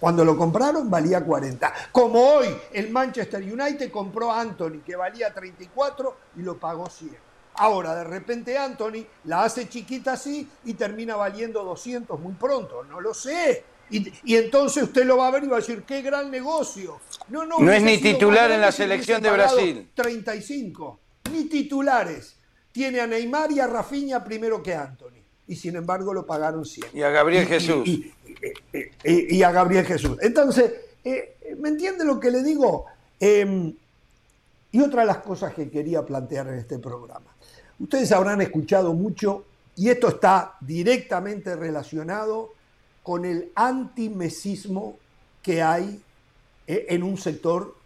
Cuando lo compraron valía 40. Como hoy el Manchester United compró a Anthony que valía 34 y lo pagó 100. Ahora de repente Anthony la hace chiquita así y termina valiendo 200 muy pronto. No lo sé. Y, entonces usted lo va a ver y va a decir, qué gran negocio. No, no, no es ni titular en la selección de Brasil. 35, ni titulares. Tiene a Neymar y a Rafinha primero que Anthony. Y sin embargo lo pagaron 100. Y a Gabriel Jesús. Y, a Gabriel Jesús. Entonces, eh, ¿me entiende lo que le digo? Em, y otra de las cosas que quería plantear en este programa. Ustedes habrán escuchado mucho, y esto está directamente relacionado con el antimesismo que hay eh, en un sector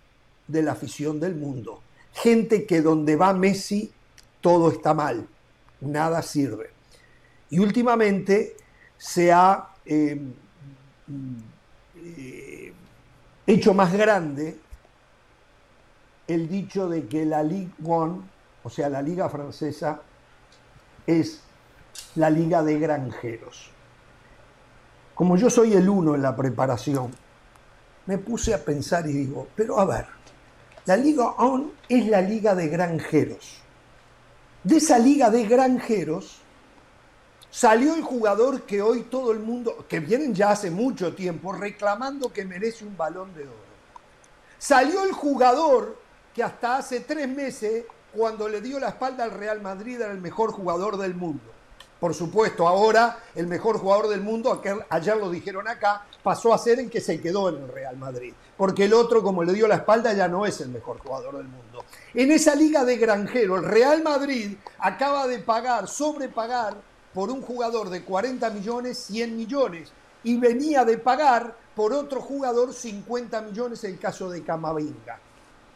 de la afición del mundo. Gente que donde va Messi todo está mal, nada sirve. Y últimamente se ha eh, eh, hecho más grande el dicho de que la Ligue 1, o sea, la liga francesa, es la liga de granjeros. Como yo soy el uno en la preparación, me puse a pensar y digo, pero a ver, la Liga ON es la liga de granjeros. De esa liga de granjeros salió el jugador que hoy todo el mundo, que vienen ya hace mucho tiempo, reclamando que merece un balón de oro. Salió el jugador que hasta hace tres meses, cuando le dio la espalda al Real Madrid, era el mejor jugador del mundo. Por supuesto, ahora el mejor jugador del mundo, ayer lo dijeron acá, pasó a ser el que se quedó en el Real Madrid. Porque el otro, como le dio la espalda, ya no es el mejor jugador del mundo. En esa liga de granjero, el Real Madrid acaba de pagar, sobrepagar por un jugador de 40 millones, 100 millones. Y venía de pagar por otro jugador 50 millones, el caso de Camavinga.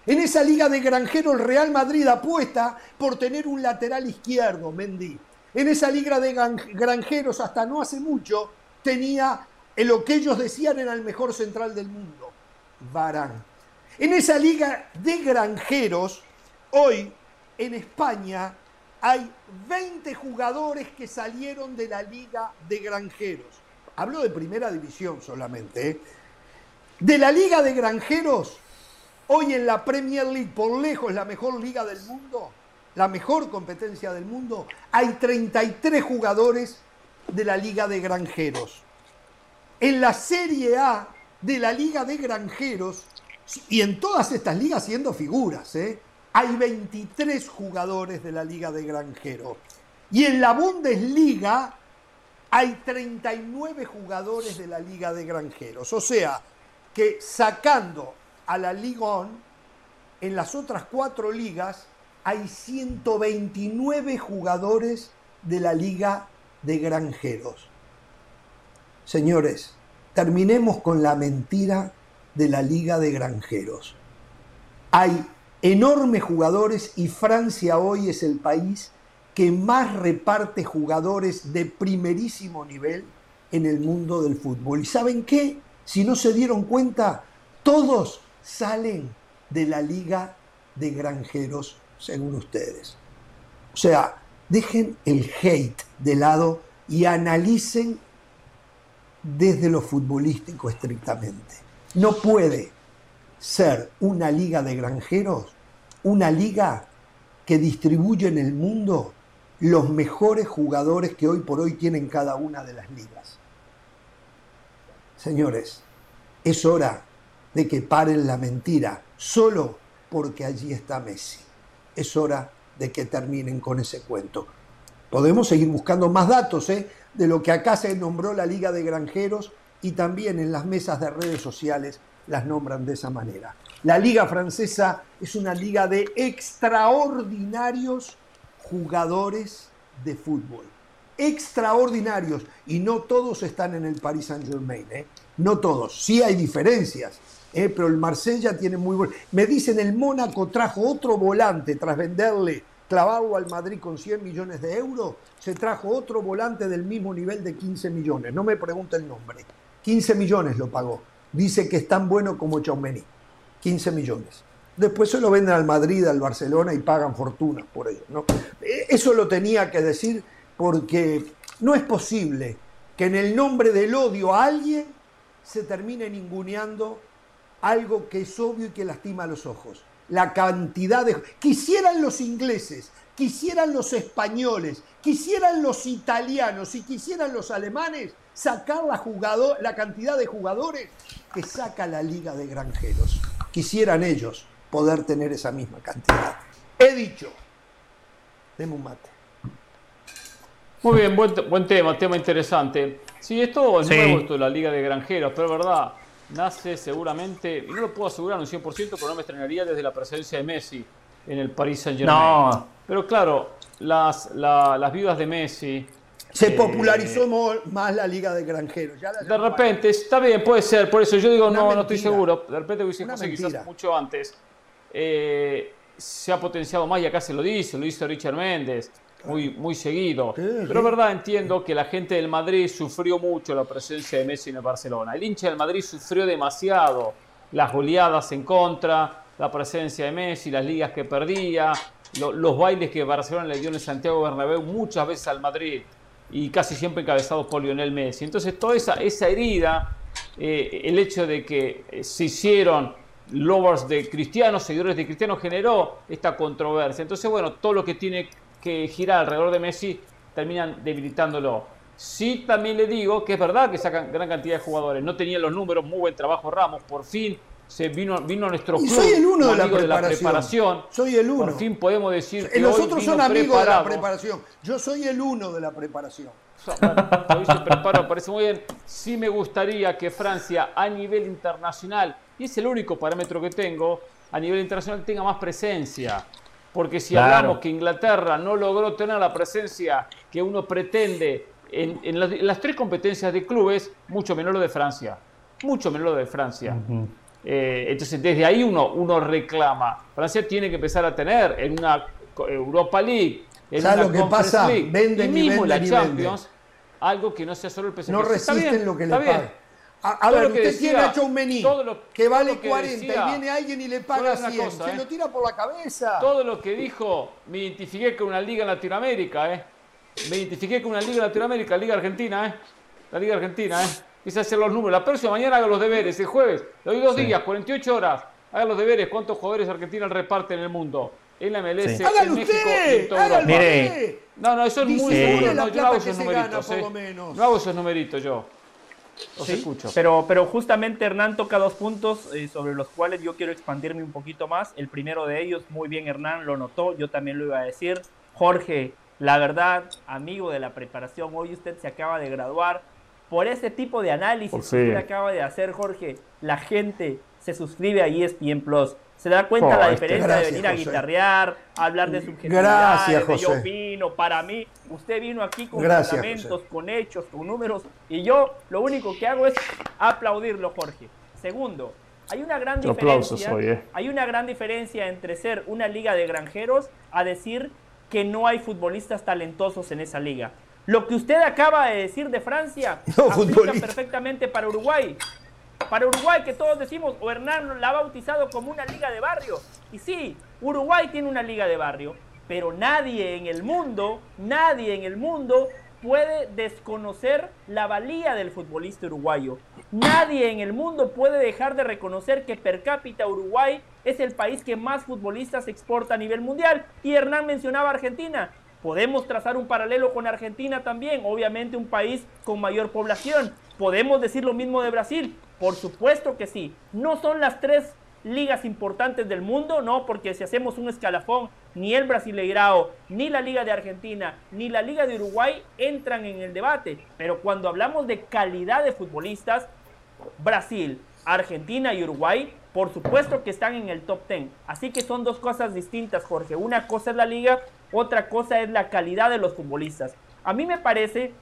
En esa liga de granjero, el Real Madrid apuesta por tener un lateral izquierdo, Mendy en esa liga de granjeros, hasta no hace mucho, tenía lo que ellos decían era el mejor central del mundo, Barán. En esa liga de granjeros, hoy en España hay 20 jugadores que salieron de la liga de granjeros. Hablo de primera división solamente. ¿eh? De la liga de granjeros, hoy en la Premier League, por lejos la mejor liga del mundo, la mejor competencia del mundo, hay 33 jugadores de la Liga de Granjeros. En la Serie A de la Liga de Granjeros, y en todas estas ligas siendo figuras, ¿eh? hay 23 jugadores de la Liga de Granjeros. Y en la Bundesliga hay 39 jugadores de la Liga de Granjeros. O sea, que sacando a la Liga On, en las otras cuatro ligas hay 129 jugadores de la Liga de Granjeros. Señores, terminemos con la mentira de la Liga de Granjeros. Hay enormes jugadores y Francia hoy es el país que más reparte jugadores de primerísimo nivel en el mundo del fútbol. ¿Y saben qué? Si no se dieron cuenta, todos salen de la Liga de Granjeros según ustedes. O sea, dejen el hate de lado y analicen desde lo futbolístico estrictamente. No puede ser una liga de granjeros, una liga que distribuye en el mundo los mejores jugadores que hoy por hoy tienen cada una de las ligas. Señores, es hora de que paren la mentira solo porque allí está Messi es hora de que terminen con ese cuento. Podemos seguir buscando más datos ¿eh? de lo que acá se nombró la Liga de Granjeros y también en las mesas de redes sociales las nombran de esa manera. La Liga Francesa es una liga de extraordinarios jugadores de fútbol. Extraordinarios. Y no todos están en el Paris Saint Germain. ¿eh? No todos. Sí hay diferencias. Eh, pero el Marsella tiene muy buen. Me dicen el Mónaco trajo otro volante tras venderle, clavarlo al Madrid con 100 millones de euros, se trajo otro volante del mismo nivel de 15 millones. No me pregunte el nombre. 15 millones lo pagó. Dice que es tan bueno como Chaumení. 15 millones. Después se lo venden al Madrid, al Barcelona y pagan fortuna por ello. ¿no? Eh, Eso lo tenía que decir porque no es posible que en el nombre del odio a alguien se termine ninguneando algo que es obvio y que lastima a los ojos. La cantidad de... Quisieran los ingleses, quisieran los españoles, quisieran los italianos y quisieran los alemanes sacar la, jugador, la cantidad de jugadores que saca la liga de granjeros. Quisieran ellos poder tener esa misma cantidad. He dicho, deme un mate. Muy bien, buen, buen tema, tema interesante. Sí, esto es Sí. nuevo, esto de la Liga de Granjeros, pero es verdad, nace seguramente, y no lo puedo asegurar un 100%, pero no me extrañaría desde la presencia de Messi en el Paris Saint Germain. No. Pero claro, las, la- las viudas de Messi, Se Eh, popularizó más la liga de granjeros. Ya la de repente, está bien, puede ser, por eso yo digo, Una no, no estoy mentira. seguro, de repente hubiese José mentira. quizás mucho antes. Eh, se ha potenciado más y acá se lo dice, lo hizo Richard Méndez, muy, muy seguido. Pero es verdad, entiendo que la gente del Madrid sufrió mucho la presencia de Messi en el Barcelona. El hincha del Madrid sufrió demasiado las goleadas en contra, la presencia de Messi, las ligas que perdía, lo- los bailes que Barcelona le dio en el Santiago Bernabéu muchas veces al Madrid y casi siempre encabezados por Lionel Messi. Entonces toda esa, esa herida, eh, el hecho de que eh, se hicieron lovers de cristianos, seguidores de cristianos, generó esta controversia. Entonces, bueno, todo lo que tiene que girar alrededor de Messi terminan debilitándolo. Sí, también le digo que es verdad que sacan gran cantidad de jugadores. No tenían los números, muy buen trabajo Ramos. Por fin se vino, vino nuestro Y club. soy el uno de la preparación. preparación. Soy el uno. Por fin podemos decir que Eh, Los hoy otros son amigos de la preparación. Yo soy el uno de la preparación. Bueno, hoy se prepara, parece muy bien. Sí me gustaría que Francia a nivel internacional, y es el único parámetro que tengo, a nivel internacional tenga más presencia. Porque si Claro. hablamos que Inglaterra no logró tener la presencia que uno pretende en, en las, en las tres competencias de clubes, mucho menor lo de Francia. Mucho menor lo de Francia. Eh, entonces, desde ahí uno, uno reclama. Francia tiene que empezar a tener en una Europa League, en ¿Sabes una lo que pasa? League, Venden y y mismo la venden. Champions, algo que no sea solo el PSG. No resisten bien, lo que le está bien. pagan. A, a ver, lo que usted decía, tiene hecho un mení todo lo- que vale lo que 40 decía, y viene alguien y le paga es una 100. cosa, Se ¿eh? lo tira por la cabeza. Todo lo que dijo, me identifiqué con una liga en Latinoamérica, ¿eh? Me identifiqué con una liga en Latinoamérica, Liga Argentina, ¿eh? La Liga Argentina, ¿eh? Quise hacer los números. La próxima mañana haga los deberes, el jueves. Le doy dos días, 48 horas. Haga los deberes. ¿Cuántos jugadores argentinos reparten en el mundo? En la MLS, Sí. en México y en usted, toda hágalo Europa. Mire. usted. No, no, eso es muy seguro. No, yo no hago esos gana, numeritos. ¿eh? No hago esos numeritos yo. Los Sí, escucho. Pero, pero justamente Hernán toca dos puntos eh, sobre los cuales yo quiero expandirme un poquito más. El primero de ellos, muy bien Hernán, lo notó, yo también lo iba a decir. Jorge, la verdad, amigo de la preparación, hoy usted se acaba de graduar. Por ese tipo de análisis que fin. usted acaba de hacer, Jorge, la gente se suscribe a ESPN Plus. Se da cuenta Oh, la este- diferencia Gracias, de venir a José. guitarrear, hablar de subjetividades, Gracias, de yo opino, para mí. Usted vino aquí con Gracias, fundamentos, con hechos, con números, y yo lo único que hago es aplaudirlo, Jorge. Segundo, hay una gran diferencia. hoy, ¿eh? Hay una gran diferencia entre ser una liga de granjeros a decir que no hay futbolistas talentosos en esa liga. Lo que usted acaba de decir de Francia No, aplica futbolista. perfectamente para Uruguay. Para Uruguay, que todos decimos, o Hernán la ha bautizado como una liga de barrio. Y sí, Uruguay tiene una liga de barrio, pero nadie en el mundo, nadie en el mundo puede desconocer la valía del futbolista uruguayo. Nadie en el mundo puede dejar de reconocer que per cápita Uruguay es el país que más futbolistas exporta a nivel mundial. Y Hernán mencionaba Argentina. Podemos trazar un paralelo con Argentina también, obviamente un país con mayor población. Podemos decir lo mismo de Brasil, por supuesto que sí. No son las tres ligas importantes del mundo, no, porque si hacemos un escalafón, ni el Brasileirao, ni la Liga de Argentina, ni la Liga de Uruguay entran en el debate. Pero cuando hablamos de calidad de futbolistas, Brasil, Argentina y Uruguay, por supuesto que están en el top 10. Así que son dos cosas distintas, Jorge. Una cosa es la liga, otra cosa es la calidad de los futbolistas. A mí me parece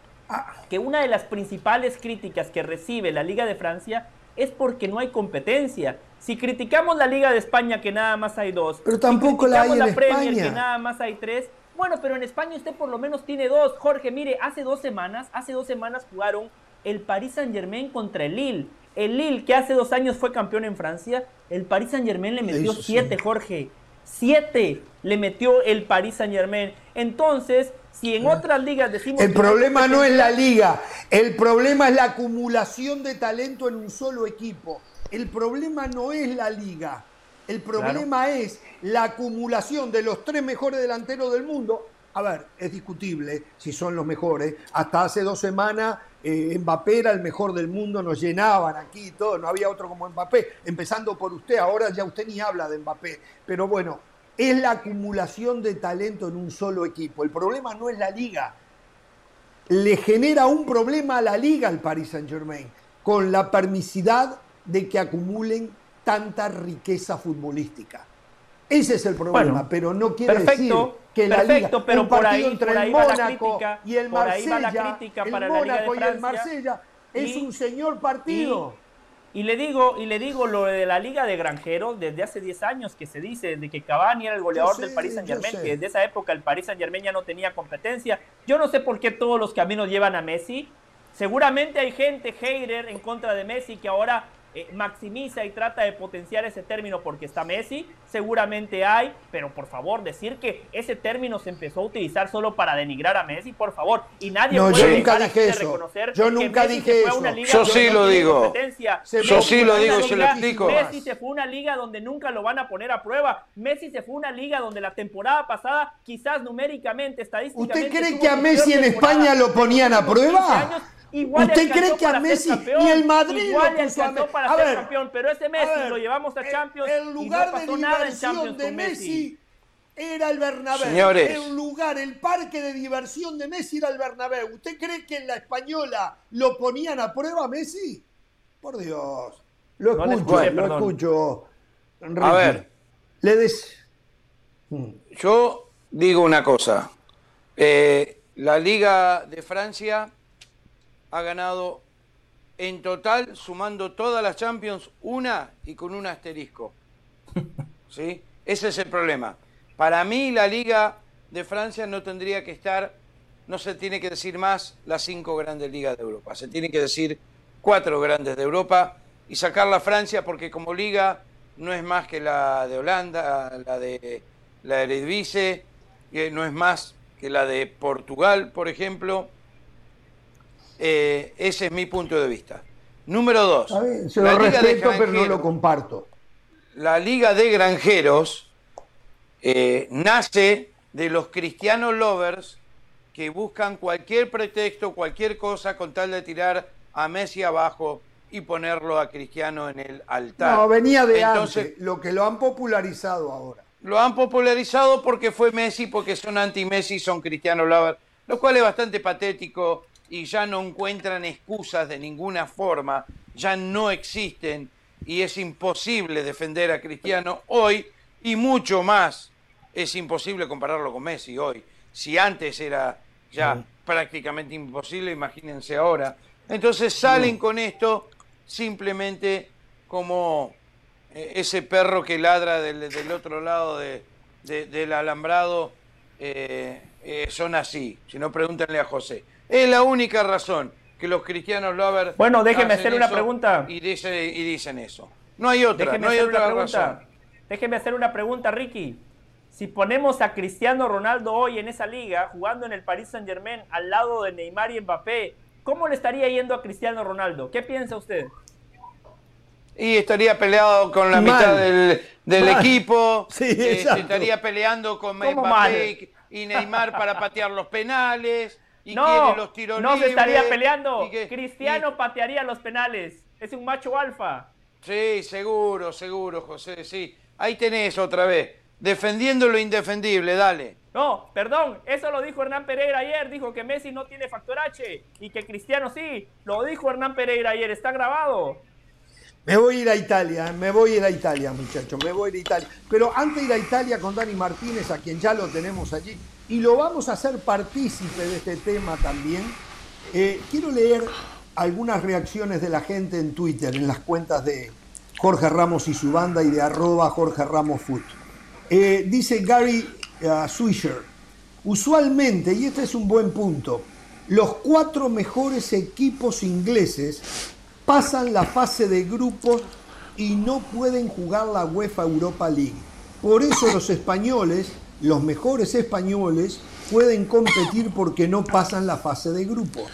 que una de las principales críticas que recibe la Liga de Francia es porque no hay competencia. Si criticamos la Liga de España que nada más hay dos, Pero si tampoco la hay en la Premier España. que nada más hay tres, bueno, pero en España usted por lo menos tiene dos. Jorge, mire, hace dos semanas, hace dos semanas jugaron el Paris Saint Germain contra el Lille. El Lille, que hace dos años fue campeón en Francia, el Paris Saint Germain le metió Eso sí. siete, Jorge. Siete le metió el Paris Saint Germain. Entonces, si en otras ligas decimos... El problema no es la liga, el problema es la acumulación de talento en un solo equipo. El problema no es la liga, el problema es la acumulación de los tres mejores delanteros del mundo. A ver, es discutible si son los mejores. Hasta hace dos semanas eh, Mbappé era el mejor del mundo, nos llenaban aquí y todo, no había otro como Mbappé. Empezando por usted, ahora ya usted ni habla de Mbappé. Pero bueno, es la acumulación de talento en un solo equipo. El problema no es la liga le genera un problema a la liga al Paris Saint Germain con la permisidad de que acumulen tanta riqueza futbolística. Ese es el problema, Bueno, pero no quiere perfecto, decir que la perfecto, liga, pero un por ahí- entre por el ahí la Mónaco y el por ahí va la Marsella, crítica el Mónaco y el Marsella es y- un señor partido. Y le digo, y le digo lo de la Liga de Granjeros desde hace 10 años que se dice de que Cavani era el goleador del Paris Saint Germain, que desde esa época el Paris Saint Germain ya no tenía competencia. Yo no sé por qué todos los caminos llevan a Messi. Seguramente hay gente hater en contra de Messi que ahora eh, maximiza y trata de potenciar ese término porque está Messi. Seguramente hay, pero por favor, decir que ese término se empezó a utilizar solo para denigrar a Messi, por favor. Y nadie No, puede yo nunca dije eso. reconocer Yo que nunca Messi dije se fue a una eso. liga Yo sí lo digo. Yo sí lo digo, se lo donde explico. Messi se fue a una liga donde nunca lo van a poner a prueba. Messi se fue a una liga donde la temporada pasada, quizás numéricamente, estadísticamente. ¿Usted cree que a Messi en España lo ponían a prueba? 15 años. Igual ¿Usted cree que a Messi ni el Madrid igual lo puso a para a ser ver, campeón, pero ese Messi ver, lo llevamos a el- Champions El y lugar no pasó de nada en diversión Champions de con Messi. Messi era el Bernabéu. Señores. El lugar, el parque de diversión de Messi era el Bernabéu. ¿Usted cree que en la española lo ponían a prueba a Messi? Por Dios. Lo No escucho, escuché, lo perdón. escucho. A ver. Le des... Yo digo una cosa. Eh, la Liga de Francia ha ganado en total, sumando todas las Champions, una y con un asterisco. [laughs] ¿Sí? Ese es el problema. Para mí la Liga de Francia no tendría que estar, no se tiene que decir más las cinco grandes ligas de Europa, se tiene que decir cuatro grandes de Europa y sacar la Francia porque como liga no es más que la de Holanda, la de la Eredivisie, que no es más que la de Portugal, por ejemplo. Eh, ese es mi punto de vista. Número dos, se la lo Liga de respeto, pero no lo comparto. la Liga de Granjeros eh, nace de los cristianos lovers que buscan cualquier pretexto, cualquier cosa con tal de tirar a Messi abajo y ponerlo a Cristiano en el altar. No, venía de Entonces, antes, lo que lo han popularizado ahora. lo han popularizado porque fue Messi, porque son anti-Messi, son cristianos lovers, lo cual es bastante patético y ya no encuentran excusas de ninguna forma, ya no existen y es imposible defender a Cristiano hoy y mucho más es imposible compararlo con Messi hoy. Si antes era ya prácticamente imposible, imagínense ahora. Entonces salen con esto simplemente como eh, ese perro que ladra del, del otro lado de- de- del alambrado eh, eh, son así. Si no, pregúntenle a José. Es la única razón que los cristianos lovers. Bueno, déjeme hacer una pregunta. Y, dice- y dicen eso. No hay otra, Déjeme no hay otra pregunta. razón. Déjeme hacer una pregunta, Ricky. Si ponemos a Cristiano Ronaldo hoy en esa liga, jugando en el Paris Saint Germain al lado de Neymar y Mbappé, ¿cómo le estaría yendo a Cristiano Ronaldo? ¿Qué piensa usted? Y estaría peleado con la Mal. mitad del, equipo. [laughs] Sí, eh, estaría peleando con y Neymar para patear los penales. Y no, quiere los tiros no se estaría peleando. que- Cristiano patearía los penales. Es un macho alfa. Sí, seguro, seguro, José, sí. Ahí tenés otra vez. Defendiendo lo indefendible, dale. No, perdón, eso lo dijo Hernán Pereira ayer, dijo que Messi no tiene factor H y que Cristiano sí. Lo dijo Hernán Pereira ayer, está grabado. Me voy a ir a Italia, me voy a ir a Italia, muchachos, me voy a ir a Italia. Pero antes de ir a Italia con Dani Martínez, a quien ya lo tenemos allí, y lo vamos a hacer partícipe de este tema también, eh, quiero leer algunas reacciones de la gente en Twitter, en las cuentas de Jorge Ramos y su banda y de arroba Jorge Ramos Foot. Eh, dice Gary eh, Swisher, usualmente, y este es un buen punto, los cuatro mejores equipos ingleses pasan la fase de grupos y no pueden jugar la UEFA Europa League. Por eso los españoles, los mejores españoles, pueden competir porque no pasan la fase de grupos.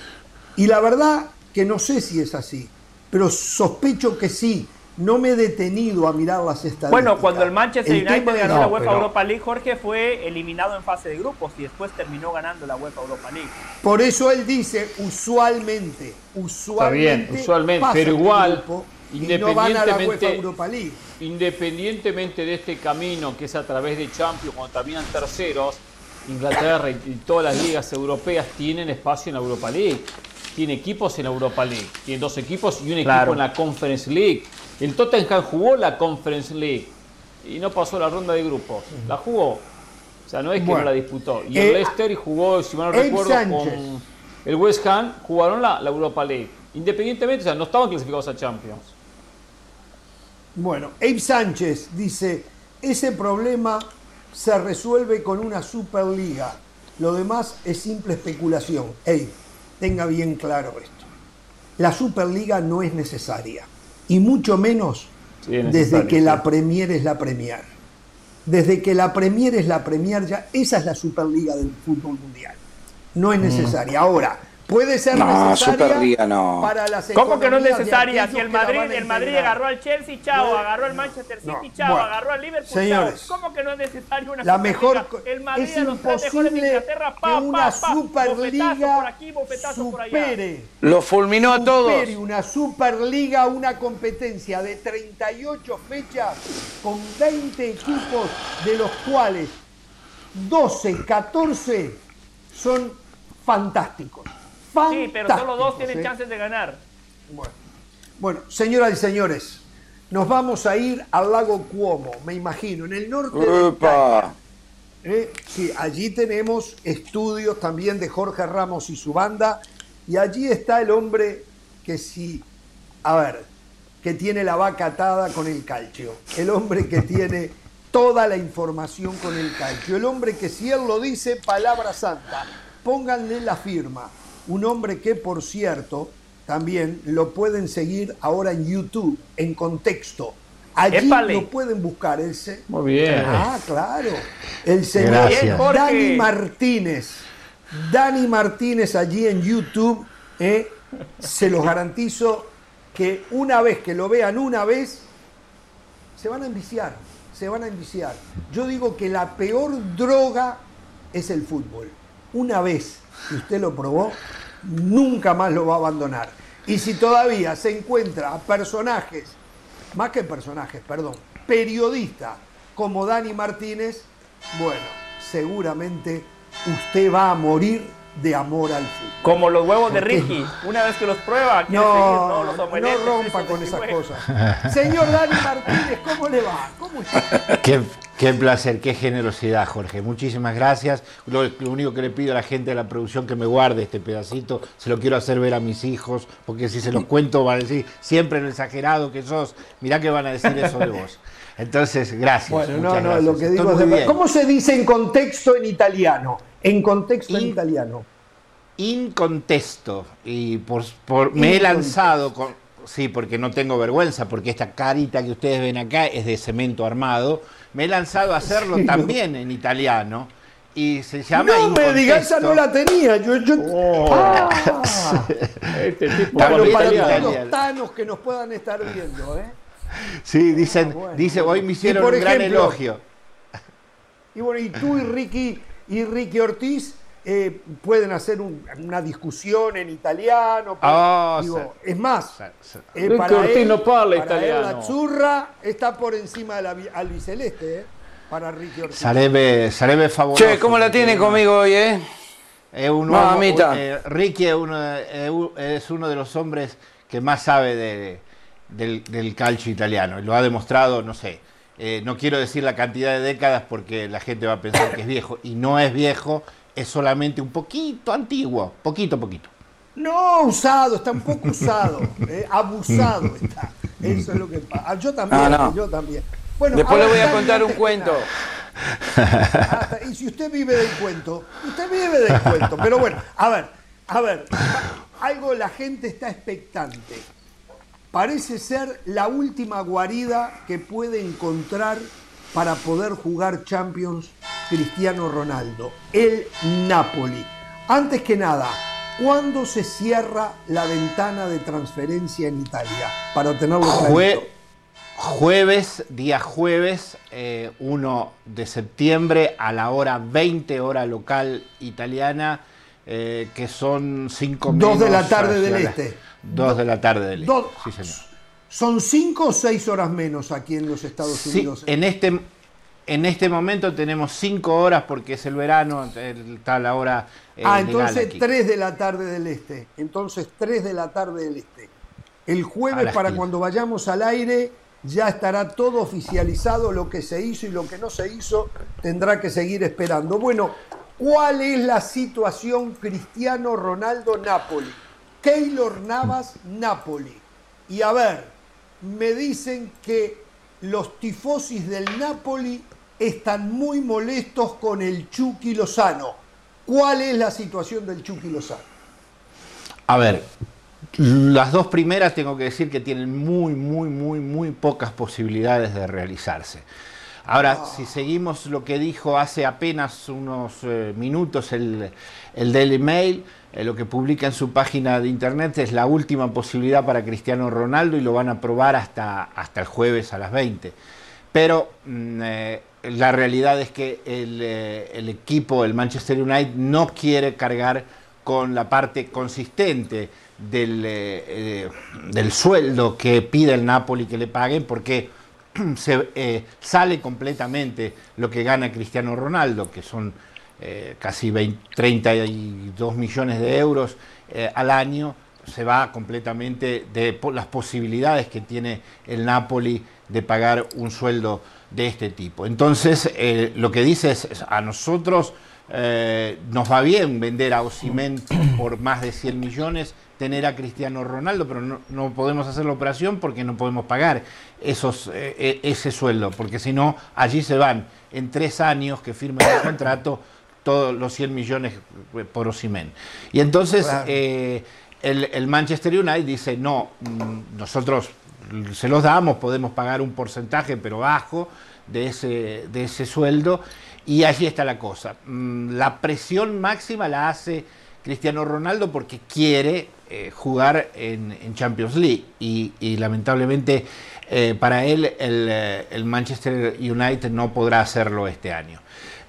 Y la verdad que no sé si es así, pero sospecho que sí. No me he detenido a mirar las estadísticas. Bueno, cuando el Manchester El United ganó no, la UEFA pero- Europa League, Jorge fue eliminado en fase de grupos y después terminó ganando la UEFA Europa League. Por eso él dice usualmente, Está usualmente, bien, usualmente, pero el igual, grupo y no van a la UEFA independientemente, Europa League. independientemente de este camino que es a través de Champions, cuando terminan terceros, Inglaterra y, y todas las ligas europeas tienen espacio en la Europa League. Tiene equipos en la Europa League. Tiene dos equipos y un equipo Claro. en la Conference League. El Tottenham jugó la Conference League y no pasó la ronda de grupos. La jugó. O sea, no es que Bueno. no la disputó. Y Eh, el Leicester jugó, si mal no recuerdo, Sánchez. con el West Ham, jugaron la, la Europa League. Independientemente, o sea, no estaban clasificados a Champions. Bueno, Abe Sánchez dice, ese problema se resuelve con una Superliga. Lo demás es simple especulación. Abe, tenga bien claro esto. La Superliga no es necesaria. Y mucho menos Sí, desde que la Premier es la Premier. Desde que la Premier es la Premier, ya esa es la Superliga del fútbol mundial. No Mm. es necesaria. Ahora, puede ser No, necesaria Superliga no. para las ¿Cómo que no es necesaria? Si el Madrid, el Madrid agarró al Chelsea, chao, No, agarró al Manchester City, no, chao, bueno. agarró al Liverpool, Señores, chao. ¿Cómo que no es necesario una la Superliga? mejor El Madrid es de imposible que pa, una pa, pa, Superliga por aquí, bofetazo por allá. supere, Lo fulminó a todos. supere una Superliga, una competencia de 38 fechas con 20 equipos, de los cuales 12, 14 son fantásticos. Sí, pero solo dos tienen ¿eh? chances de ganar. Bueno. Bueno, señoras y señores, nos vamos a ir al lago Cuomo, me imagino, en el norte de Italia. Upa. ¿eh? Sí, allí tenemos estudios también de Jorge Ramos y su banda, y allí está el hombre que sí, a ver, que tiene la vaca atada con el calcio, el hombre que tiene toda la información con el calcio, el hombre que si él lo dice, palabra santa, pónganle la firma, un hombre que por cierto también lo pueden seguir ahora en YouTube, en contexto. Allí Épale. lo pueden buscar. El se- Muy bien. Ah, claro. El señor Gracias. Dani Martínez. Dani Martínez allí en YouTube. eh, se los garantizo que una vez que lo vean una vez, se van a enviciar. Se van a enviciar. Yo digo que la peor droga es el fútbol. Una vez que usted lo probó, nunca más lo va a abandonar. Y si todavía se encuentra a personajes, más que personajes, perdón, periodistas como Dani Martínez, bueno, seguramente usted va a morir de amor al fútbol. Como los huevos de. Ricky. Una vez que los prueba, seguir, No, no, los no omeletes, rompa con esas cosas. Señor Dani Martínez, ¿cómo le va? ¿Cómo está? Qué, qué placer, qué generosidad, Jorge. Muchísimas gracias. Lo, lo único que le pido a la gente de la producción que me guarde este pedacito, se lo quiero hacer ver a mis hijos, porque si se los cuento van a decir siempre lo exagerado que sos. Mirá que van a decir eso de vos. Entonces, gracias. Bueno, no, no, gracias. lo que digo es de. ¿Cómo se dice en contexto en italiano? En contexto en In- italiano. In contesto. Y por, por- me he In lanzado con. Sí, porque no tengo vergüenza, porque esta carita que ustedes ven acá es de cemento armado. Me he lanzado a hacerlo Sí, también en italiano. Y se llama No In me diga, esa no la tenía. Yo, yo... Ah. Este tipo para los tanos que nos puedan estar viendo, ¿eh? Sí, dicen, Ah, bueno. dice, hoy me hicieron por un gran elogio. Y bueno, y tú y Ricky y Ricky Ortiz eh, pueden hacer un- una discusión en italiano. pero, Ah, digo, es más, eh, Ricky Ortiz él- no parla italiano. la zurra está por encima de la albiceleste, ¿eh? Para Ricky Ortiz. Sarebbe, sarebbe favoloso. Che, ¿cómo la tiene conmigo hoy, eh? È un Mamita. uomo, eh, Ricky è uno, u- es uno de los hombres que más sabe de- del, del calcio italiano. Lo ha demostrado, no sé, eh, no quiero decir la cantidad de décadas porque la gente va a pensar que es viejo. Y no es viejo, es solamente un poquito antiguo. Poquito, poquito. No, usado, está un poco usado, [laughs] eh, abusado está. Eso es lo que pasa. Ah, Yo también, Ah, no. yo también. Bueno, Después le voy a contar un cuento. hasta- y si usted vive del cuento, usted vive del cuento. Pero bueno, a ver, a ver, algo la gente está expectante. Parece ser la última guarida que puede encontrar para poder jugar Champions Cristiano Ronaldo, el Napoli. Antes que nada, ¿cuándo se cierra la ventana de transferencia en Italia? Para tenerlo Jue jueves, día jueves, 1 eh, de septiembre a la hora 20 hora local italiana, eh, que son 5 Dos de la tarde del este. 2 de la tarde del este. Sí, señor. ¿Son 5 o 6 horas menos aquí en los Estados Unidos? en este, en este momento tenemos 5 horas porque es el verano, está la hora. Eh, ah, entonces 3 de la tarde del este. Entonces 3 de la tarde del este. El jueves, para cuando vayamos al aire, ya estará todo oficializado. Lo que se hizo y lo que no se hizo tendrá que seguir esperando. Bueno, ¿cuál es la situación Cristiano Ronaldo Napoli? Keylor Navas Napoli. Y a ver, me dicen que los tifosis del Napoli están muy molestos con el Chucky Lozano. ¿Cuál es la situación del Chucky Lozano? A ver, las dos primeras tengo que decir que tienen muy, muy, muy, muy pocas posibilidades de realizarse. Ahora, ah. si seguimos lo que dijo hace apenas unos eh, minutos el, el, Daily Mail, eh, lo que publica en su página de internet es la última posibilidad para Cristiano Ronaldo y lo van a probar hasta, hasta el jueves a las 20. Pero mm, eh, la realidad es que eh, el, equipo, el Manchester United, no quiere cargar con la parte consistente del, del sueldo que pide el Napoli que le paguen, porque [clears throat] se, sale completamente lo que gana Cristiano Ronaldo, que son casi 32 millones de euros al año, se va completamente de las posibilidades que tiene el Napoli de pagar un sueldo de este tipo. Entonces, eh, lo que dice es, a nosotros eh, nos va bien vender a Osimen por más de 100 millones, tener a Cristiano Ronaldo, pero no, podemos hacer la operación porque no podemos pagar esos, eh, ese sueldo, porque si no, allí se van en tres años que firmen el contrato todos los 100 millones por Osimen. Y entonces el, el Manchester United dice, no, mm, nosotros se los damos, podemos pagar un porcentaje, pero bajo, de ese, de ese sueldo. Y allí está la cosa. Mm, la presión máxima la hace Cristiano Ronaldo porque quiere eh, jugar en, Champions League. Y, lamentablemente eh, para él el, el, Manchester United no podrá hacerlo este año.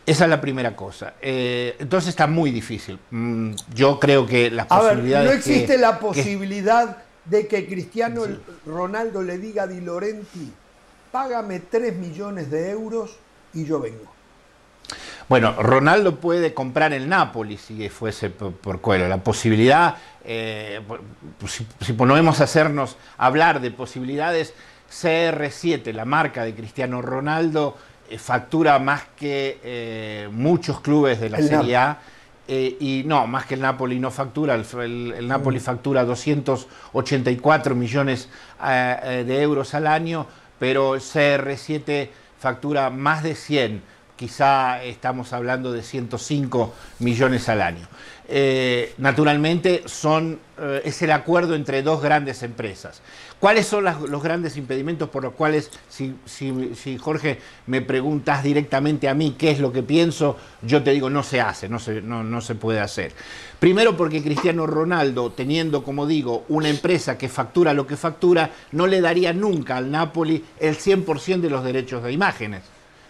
Esa es la primera cosa. Eh, entonces está muy difícil. Mm, yo creo que las posibilidades. ¿No existe la posibilidad de que Cristiano Ronaldo le diga a Di Laurenti, págame 3 millones de euros y yo vengo. Bueno, Ronaldo puede comprar el Napoli si fuese por, cuello. La posibilidad, eh, si, si podemos hacernos hablar de posibilidades, CR7, la marca de Cristiano Ronaldo, factura más que eh, muchos clubes de la Serie A eh, y no, más que el Napoli no factura, el, Napoli mm. factura 284 millones eh, eh, de euros al año, pero el CR7 factura más de 100, quizá estamos hablando de 105 millones al año. Naturalmente son, es el acuerdo entre dos grandes empresas. ¿Cuáles son los grandes impedimentos por los cuales, si, Jorge me preguntas directamente a mí qué es lo que pienso, yo te digo no se hace, no se, no, se puede hacer? Primero porque Cristiano Ronaldo, teniendo, como digo, una empresa que factura lo que factura, no le daría nunca al Napoli el 100% de los derechos de imágenes.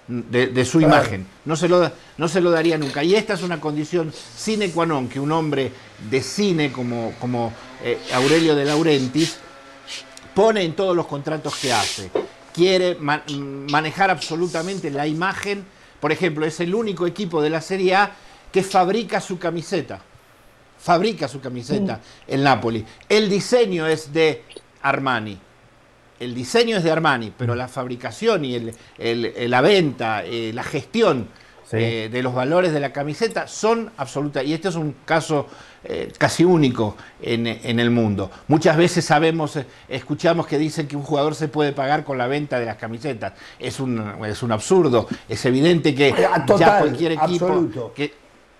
De, su imagen. No se, lo, no se lo daría nunca. Y esta es una condición sine qua non que un hombre de cine como, como eh, Aurelio de Laurentiis pone en todos los contratos que hace. Quiere manejar absolutamente la imagen. Por ejemplo, es el único equipo de la Serie A que fabrica su camiseta. Fabrica su camiseta mm. el Napoli. El diseño es de Armani. El diseño es de Armani, pero la fabricación y la venta, eh, la gestión eh, de los valores de la camiseta son absolutas. Y este es un caso eh, casi único en, el mundo. Muchas veces sabemos, escuchamos que dicen que un jugador se puede pagar con la venta de las camisetas. Es un, es un absurdo. Es evidente que ya cualquier equipo que,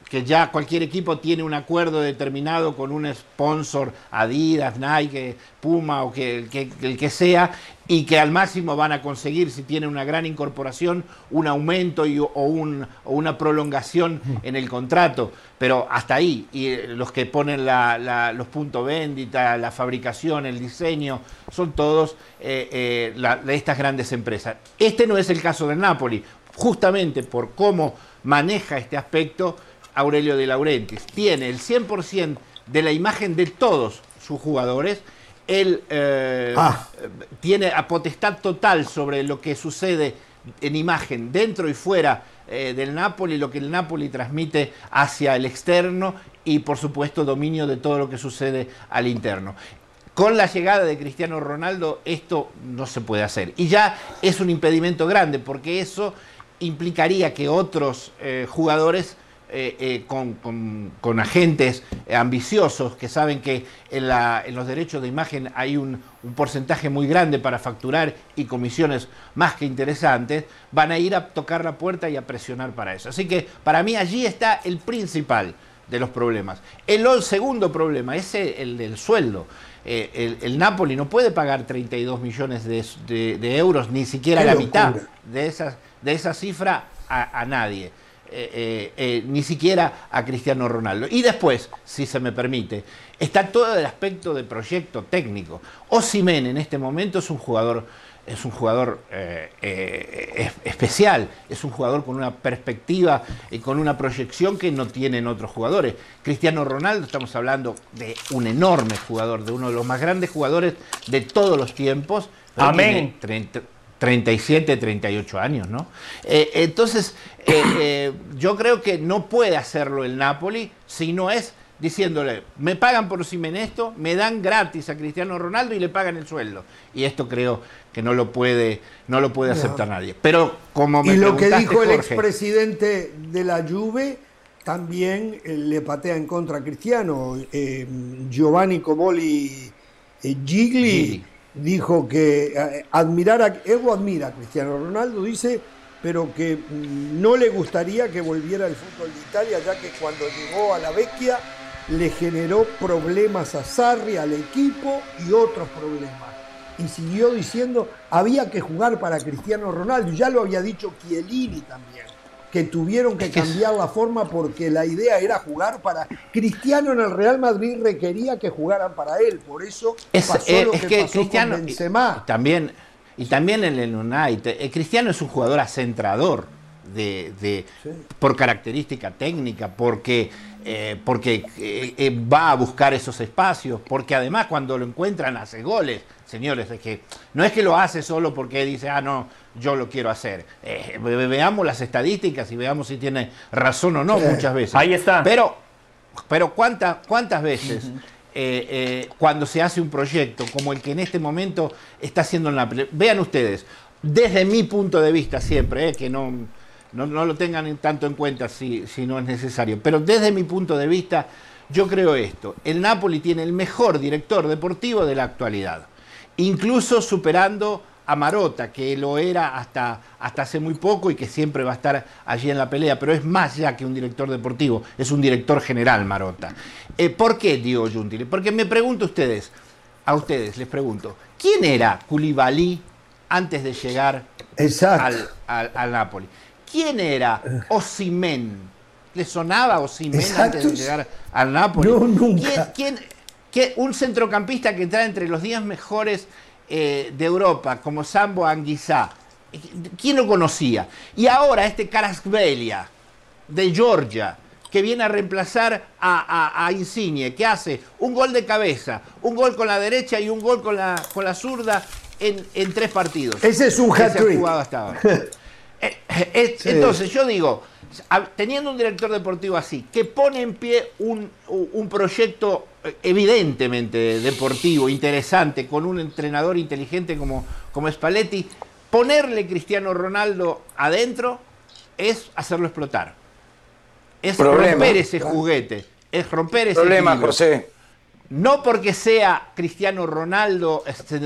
que ya cualquier equipo tiene un acuerdo determinado con un sponsor, Adidas, Nike, Puma o que, el que sea, y que al máximo van a conseguir, si tienen una gran incorporación, un aumento y, o, una prolongación en el contrato. Pero hasta ahí, y eh, los que ponen los puntos véndita, la fabricación, el diseño, son todos eh, eh, de estas grandes empresas. Este no es el caso del Napoli, justamente por cómo maneja este aspecto Aurelio de Laurentiis. Tiene el 100% de la imagen de todos sus jugadores. Él eh, ah. tiene a potestad total sobre lo que sucede en imagen dentro y fuera eh, del Napoli, lo que el Napoli transmite hacia el externo y por supuesto dominio de todo lo que sucede al interno. Con la llegada de Cristiano Ronaldo esto no se puede hacer. Y ya es un impedimento grande porque eso implicaría que otros eh, jugadores eh, eh, con, agentes ambiciosos que saben que en, los derechos de imagen hay un, porcentaje muy grande para facturar y comisiones más que interesantes, van a ir a tocar la puerta y a presionar para eso. Así que para mí allí está el principal de los problemas. El, segundo problema es el del sueldo. el, Napoli no puede pagar 32 millones de, euros, ni siquiera la mitad de esas de esa cifra a, nadie. Eh, eh, eh, ni siquiera a Cristiano Ronaldo. Y después, si se me permite, está todo el aspecto de proyecto técnico. Osimen en este momento es un jugador, es un jugador especial, es un jugador con una perspectiva y con una proyección que no tienen otros jugadores. Cristiano Ronaldo, estamos hablando de un enorme jugador, de uno de los más grandes jugadores de todos los tiempos. Amén. 37, 38 años, ¿no? Eh, entonces, eh, eh, yo creo que no puede hacerlo el Napoli si no es diciéndole, me pagan por esto, me dan gratis a Cristiano Ronaldo y le pagan el sueldo. Y esto creo que no lo puede, no lo puede aceptar nadie. Pero como me Y lo que dijo el expresidente de la Juve también le patea en contra a Cristiano. Giovanni Comoli Gigli dijo que eh, admirar admira a Cristiano Ronaldo, dice, pero que mm, no le gustaría que volviera al fútbol de Italia, ya que cuando llegó a la Vecchia le generó problemas a Sarri, al equipo y otros problemas. Y siguió diciendo, había que jugar para Cristiano Ronaldo, ya lo había dicho Chiellini también que tuvieron [laughs] que cambiar la forma porque la idea era jugar para Cristiano en el Real Madrid requería que jugaran para él, por eso pasó eh, lo que, pasó Cristiano, con Benzema. Y, también y también en el United, el Cristiano es un jugador acentrador de, por característica técnica, porque eh, porque eh, va a buscar esos espacios, porque además cuando lo encuentran hace goles, señores, es que no es que lo hace solo porque dice, ah, no, yo lo quiero hacer. Eh, veamos las estadísticas y veamos si tiene razón o no muchas veces. Ahí está. Pero, pero ¿cuántas, cuántas veces eh, eh, cuando se hace un proyecto como el que en este momento está haciendo en la... Vean ustedes, desde mi punto de vista siempre, que no, no, lo tengan tanto en cuenta si, si no es necesario, pero desde mi punto de vista yo creo esto, el Napoli tiene el mejor director deportivo de la actualidad, incluso superando a Marota, que lo era hasta, hasta hace muy poco y que siempre va a estar allí en la pelea, pero es más ya que un director deportivo, es un director general Marota. Eh, ¿Por qué digo Giuntile? Porque me pregunto a ustedes, a ustedes les pregunto, ¿quién era Koulibaly antes de llegar al, al, Napoli? ¿Quién era Osimen? ¿Le sonaba Osimen antes de llegar al Napoli? No, nunca. ¿Quién, un centrocampista que entra entre los 10 mejores eh, de Europa, como Sambo Anguissá, ¿quién lo conocía? Y ahora este Karasvelia, de Georgia, que viene a reemplazar a, Insigne, que hace un gol de cabeza, un gol con la derecha y un gol con la, con la zurda en, tres partidos. Ese es un hat-trick. Eh, eh, [laughs] entonces, yo digo, teniendo un director deportivo así, que pone en pie un, proyecto eh, evidentemente deportivo, interesante, con un entrenador inteligente como, como Spalletti, ponerle Cristiano Ronaldo adentro es hacerlo explotar. Es romper ese juguete. Es romper ese problema, José. No porque sea Cristiano Ronaldo,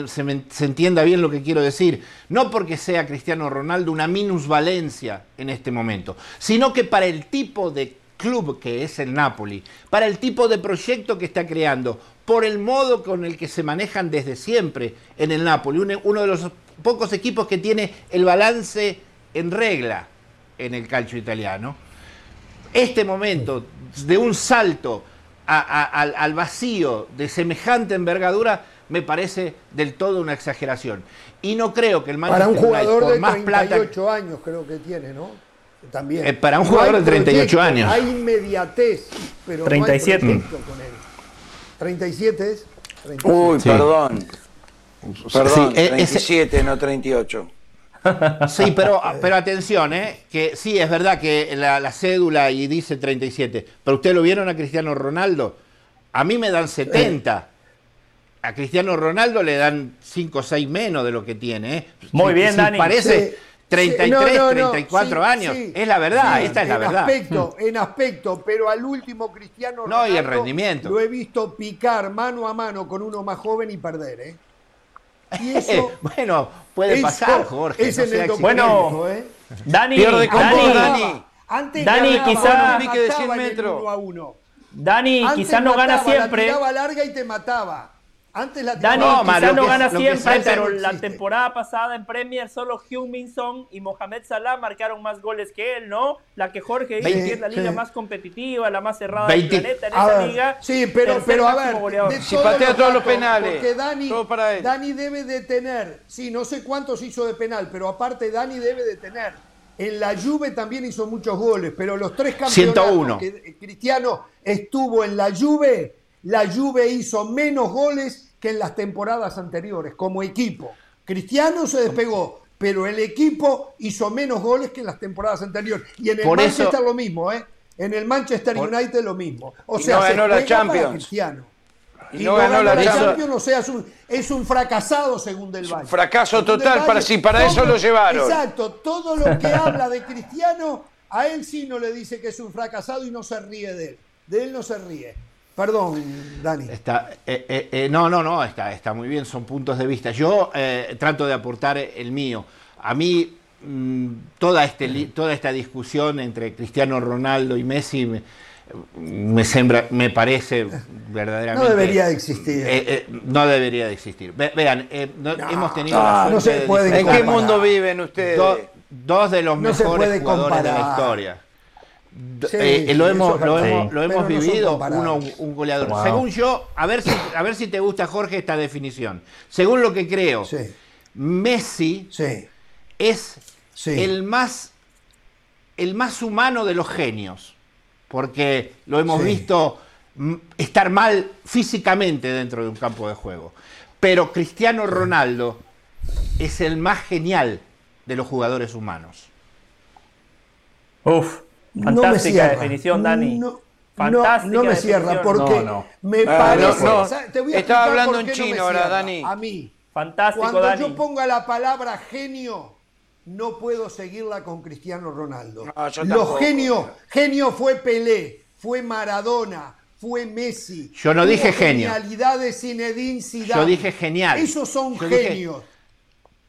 se, entienda bien lo que quiero decir, no porque sea Cristiano Ronaldo una minusvalencia en este momento, sino que para el tipo de club que es el Napoli, para el tipo de proyecto que está creando, por el modo con el que se manejan desde siempre en el Napoli, un- uno de los pocos equipos que tiene el balance en regla en el calcio italiano. Este momento de un salto a- a- al, al vacío de semejante envergadura me parece del todo una exageración. Y no creo que el Para Manchester un United, jugador por de más plata 38 años creo que tiene, ¿no? También. Eh, para un No jugador de 38 años. Hay inmediatez, pero 37. no hay con él. 37 es. 37. Uy, Sí. perdón. Perdón, Sí, e- ese- 37, no 38. Sí, pero, pero atención, ¿eh? que sí, es verdad que la, la cédula y dice 37, pero ustedes lo vieron a Cristiano Ronaldo, a mí me dan 70. A Cristiano Ronaldo le dan 5 o 6 menos de lo que tiene. ¿eh? Muy Sí, bien, sí, Dani. Parece Sí, 33, sí, no, no, no, 34 sí, años. sí, es la verdad, sí, esta es la en verdad. Aspecto, [laughs] en aspecto, pero al último Cristiano No, y el Ronaldo rendimiento. Lo he visto picar mano a mano con uno más joven y perder, ¿eh? Y eso, [laughs] bueno, puede eso pasar, Jorge. Es no en el Bueno, ¿eh? Dani, Dani, Dani. Antes Dani, ganaba, quizá- pique de 100 mataba en el metros. uno a uno. Dani, Antes quizás no gana mataba, La siempre. tiraba larga y te mataba. Antes la Dani, No, no gana siempre, pero no la existe. temporada pasada en Premier solo Heung-Min Son y Mohamed Salah marcaron más goles que él, ¿no? La que Jorge dice que es la liga sí. más competitiva, la más cerrada Veinte- del planeta en A esa ver, liga. Sí, pero, pero a ver, Si patea los todos los penales, Porque Dani, todo para él. Dani debe de tener, sí, no sé cuántos hizo de penal, pero aparte Dani debe de tener. En la Juve también hizo muchos goles, pero los tres campeonatos 101. que Cristiano estuvo en la Juve, la Juve hizo menos goles que en las temporadas anteriores, como equipo. Cristiano se despegó, pero el equipo hizo menos goles que en las temporadas anteriores. Y en el Por eso- Manchester lo mismo, ¿eh? En el Manchester United lo mismo. O Y sea, no se ganó la juega para Champions. Cristiano. Y no ganó la Champions. Champions, o sea, es un, es un fracasado según Del Valle. fracaso Según total, para eso lo llevaron. Exacto, todo lo que [laughs] habla de Cristiano, a él sí no le dice que es un fracasado y no se ríe de él. De él no se ríe. Perdón, Dani. Está, eh, eh, eh, no, no, no, está, está muy bien, son puntos de vista. Yo eh, trato de aportar el mío. A mí mm, toda, este, li- toda esta discusión entre Cristiano Ronaldo y Messi me, me, sembra- me parece verdaderamente... No debería de existir. Eh, eh, no debería de existir. Ve- vean, eh, no- No, hemos tenido no, la no suerte se de puede ¿En qué mundo viven ustedes? do- dos de los No se mejores jugadores de la historia. Sí, eh, lo hemos, es lo hemos, Sí. lo vivido uno, un goleador. Wow. Según yo, a ver, si, a ver si te gusta, Jorge, esta definición. Según lo que creo, Sí, Messi sí, es sí. el, más, el más humano de los genios. Porque lo hemos Sí. visto mm, estar mal físicamente dentro de un campo de juego. Pero Cristiano Ronaldo es el más genial de los jugadores humanos. Uf, No me fantástica cierra. definición, Dani. No, Fantástica no, no me cierra porque No, no. me Ah, parece. no, no. ¿sabes? Te voy a Estaba hablando por en qué no chino me ahora. Dani. A mí. Fantástico, Cuando Dani. yo ponga la palabra genio, no puedo seguirla con Cristiano Ronaldo. No, yo Los genios, genio fue Pelé, fue Maradona, fue Messi. Yo no dije genio. Genialidad de Zinedine Zidane. Yo dije genial. Esos son Yo dije- genios.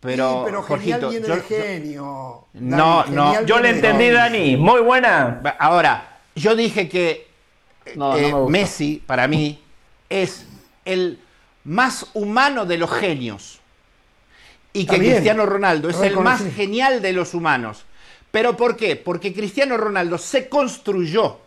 Pero, Sí, pero genial Jorgito, viene yo- de yo- genio. No, Dani, no. genial Yo le entendí. Dani. Muy buena. Ahora, yo dije que No, eh, no me gusta. Messi, para mí, es el más humano de los genios. Y que. Cristiano Ronaldo es el más genial de los humanos. ¿Pero por qué? Porque Cristiano Ronaldo se construyó.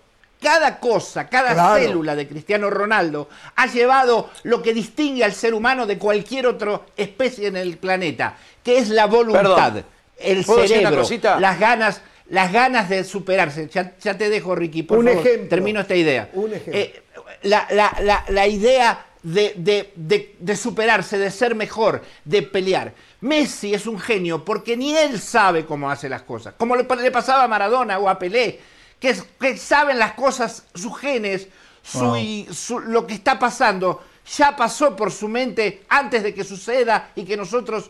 Cada cosa, cada Claro. célula de Cristiano Ronaldo ha llevado lo que distingue al ser humano de cualquier otra especie en el planeta, que es la voluntad, Perdón. el ¿Puedo decir una cerebro, las ganas, las ganas de superarse. Ya, ya te dejo, Ricky, por Un favor, ejemplo. termino esta idea. Un ejemplo. Eh, la, la- la- la idea de, de- de- de superarse, de ser mejor, de pelear. Messi es un genio porque ni él sabe cómo hace las cosas. Como le, le pasaba a Maradona o a Pelé, que, saben las cosas, sus genes, su, Wow. y su- lo que está pasando, ya pasó por su mente antes de que suceda y que nosotros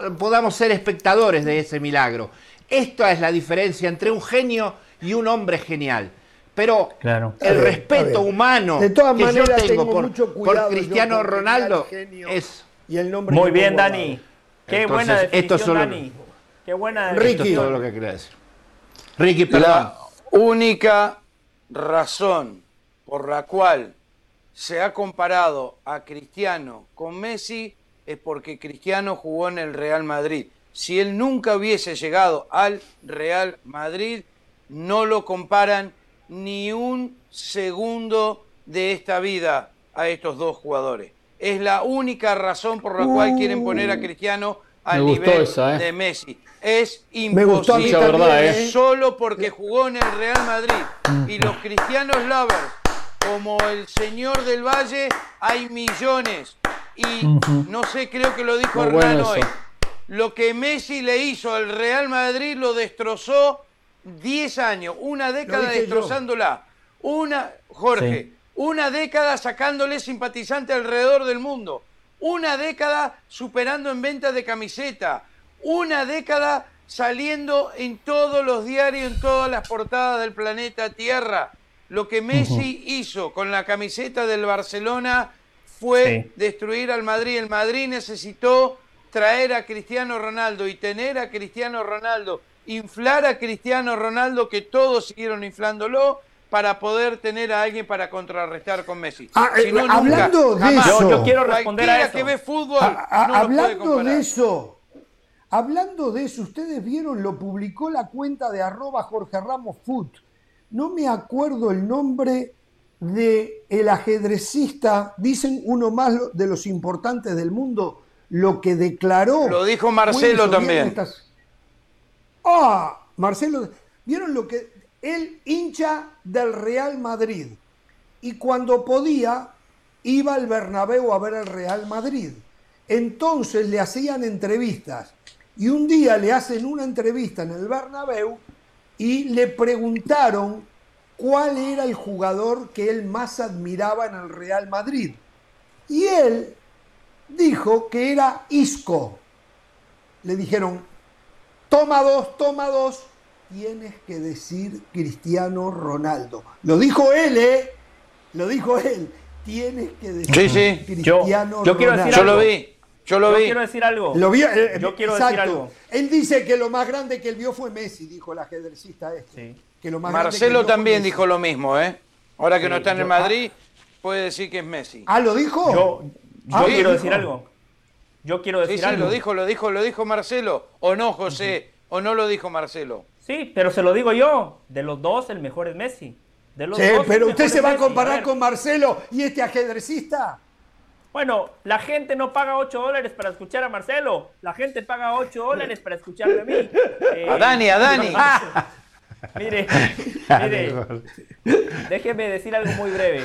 eh, podamos ser espectadores de ese milagro. Esta es la diferencia entre un genio y un hombre genial. Pero Claro. el respeto humano De todas que maneras, yo tengo, tengo por, mucho por cuidado yo Cristiano Ronaldo genio. es Y el nombre Muy bien, Dani. Qué Entonces, buena esto definición, solo- Dani. Qué buena Ricky. esto es todo lo que quería decir. Ricky, perdón. La única razón por la cual se ha comparado a Cristiano con Messi es porque Cristiano jugó en el Real Madrid. Si él nunca hubiese llegado al Real Madrid, no lo comparan ni un segundo de esta vida a estos dos jugadores. Es la única razón por la cual quieren poner a Cristiano al Me gustó nivel esa, ¿eh? de Messi. Es Me gustó imposible. Mucha verdad, ¿eh? Solo porque jugó en el Real Madrid. Y los cristianos lovers, como el señor del Valle, hay millones. Y no sé, creo que lo dijo Hernán bueno hoy. Lo que Messi le hizo al Real Madrid lo destrozó 10 años, una década yo. destrozándola. Una, Jorge, Sí. una década sacándole simpatizante alrededor del mundo. Una década superando en ventas de camiseta. Una década saliendo en todos los diarios, en todas las portadas del planeta Tierra. Lo que Messi hizo con la camiseta del Barcelona fue Sí. destruir al Madrid. El Madrid necesitó traer a Cristiano Ronaldo y tener a Cristiano Ronaldo, inflar a Cristiano Ronaldo, que todos siguieron inflándolo, para poder tener a alguien para contrarrestar con Messi. Ah, Si eh, no, nunca, hablando de jamás. eso. Yo, yo quiero responder a eso. que ve fútbol A- a- no lo puede hablando de eso, hablando de eso, ustedes vieron, lo publicó la cuenta de arroba Jorge Ramos Foot. No me acuerdo el nombre de el ajedrecista, dicen uno más de los importantes del mundo, lo que declaró. Lo dijo Marcelo también. estas- Ah, Marcelo, ¿vieron lo que? Él hincha del Real Madrid y cuando podía iba al Bernabéu a ver al Real Madrid. Entonces le hacían entrevistas y un día le hacen una entrevista en el Bernabéu y le preguntaron cuál era el jugador que él más admiraba en el Real Madrid. Y él dijo que era Isco. Le dijeron, toma dos, toma dos, tienes que decir Cristiano Ronaldo. Lo dijo él, ¿eh? Lo dijo él. Tienes que decir Sí, sí. Cristiano Yo- yo quiero decir Ronaldo. Yo lo vi, yo lo Yo vi. quiero decir algo. Lo vio, eh, Yo quiero exacto. decir algo. Él dice que lo más grande que él vio fue Messi, dijo el ajedrecista este. Sí. Que lo más que Marcelo también dijo lo mismo, ¿eh? Ahora que no está en el Madrid, puede decir que es Messi. Ah, ¿lo dijo? Yo, yo Ah, quiero dijo. decir algo. Yo quiero decir sí, algo. lo dijo, lo dijo, lo dijo Marcelo. ¿O no, José? ¿O no lo dijo Marcelo? Sí, pero se lo digo yo. De los dos, el mejor es Messi. De los Sí, dos, pero usted se va a comparar con Marcelo y este ajedrecista. Bueno, la gente no paga 8 dólares para escuchar a Marcelo. La gente paga 8 dólares para escucharme a mí. [laughs] Eh, A Dani, a Dani. [laughs] [laughs] Mire, mire, déjeme decir algo muy breve.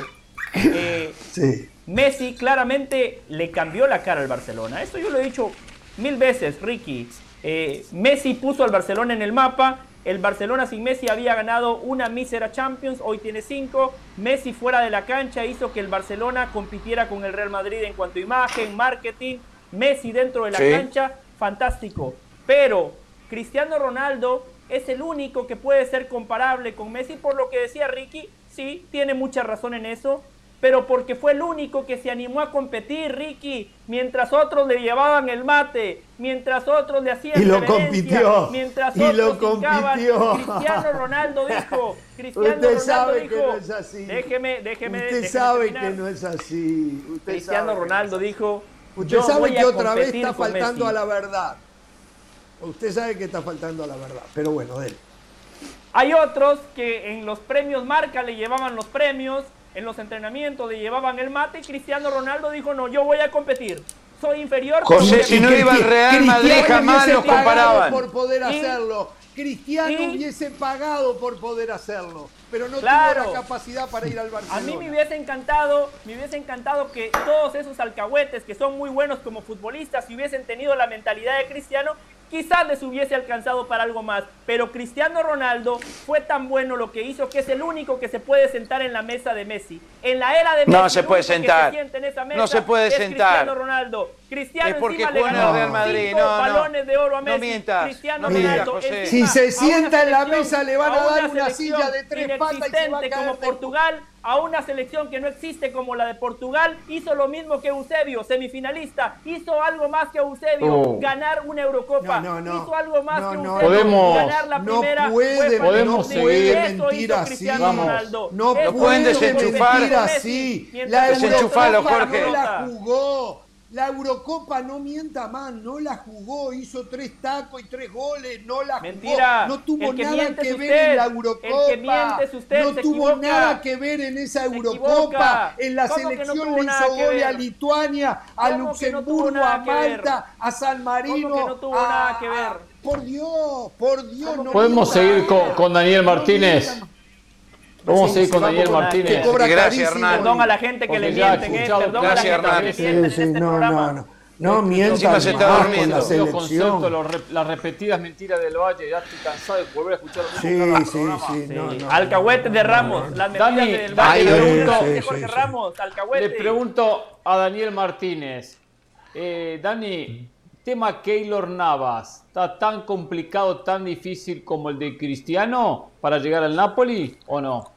Eh, Sí. Messi claramente le cambió la cara al Barcelona. Esto yo lo he dicho mil veces, Ricky. Eh, Messi puso al Barcelona en el mapa. El Barcelona sin Messi había ganado una mísera Champions, hoy tiene cinco. Messi fuera de la cancha hizo que el Barcelona compitiera con el Real Madrid en cuanto a imagen, marketing. Messi dentro de la Sí. cancha, fantástico. Pero Cristiano Ronaldo es el único que puede ser comparable con Messi, por lo que decía Ricky, sí, tiene mucha razón en eso, pero porque fue el único que se animó a competir, Ricky, mientras otros le llevaban el mate, mientras otros le hacían Y lo compitió, mientras y lo otros compitió. Cristiano Ronaldo dijo, [laughs] Cristiano Usted Ronaldo sabe dijo, que no es así. déjeme, déjeme, Usted déjeme sabe terminar. que no es así. Usted Cristiano sabe Ronaldo dijo, Usted yo sabe voy que a otra vez está faltando Messi. a la verdad. Usted sabe que está faltando a la verdad. Pero bueno, él. Hay otros que en los premios Marca le llevaban los premios, en los entrenamientos le llevaban el mate y Cristiano Ronaldo dijo, no, yo voy a competir. Soy inferior. José, a si no competir". iba al Real Madrid jamás hubiese lo pagado comparaban. por poder Y- hacerlo. Cristiano y- hubiese pagado por poder hacerlo. Pero no Claro. tuvo la capacidad para ir al A Barcelona. mí me hubiese encantado, me hubiese encantado que todos esos alcahuetes que son muy buenos como futbolistas, si hubiesen tenido la mentalidad de Cristiano, quizás les hubiese alcanzado para algo más. Pero Cristiano Ronaldo fue tan bueno lo que hizo que es el único que se puede sentar en la mesa de Messi. En la era de Messi, No se puede sentar. se en esa No mesa se puede es sentar. Cristiano Ronaldo. Cristiano Es porque encima le en el ganó Real Madrid. No, no. balones de oro a No Messi. mientas. Cristiano No mientas, Ronaldo José. Si se sienta en la mesa, le van a dar una silla de tres patas y se va a caer como de- Portugal a una selección que no existe como la de Portugal, hizo lo mismo que Eusebio, semifinalista, hizo algo más que Eusebio, Oh. ganar una Eurocopa, No, no, no. hizo algo más No, que no, Eusebio, Podemos- ganar la no primera puede, podemos seguir. Mentir hizo así. Ronaldo. No pueden desenchufar. así. La Desenchufalo, Eurocopa Jorge. no la jugó. La Eurocopa no mienta más, no la jugó, hizo tres tacos y tres goles, no la Mentira. jugó. No tuvo que nada que ver usted. en la El Eurocopa. usted, no se tuvo equivoca. nada que ver en esa Eurocopa. En la ¿Cómo que no selección tuvo le hizo a? Lituania, a ¿Cómo que no Luxemburgo, a? Malta, a San Marino. ¿Cómo que no tuvo a- nada que ver? por Dios, por Dios. no Podemos seguir con, con Daniel Martínez. Vamos a seguir con Daniel con Martínez. Que cobra Gracias. Hernán. Perdón a la gente que Porque le mienten, eh, perdón a la Gracias, gente Hernán. que le Sí, mienten en sí, este no, programa. no, no. No Encima se está con durmiendo. la Los conceptos, selección. los re- las repetidas mentiras del Valle, ya estoy cansado de volver a escuchar lo mismo Sí, cada sí, programa. sí. No, no. Alcahuete de Ramos, las Dani, del Valle, le pregunto- Sí, Jorge sí, sí. Ramos, Alcahuete. Le pregunto a Daniel Martínez. Eh, Dani, tema Keylor Navas, ¿está tan complicado, tan difícil como el de Cristiano para llegar al Napoli o no?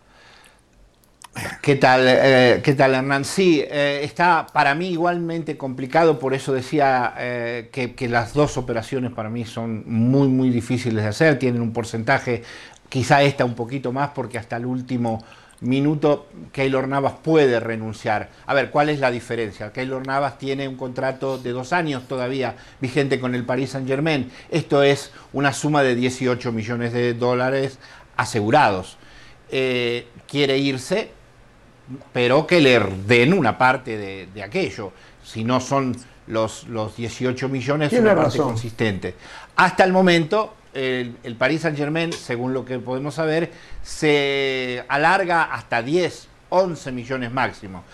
¿Qué tal, eh, ¿Qué tal, Hernán? Sí, eh, está para mí igualmente complicado, por eso decía eh, que, que las dos operaciones para mí son muy, muy difíciles de hacer, tienen un porcentaje, quizá esta un poquito más, porque hasta el último minuto Keylor Navas puede renunciar. A ver, ¿cuál es la diferencia? Keylor Navas tiene un contrato de dos años todavía vigente con el Paris Saint Germain. Esto es una suma de 18 millones de dólares asegurados. Quiere irse, pero que le den una parte de, de aquello. Si no son los, los 18 millones, una parte consistente. Hasta el momento, el, el Paris Saint Germain, según lo que podemos saber, se alarga hasta 10, 11 millones máximo.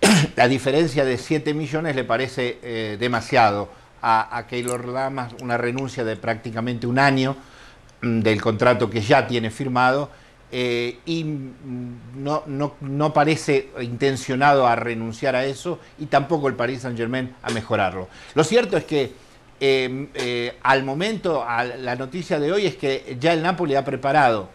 [clears throat] La diferencia de 7 millones le parece eh, demasiado a, a Keylor Lamas, una renuncia de prácticamente un año mm, del contrato que ya tiene firmado eh, y no, no, no parece intencionado a renunciar a eso y tampoco el Paris Saint Germain a mejorarlo. Lo cierto es que eh, eh, al momento, a la noticia de hoy es que ya el Napoli ha preparado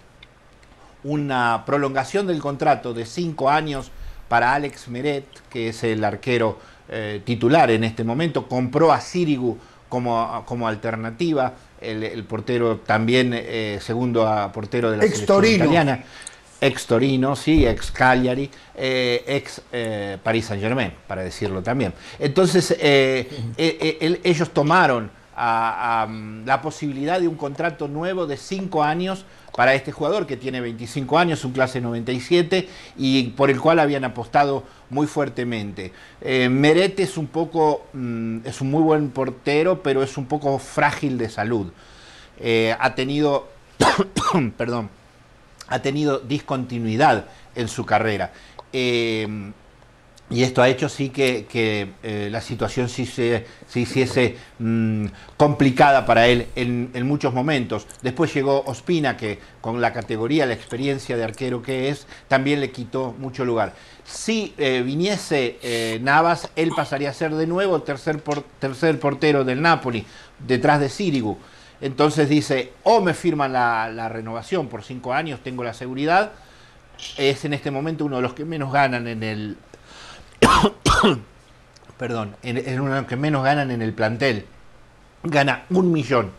una prolongación del contrato de cinco años para Alex Meret, que es el arquero eh, titular en este momento. Compró a Sirigu como, como alternativa, el, el portero también eh, segundo a portero de la Ex selección italiana. Ex Torino, sí, ex Cagliari, eh, ex eh, Paris Saint Germain, para decirlo también. Entonces, el- ellos tomaron a- a, mm, la posibilidad de un contrato nuevo de cinco años para este jugador que tiene 25 años, un clase 97 y por el cual habían apostado muy fuertemente. Eh, Meret es un poco, mm, es un muy buen portero, pero es un poco frágil de salud. Eh, ha tenido, [coughs] perdón, ha tenido discontinuidad en su carrera. Eh, y esto ha hecho sí que, eh, la situación sí se, se hiciese mm, complicada para él en, muchos momentos. Después llegó Ospina, que con la categoría, la experiencia de arquero que es, también le quitó mucho lugar. Si eh, viniese eh, Navas, él pasaría a ser de nuevo tercer, por- tercer portero del Napoli, detrás de Sirigu. Entonces dice, o me firman la renovación por cinco años, tengo la seguridad. Es en este momento uno de los que menos ganan en el, [coughs] perdón, es uno de los que menos ganan en el plantel. Gana un millón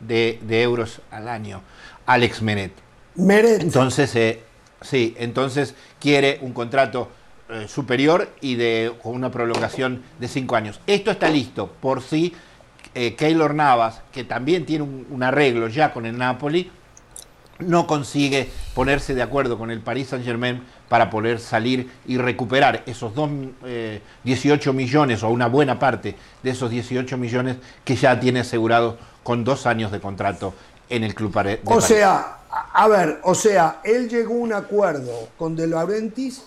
de, de euros al año, Alex Menet. Meret. Entonces, eh, sí, entonces quiere un contrato eh, superior y de con una prolongación de cinco años. Esto está listo por si eh, Keylor Navas, que también tiene un, un arreglo ya con el Napoli, no consigue ponerse de acuerdo con el Paris Saint Germain para poder salir y recuperar esos dos, eh, 18 millones o una buena parte de esos 18 millones que ya tiene asegurado con dos años de contrato en el club de O París. sea, a ver, o sea, él llegó a un acuerdo con De Laurentiis,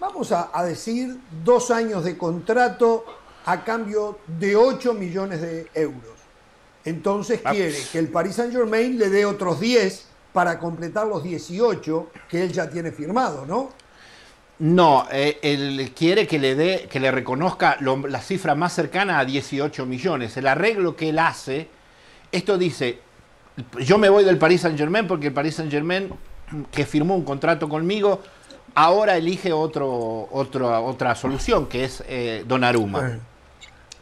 vamos a, a decir, dos años de contrato a cambio de 8 millones de euros. Entonces Ah. quiere que el Paris Saint Germain le dé otros 10 para completar los 18 que él ya tiene firmado, ¿no? No, eh, él quiere que le dé, que le reconozca lo- la cifra más cercana a 18 millones. El arreglo que él hace, esto dice, yo me voy del Paris Saint Germain porque el Paris Saint Germain, que firmó un contrato conmigo, ahora elige otro, otro, otra solución, que es eh, Donnarumma.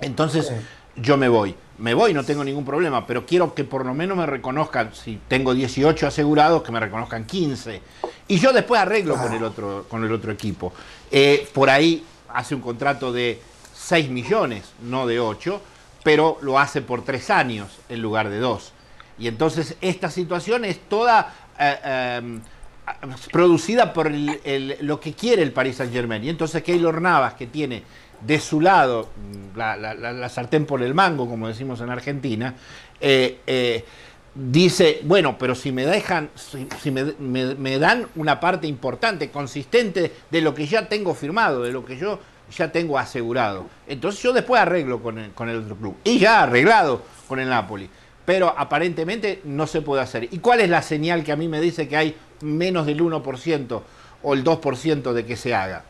Entonces, yo me voy. Me voy, no tengo ningún problema, pero quiero que por lo menos me reconozcan, si tengo 18 asegurados, que me reconozcan 15. Y yo después arreglo con, el otro, con el otro equipo. Eh, por ahí hace un contrato de 6 millones, no de 8, pero lo hace por 3 años en lugar de 2. Y entonces esta situación es toda eh, em, producida por lo que quiere el Paris Saint Germain. Y entonces Keylor Navas, que tiene de su lado mm, la, sartén por el mango, como decimos en Argentina, eh, eh, dice, bueno, pero si me dejan, si, me, dan una parte importante, consistente de lo que ya tengo firmado, de lo que yo ya tengo asegurado, entonces yo después arreglo con el, con el otro club. Y ya arreglado con el Napoli. Pero aparentemente no se puede hacer. ¿Y cuál es la señal que a mí me dice que hay menos del 1% o el 2% de que se haga?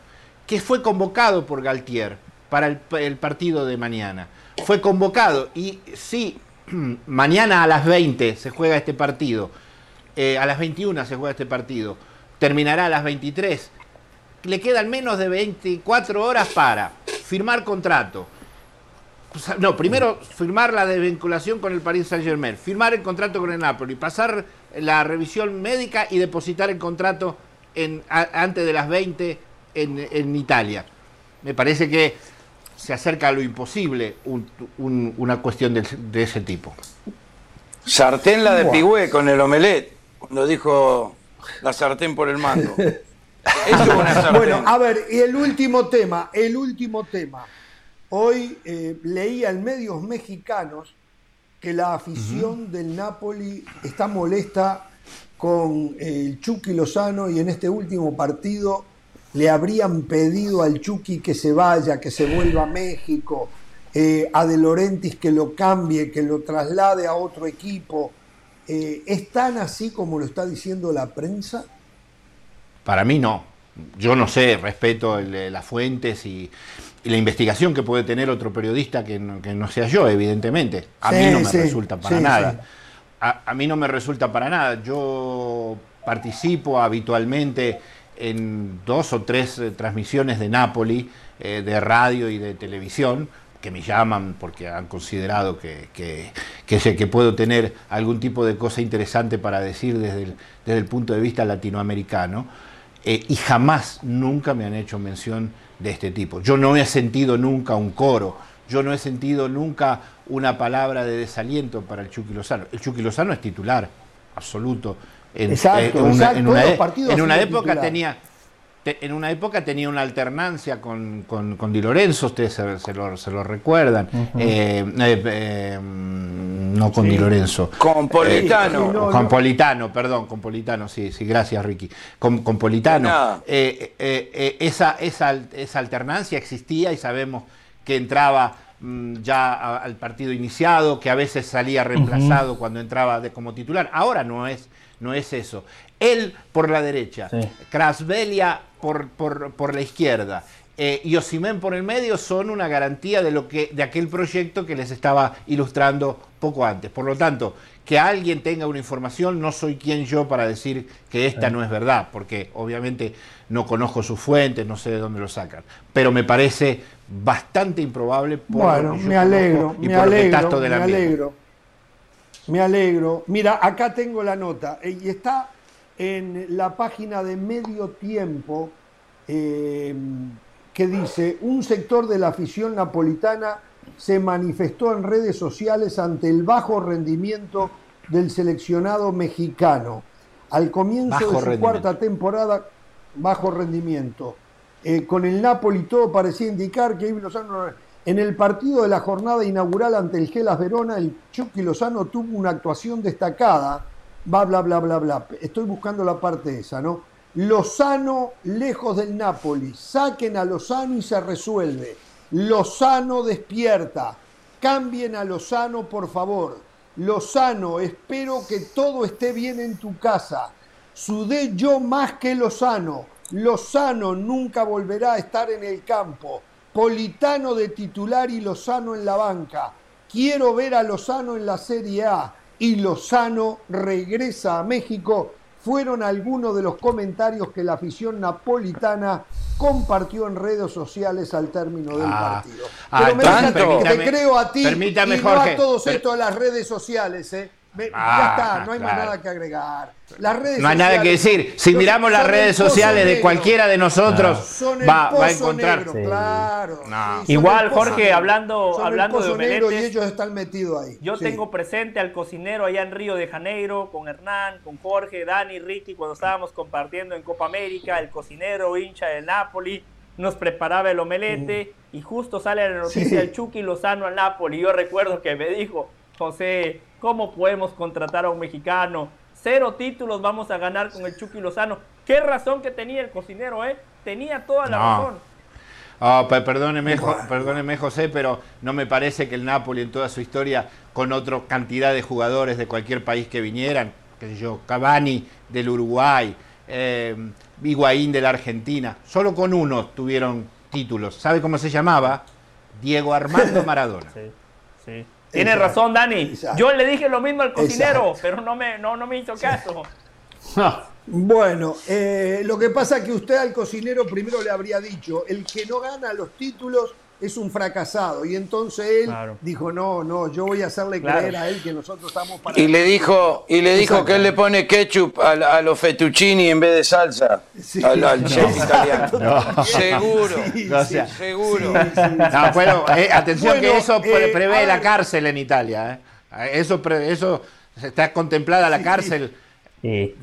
Que fue convocado por Galtier para el, partido de mañana. Fue convocado y si [clears throat] mañana a las 20 se juega este partido, eh, a las 21 se juega este partido, terminará a las 23, le quedan menos de 24 horas para firmar contrato. No, primero firmar la desvinculación con el Paris Saint Germain, firmar el contrato con el Napoli, pasar la revisión médica y depositar el contrato en, antes de las 20 en, Italia. Me parece que se acerca a lo imposible una cuestión de, ese tipo. Sartén la de Pigüé con el omelet, cuando dijo la sartén por el mango. [laughs] [laughs] bueno, a ver, y el último tema, el último tema. Hoy eh, leía en medios mexicanos que la afición del Napoli está molesta con el Chucky Lozano y en este último partido le habrían pedido al Chucky que se vaya, que se vuelva a México, eh, a De Laurentiis que lo cambie, que lo traslade a otro equipo. Eh, ¿Es tan así como lo está diciendo la prensa? Para mí no. Yo no sé, respeto las fuentes y, la investigación que puede tener otro periodista que no, sea yo, evidentemente. A mí no me resulta para nada. a mí no me resulta para nada. Yo participo habitualmente en dos o tres eh, transmisiones de Napoli, eh, de radio y de televisión, que me llaman porque han considerado que, que, que puedo tener algún tipo de cosa interesante para decir desde el, desde el punto de vista latinoamericano, eh, y jamás, nunca me han hecho mención de este tipo. Yo no he sentido nunca un coro, yo no he sentido nunca una palabra de desaliento para el Chucky Lozano. El Chucky Lozano es titular absoluto en, exacto, una, en una, época tenía en una época tenía una alternancia con, con, Di Lorenzo, ustedes se, lo, recuerdan. Eh, eh, eh, no con Di Lorenzo. Con Politano. con Politano, perdón, con Politano, sí, sí, gracias Ricky. Con, con Politano. esa, esa, esa alternancia existía y sabemos que entraba mm, ya al partido iniciado, que a veces salía reemplazado cuando entraba de, como titular. Ahora no es no es eso. Él por la derecha, Krasvelia por, por, la izquierda eh, y Osimen por el medio son una garantía de, lo que, de aquel proyecto que les estaba ilustrando poco antes. Por lo tanto, que alguien tenga una información, no soy quien yo para decir que esta no es verdad, porque obviamente no conozco sus fuentes, no sé de dónde lo sacan. Pero me parece bastante improbable por bueno, me alegro, y me por alegro, me alegro. Me alegro. Mira, acá tengo la nota eh, y está en la página de Medio Tiempo eh, que dice, un sector de la afición napolitana se manifestó en redes sociales ante el bajo rendimiento del seleccionado mexicano. Al comienzo de su cuarta temporada, bajo rendimiento. Eh, con el Napoli todo parecía indicar que Ibi Lozano en el partido de la jornada inaugural ante el Gelas Verona, el Chucky Lozano tuvo una actuación destacada. Bla, bla, bla, bla, bla. Estoy buscando la parte esa, ¿no? Lozano lejos del Napoli. Saquen a Lozano y se resuelve. Lozano despierta. Cambien a Lozano, por favor. Lozano, espero que todo esté bien en tu casa. Sudé yo más que Lozano. Lozano nunca volverá a estar en el campo. Politano de titular y Lozano en la banca. Quiero ver a Lozano en la Serie A y Lozano regresa a México. fueron algunos de los comentarios que la afición napolitana compartió en redes sociales al término del Ah. partido. Ah, Pero me entonces, deja que te creo a ti y no a todos estos de las redes sociales. ¿eh? Me- Ah, ya está, no hay más nada que agregar. Las redes No hay nada que decir. Si miramos las redes sociales de cualquiera de nosotros, va, va a encontrar. negro, claro. No. Sí, son Igual, Jorge, negro. hablando- Son hablando de pozo negro y omeletes, ellos están metidos ahí. Yo Sí. tengo presente al cocinero allá en Río de Janeiro, con Hernán, con Jorge, Dani, Ricky, cuando estábamos compartiendo en Copa América, el cocinero hincha del Napoli nos preparaba el omelete y justo sale la noticia Sí. del Chucky Lozano al Napoli. Yo recuerdo que me dijo, José, ¿cómo podemos contratar a un mexicano? Cero títulos vamos a ganar con el Chucky Lozano. Qué razón que tenía el cocinero, ¿eh? Tenía toda la No. razón. Ah, pe- perdóneme, perdóneme, José, pero no me parece que el Napoli en toda su historia, con otra cantidad de jugadores de cualquier país que vinieran, qué sé yo, Cavani del Uruguay, eh, Higuaín de la Argentina, solo con uno tuvieron títulos. ¿Sabe cómo se llamaba? Diego Armando [laughs] Maradona. Sí, sí. Tienes Exacto, razón, Dani. exacto. Yo le dije lo mismo al cocinero, Exacto. pero no me, no, no me hizo caso. Bueno, eh, lo que pasa es que usted al cocinero primero le habría dicho, el que no gana los títulos es un fracasado. Y entonces él Claro. dijo, no, no, yo voy a hacerle Claro. creer a él que nosotros estamos para... Y le dijo, y le dijo que él le pone ketchup a, los fettuccini en vez de salsa. Sí. Al, al [laughs] chef italiano. Seguro. Sí, O sí, sea, Seguro. sí, sí, sí. No, bueno, eh, atención Bueno, que eso eh, prevé la cárcel en Italia. eh. Eso, pre- eso está contemplada la cárcel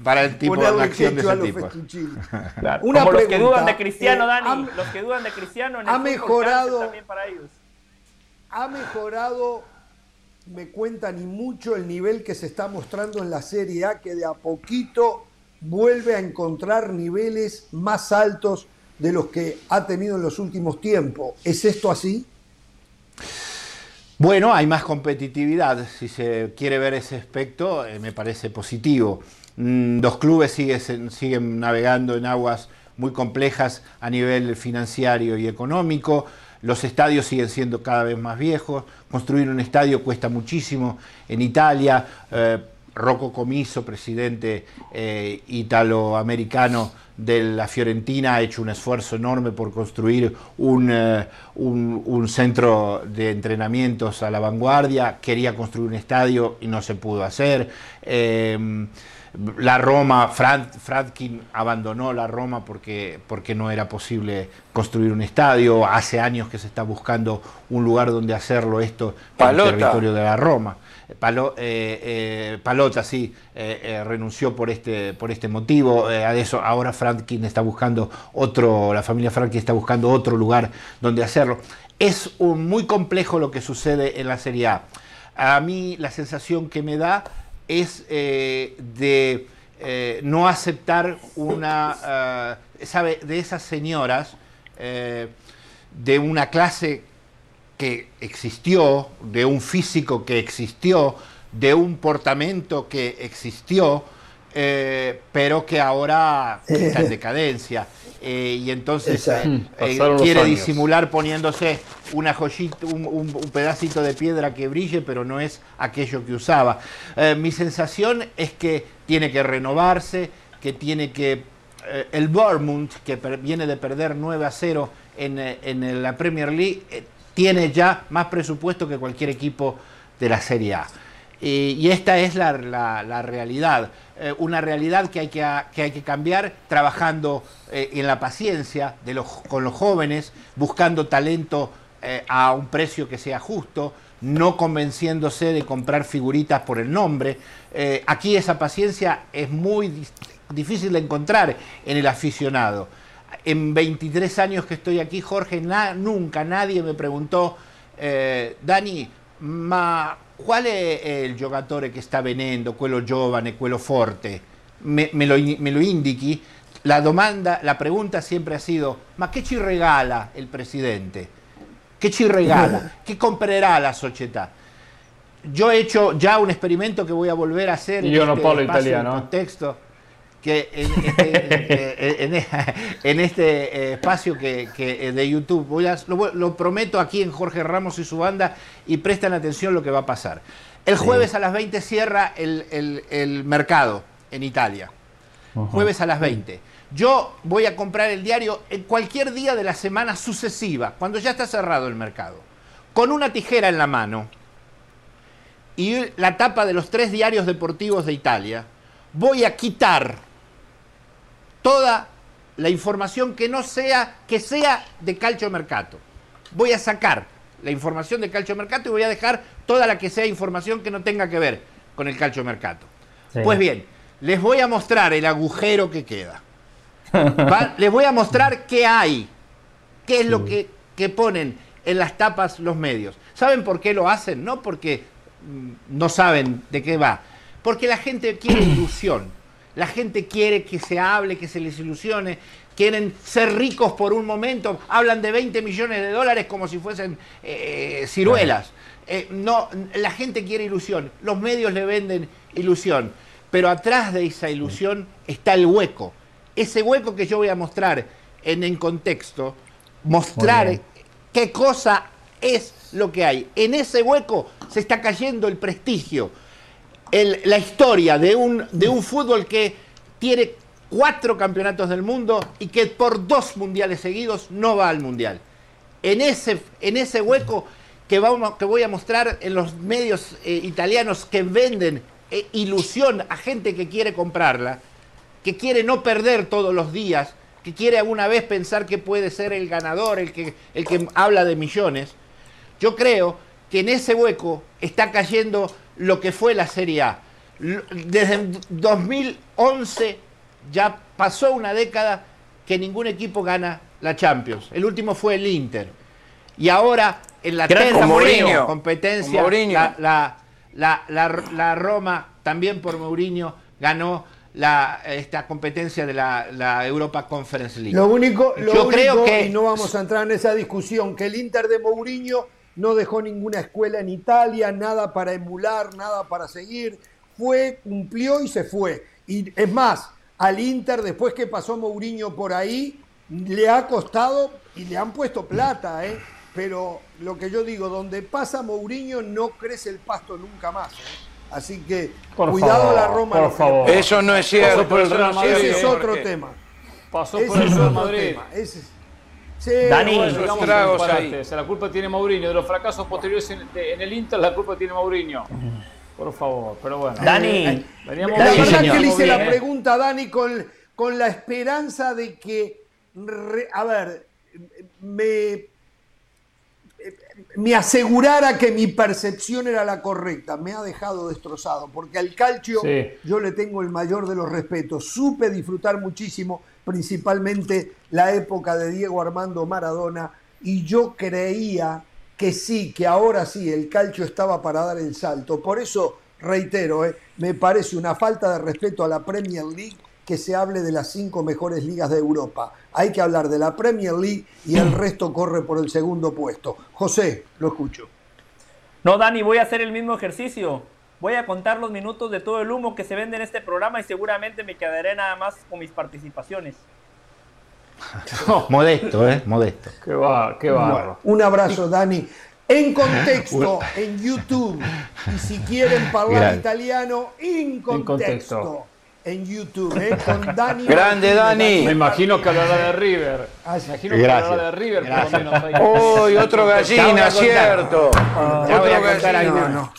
para el tipo de Ponerle acción de ese tipo. [laughs] Claro. Una Como los que pregunta, dudan de Cristiano, eh, Dani. ha- los que dudan de Cristiano en ha el mejorado- también para ellos. ha mejorado, me cuentan y mucho, el nivel que se está mostrando en la Serie A, que de a poquito vuelve a encontrar niveles más altos de los que ha tenido en los últimos tiempos. ¿Es esto así? Bueno, hay más competitividad. Si se quiere ver ese aspecto, eh, me parece positivo. Mm, los clubes siguen, siguen navegando en aguas muy complejas a nivel financiero y económico. Los estadios siguen siendo cada vez más viejos. Construir un estadio cuesta muchísimo. En Italia, eh, Rocco Comiso, presidente eh, italoamericano de la Fiorentina, ha hecho un esfuerzo enorme por construir eh, un- un centro de entrenamientos a la vanguardia. Quería construir un estadio y no se pudo hacer. Eh, la Roma, Fradkin abandonó la Roma porque, porque no era posible construir un estadio. Hace años que se está buscando un lugar donde hacerlo esto en Palota. el territorio de la Roma. Palo- eh, eh, Palota, sí, eh, eh, renunció por este, por este motivo. Eh, a eso, ahora Franklin está buscando otro, la familia Franklin está buscando otro lugar donde hacerlo. Es un- muy complejo lo que sucede en la Serie A. A mí la sensación que me da es eh, de eh, no aceptar una, eh, ¿sabe? De esas señoras eh, de una clase que existió, de un físico que existió, de un portamento que existió, pero que ahora está en [laughs] decadencia. Eh, y entonces eh, eh, Pasaron los quiere años. disimular poniéndose una joyita, un, un- un pedacito de piedra que brille, pero no es aquello que usaba. Eh, mi sensación es que tiene que renovarse, que tiene que eh, el Bournemouth, que per- viene de perder 9 a 0 en, eh, en la Premier League, eh, tiene ya más presupuesto que cualquier equipo de la Serie A. Y, esta es la, la- realidad, Eh, una realidad que hay que, que hay que cambiar trabajando eh, en la paciencia de los, con los jóvenes, buscando talento eh, a un precio que sea justo, no convenciéndose de comprar figuritas por el nombre. Aquí esa paciencia es muy difícil de encontrar en el aficionado. En 23 años que estoy aquí, Jorge, nunca nadie me preguntó, Dani, ma qual è il giocatore che sta venendo, quello giovane, quello forte? Me, me lo, me lo indichi? La domanda, la pregunta siempre ha sido, ma che ci regala il presidente? Che ci regala? [laughs] Che comprerà la società? Yo he hecho ya un experimento que voy a volver a hacer Yo no parlo espacio, italiano. en contexto que en este, en- en- en este, eh, espacio que, que, eh, de YouTube voy a- lo, prometo aquí en Jorge Ramos y su banda y prestan atención lo que va a pasar. El jueves a las 20 cierra el, el- el mercado en Italia. jueves a las 20. Yo voy a comprar el diario en cualquier día de la semana sucesiva, cuando ya está cerrado el mercado, con una tijera en la mano y la tapa de los tres diarios deportivos de Italia, voy a quitar toda la información que no sea, que sea de Calcio Mercato. Voy a sacar la información de Calcio Mercato y voy a dejar toda la que sea información que no tenga que ver con el Calcio Mercato. Pues bien, les voy a mostrar el agujero que queda. Les voy a mostrar qué hay, qué es lo que, que ponen en las tapas los medios. ¿Saben por qué lo hacen? No porque mm, no saben de qué va, porque la gente quiere ilusión. La gente quiere que se hable, que se les ilusione, quieren ser ricos por un momento, hablan de 20 millones de dólares como si fuesen eh, ciruelas. Eh, no, la gente quiere ilusión, los medios le venden ilusión, pero atrás de esa ilusión está el hueco. Ese hueco que yo voy a mostrar en el contexto, mostrar qué cosa es lo que hay. En ese hueco se está cayendo el prestigio, la historia de un, de un fútbol que tiene cuatro campeonatos del mundo y que por dos mundiales seguidos no va al mundial. En ese, en ese hueco que, que voy a mostrar en los medios eh, italianos que venden eh, ilusión a gente que quiere comprarla, que quiere no perder todos los días, que quiere alguna vez pensar que puede ser el ganador, el que, el que habla de millones, yo creo que en ese hueco está cayendo lo que fue la Serie A. Desde 2011 ya pasó una década que ningún equipo gana la Champions. El último fue el Inter. Y ahora en la tercera competencia, la, la, Roma, también por Mourinho, ganó la, esta competencia de la, Europa Conference League. Lo único, Yo creo que... y no vamos a entrar en esa discusión, que el Inter de Mourinho no dejó ninguna escuela en Italia, nada para emular, nada para seguir. Fue, cumplió y se fue. Y es más, al Inter, después que pasó Mourinho por ahí, le ha costado y le han puesto plata, ¿eh? Pero lo que yo digo, donde pasa Mourinho no crece el pasto nunca más. ¿eh? Así que cuidado la Roma. Por favor. Eso no es cierto. Por el Real Madrid, ese es otro tema. Pasó por el Real Madrid. Ese, Sí, Dani, bueno, la culpa tiene Mourinho. De los fracasos posteriores en, el Inter, la culpa tiene Mourinho. Por favor, pero bueno. Dani, eh, veníamos la verdad que le hice la pregunta a Dani con, con la esperanza de que, a ver, me, me asegurara que mi percepción era la correcta. Me ha dejado destrozado, porque al calcio yo le tengo el mayor de los respetos. Supe disfrutar muchísimo principalmente la época de Diego Armando Maradona, y yo creía que sí, que ahora sí, el calcio estaba para dar el salto. Por eso, reitero, eh, me parece una falta de respeto a la Premier League que se hable de las cinco mejores ligas de Europa. Hay que hablar de la Premier League y el resto corre por el segundo puesto. José, lo escucho. No, Dani, voy a hacer el mismo ejercicio. Voy a contar los minutos de todo el humo que se vende en este programa y seguramente me quedaré nada más con mis participaciones. [laughs] modesto, ¿eh? Modesto. Qué va, qué va. un abrazo, Dani. En contexto, [laughs] en YouTube. Y si quieren hablar italiano, en contexto en YouTube, ¿eh? con Dani. [laughs] Grande Dani. Me imagino que hablará de River. Ah, me imagino que hablará de River, por lo menos ahí. Uy, otro gallina, cierto. Ah, otro gallina. No,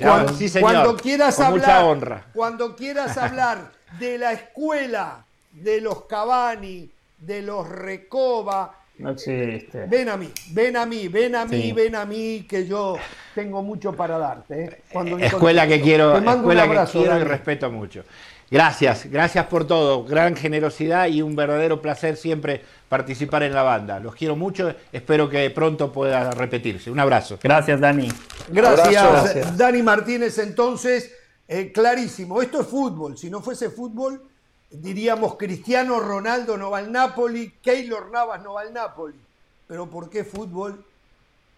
Cuando, sí, cuando quieras hablar, mucha honra. Cuando quieras hablar de la escuela de los Cavani, de los Recoba, no existe. Ven a mí, ven a mí, ven a mí, ven a mí, que yo tengo mucho para darte. ¿eh? Cuando escuela que quiero, escuela que quiero y respeto mucho. Gracias, gracias por todo. Gran generosidad y un verdadero placer siempre participar en la banda. Los quiero mucho, espero que pronto pueda repetirse. Un abrazo. Gracias, Dani. Gracias, Dani Martínez. Entonces, eh, clarísimo, esto es fútbol. Si no fuese fútbol, diríamos Cristiano Ronaldo no va al Napoli, Keylor Navas no va al Napoli. Pero ¿por qué fútbol?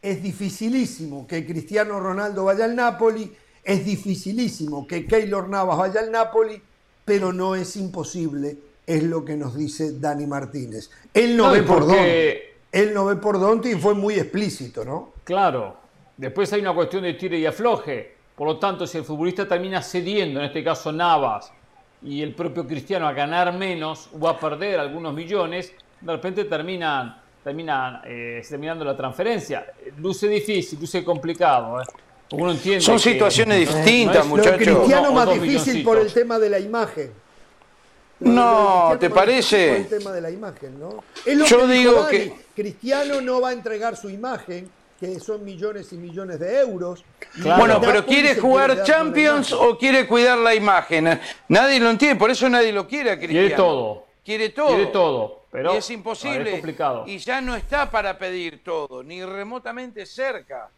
Es dificilísimo que Cristiano Ronaldo vaya al Napoli, es dificilísimo que Keylor Navas vaya al Napoli pero no es imposible, es lo que nos dice Dani Martínez. Él no, ve por dónde. Él no ve por dónde y fue muy explícito, ¿no? Claro. Después hay una cuestión de tire y afloje. Por lo tanto, si el futbolista termina cediendo, en este caso Navas, y el propio Cristiano a ganar menos o a perder algunos millones, de repente terminan, terminan eh, terminando la transferencia. Luce difícil, luce complicado. ¿eh? Uno entiende Son que- situaciones distintas, no es- Lo muchachos. cristiano o más difícil por el tema de la imagen. Lo- No, lo Cristiano ¿te más parece? difícil Por el tema de la imagen, ¿no? Es lo Yo que digo Dani, que- Cristiano no va a entregar su imagen, que son millones y millones de euros. Claro. Bueno, pero ¿quiere jugar Champions o quiere cuidar la imagen? Nadie lo entiende, por eso nadie lo quiere a Cristiano. Quiere todo. Quiere todo. Quiere todo. Pero y es ver, imposible. es complicado. Y ya no está para pedir todo, ni remotamente cerca.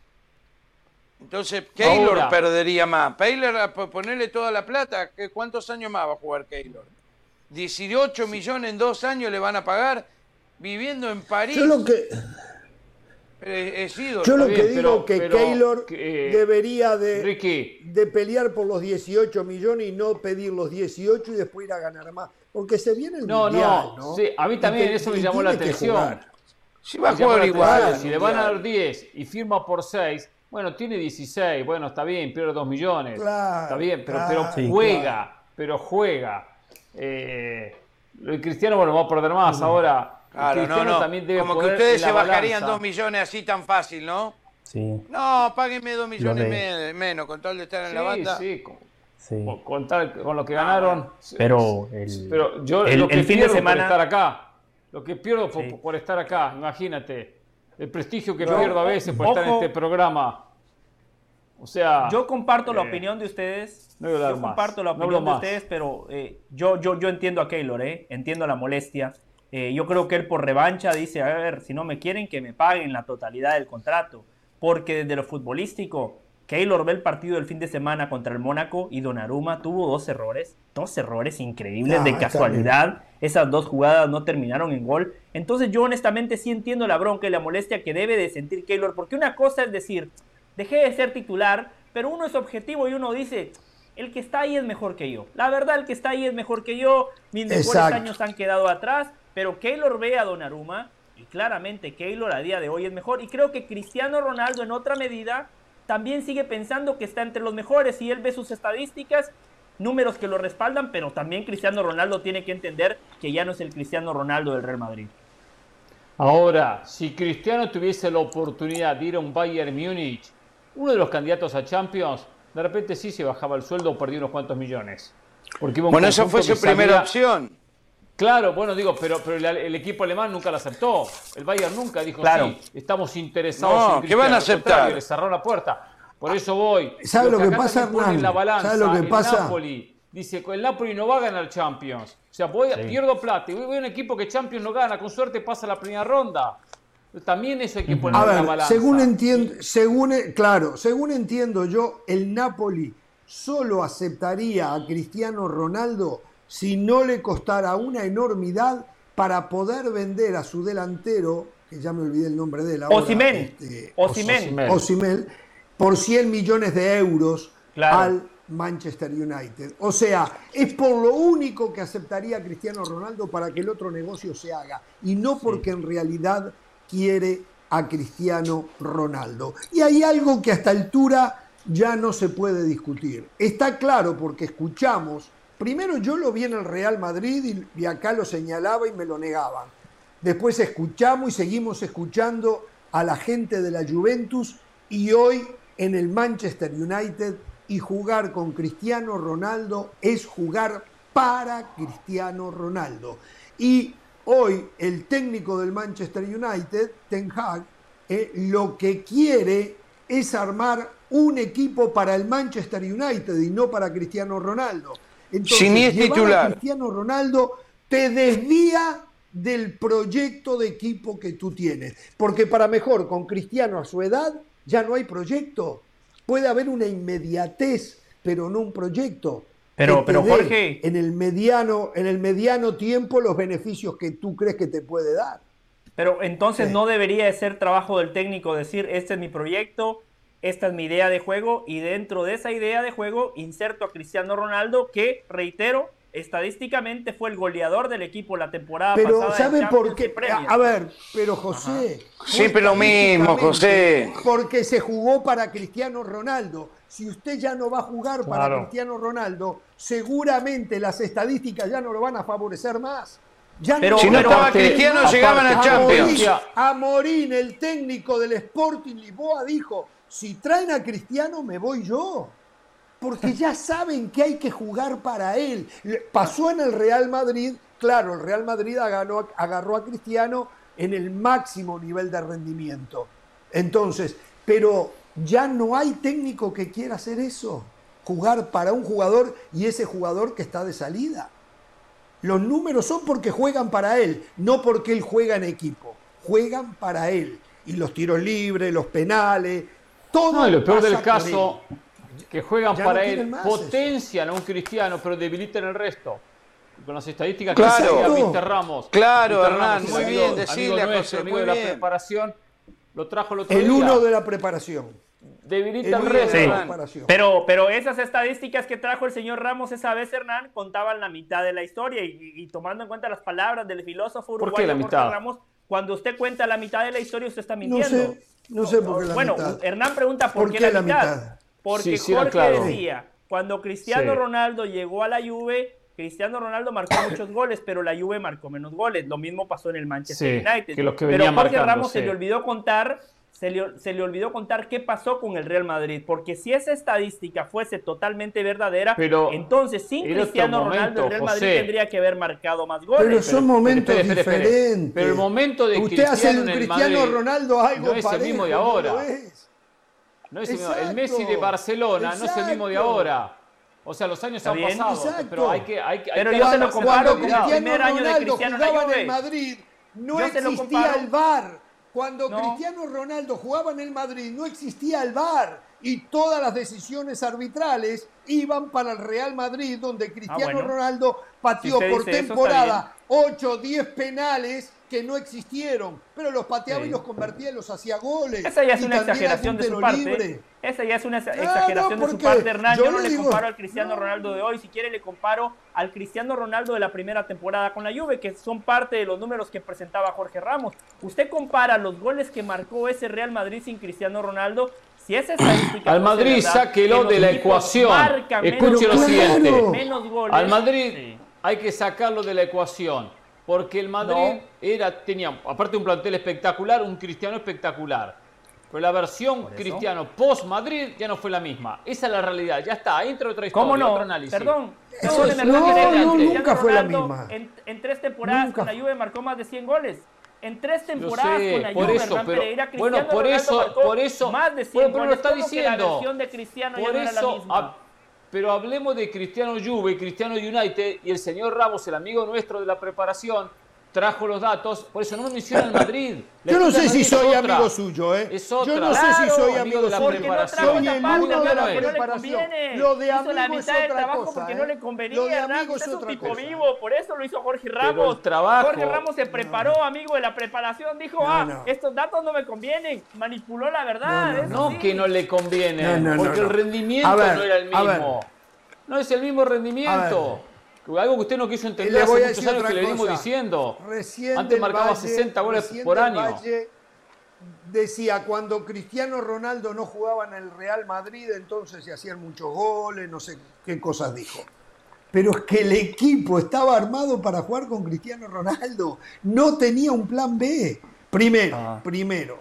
Entonces, Keylor Ahora. perdería más. Keylor, a po- ponerle toda la plata, ¿qué- ¿cuántos años más va a jugar Keylor? 18 millones en dos años le van a pagar viviendo en París. Yo lo que, Eh, es ídolo. yo lo que bien, digo pero- que pero, Keylor eh, debería de, Ricky, de pelear por los 18 millones y no pedir los 18 y después ir a ganar más. Porque se viene el No, mundial, no, ¿no? sí, a mí Y también te- eso me llamó la atención. Si va a jugar igual. Si le van a dar 10 y firma por 6, bueno, tiene 16, bueno, está bien, pierde 2 millones. Claro, está bien, pero, claro, pero sí, juega, pero juega. Eh, lo de Cristiano, bueno, va a perder más ahora. Claro, no, Cristiano no. también debe Como que ustedes se bajarían balanza. dos millones así tan fácil, ¿no? Sí, No, páguenme dos millones de- me- menos con tal de estar en la banda. sí, con, sí. con- con tal- con lo que ganaron. Pero el, Pero yo el- lo que el fin de semana- por estar acá, lo que pierdo por, Sí. por estar acá, imagínate, el prestigio que No, pierdo a veces por estar en este programa. O sea, Yo comparto la eh, opinión de ustedes. no yo más. comparto la No opinión hablo de ustedes, pero eh, yo, yo, yo entiendo a Keylor, ¿eh? entiendo la molestia. Eh, yo creo que él por revancha dice, a ver, si no me quieren, que me paguen la totalidad del contrato. Porque desde lo futbolístico, Keylor ve el partido del fin de semana contra el Mónaco y Donnarumma tuvo dos errores, dos errores increíbles Ah, de casualidad. Esas dos jugadas no terminaron en gol. Entonces yo honestamente sí entiendo la bronca y la molestia que debe de sentir Keylor, porque una cosa es decir, dejé de ser titular, pero uno es objetivo y uno dice, el que está ahí es mejor que yo. La verdad, el que está ahí es mejor que yo. Mis mejores Exacto. años han quedado atrás, pero Keylor ve a Donnarumma y claramente Keylor a día de hoy es mejor. Y creo que Cristiano Ronaldo en otra medida también sigue pensando que está entre los mejores y él ve sus estadísticas, números que lo respaldan, pero también Cristiano Ronaldo tiene que entender que ya no es el Cristiano Ronaldo del Real Madrid. Ahora, si Cristiano tuviese la oportunidad de ir a un Bayern Múnich, uno de los candidatos a Champions, de repente sí se bajaba el sueldo o perdía unos cuantos millones. Porque iba un Bueno, esa fue su que primera opción. Claro, bueno, digo, pero, pero el, el equipo alemán nunca lo aceptó. El Bayern nunca dijo, Claro. sí, estamos interesados No, en ¿qué Cristiano. van a aceptar? Le cerró la puerta. Por eso voy. ¿Sabe lo que pasa, la Hernán? balanza, ¿Sabe lo que el pasa? Napoli dice, el Napoli no va a ganar Champions. O sea, voy, pierdo plata y voy a un equipo que Champions no gana. Con suerte pasa la primera ronda. También eso hay que poner A en la balanza. según entiendo, según, claro, según entiendo yo, el Napoli solo aceptaría a Cristiano Ronaldo si no le costara una enormidad para poder vender a su delantero, que ya me olvidé el nombre de él ahora, Osimhen, este, por 100 millones de euros Claro. al Manchester United. O sea, es por lo único que aceptaría Cristiano Ronaldo para que el otro negocio se haga y no porque en realidad quiere a Cristiano Ronaldo. Y hay algo que a esta altura ya no se puede discutir. Está claro porque escuchamos, primero yo lo vi en el Real Madrid y, y acá lo señalaba y me lo negaban. Después escuchamos y seguimos escuchando a la gente de la Juventus y hoy en el Manchester United y jugar con Cristiano Ronaldo es jugar para Cristiano Ronaldo. Y hoy el técnico del Manchester United, Ten Hag, eh, lo que quiere es armar un equipo para el Manchester United y no para Cristiano Ronaldo. Entonces, Si ni es a titular. Cristiano Ronaldo te desvía del proyecto de equipo que tú tienes. Porque para mejor, con Cristiano a su edad, ya no hay proyecto. Puede haber una inmediatez, pero no un proyecto. Pero- que te pero, Jorge- En el, mediano, en el mediano tiempo los beneficios que tú crees que te puede dar. Pero entonces Sí. no debería de ser trabajo del técnico decir, este es mi proyecto, esta es mi idea de juego y dentro de esa idea de juego inserto a Cristiano Ronaldo que, reitero, estadísticamente fue el goleador del equipo la temporada Pero pasada. en ¿sabe por qué? A ver, pero José. Siempre lo mismo, José. Porque se jugó para Cristiano Ronaldo. Si usted ya no va a jugar para Claro. Cristiano Ronaldo, seguramente las estadísticas ya no lo van a favorecer más. Ya Pero- Si no pero estaba aparte- Cristiano, aparte- llegaban a a Champions. Morín, a Morín, el técnico del Sporting Lisboa, dijo: si traen a Cristiano, me voy yo. Porque ya saben que hay que jugar para él. Pasó en el Real Madrid, claro, el Real Madrid agarró, agarró a Cristiano en el máximo nivel de rendimiento. Entonces, pero ya no hay técnico que quiera hacer eso. Jugar para un jugador y ese jugador que está de salida. Los números son porque juegan para él, no porque él juega en equipo. Juegan para él. Y los tiros libres, los penales, todo. No, y lo peor del caso, él. Que juegan Ya no para quieren él, potencian a un cristiano, pero debilitan el resto. Con las estadísticas Claro. que decía. Mr. Ramos. Claro, Mr. Hernán, Ramos, muy amigo- bien, amigo decirle a nuestro, José, amigo muy de la bien. preparación, lo trajo el otro El día. uno de la preparación. Debilita El el uno de resto. la preparación. Pero, pero esas estadísticas que trajo el señor Ramos esa vez, Hernán, contaban la mitad de la historia y, y- y tomando en cuenta las palabras del filósofo ¿Por qué uruguayo la Jorge mitad? Ramos, cuando usted cuenta la mitad de la historia, usted está No mintiendo. sé, no sé por qué la bueno, mitad. Hernán pregunta por, ¿Por qué, qué la la mitad. mitad? Porque Sí, sí, era Jorge claro. decía, cuando Cristiano Sí. Ronaldo llegó a la Juve, Cristiano Ronaldo marcó muchos [coughs] goles, pero la Juve marcó menos goles. Lo mismo pasó en el Manchester Sí, United. que pero Jorge marcando, Ramos se le olvidó contar se le, se le olvidó contar qué pasó con el Real Madrid, porque si esa estadística fuese totalmente verdadera, Pero entonces sin Cristiano Ronaldo el Real Madrid José. tendría que haber marcado más goles. Pero son momentos espere, espere, espere. diferentes. Pero el momento de Usted hace Cristiano de en el Cristiano Madrid Ronaldo algo no es el mismo de ahora. es. No es el, mismo. Exacto, el Messi de Barcelona no es el mismo de ahora. O sea, los años han pasado, exacto. pero hay que, hay que, hay Pero que yo se lo comparo Cuando con el Cristiano primer año de Ronaldo Cristiano jugaba en el Madrid, no Yo existía el VAR. Cuando No. Cristiano Ronaldo jugaba en el Madrid, no existía el VAR. Y todas las decisiones arbitrales iban para el Real Madrid, donde Cristiano Ah, bueno. Ronaldo pateó Si por temporada 8 o 10 penales que no existieron. Pero los pateaba Sí. y los convertía y los hacía goles. Esa ya es Y una exageración de su parte. libre. Esa ya es una No, exageración no, de su parte, Hernán. yo Yo, no le digo- comparo al Cristiano no. Ronaldo de hoy. Si quiere, le comparo al Cristiano Ronaldo de la primera temporada con la Juve, que son parte de los números que presentaba Jorge Ramos. Usted compara los goles que marcó ese Real Madrid sin Cristiano Ronaldo. Si esa estadística Al Madrid, verdad, sáquelo de la ecuación. marcan menos Escuche lo siguiente. menos goles. Al Madrid Sí. hay que sacarlo de la ecuación. Porque el Madrid No. era, tenía, aparte de un plantel espectacular, un cristiano espectacular. Pero la versión eso. cristiano post-Madrid ya no fue la misma. Esa es la realidad. Ya está, entra otra historia, ¿Cómo no? otro análisis. Perdón. Eso Perdóneme, es- no, no, nunca fue la misma. En, en tres temporadas Nunca con la. Juve marcó más de 100 goles. En tres temporadas sé, con la por Juve, eso, Hernán pero- Pereira, bueno, Cristiano por Ronaldo eso- marcó por eso- más de 100 bueno, pero lo goles. está ¿Cómo que la diciendo. versión de Cristiano ya Por no era la eso, misma? a- pero hablemos de Cristiano Juve, Cristiano United y el señor Ramos, el amigo nuestro de la preparación, trajo los datos. Por eso no me menciona el Madrid. [laughs] La Yo no sé si soy otra. amigo suyo, ¿eh? Es Yo otra. no sé si Claro, soy amigo de la suyo. no preparación. Soy el uno de la no preparación. Lo de amigo la es del otra trabajo cosa, porque ¿eh? no le convenía, Lo de amigo es es un otra tipo cosa. vivo, por eso lo hizo Jorge Pero Ramos. el trabajo- Jorge Ramos se preparó, amigo de la preparación, dijo, No, ah, no. estos datos no me convienen, manipuló la verdad. No, no, No sí. que no le conviene, No, no, no, porque no. el rendimiento ver, no era el mismo. No es el mismo rendimiento. Algo que usted no quiso entender le hace voy a muchos decir años otra que le venimos cosa. diciendo. Recién Antes del marcaba Valle- 60 goles recién por del año. Valle decía, cuando Cristiano Ronaldo no jugaba en el Real Madrid, entonces se hacían muchos goles, no sé qué cosas dijo. Pero es que el equipo estaba armado para jugar con Cristiano Ronaldo. No tenía un plan B. Primero, Ah. primero,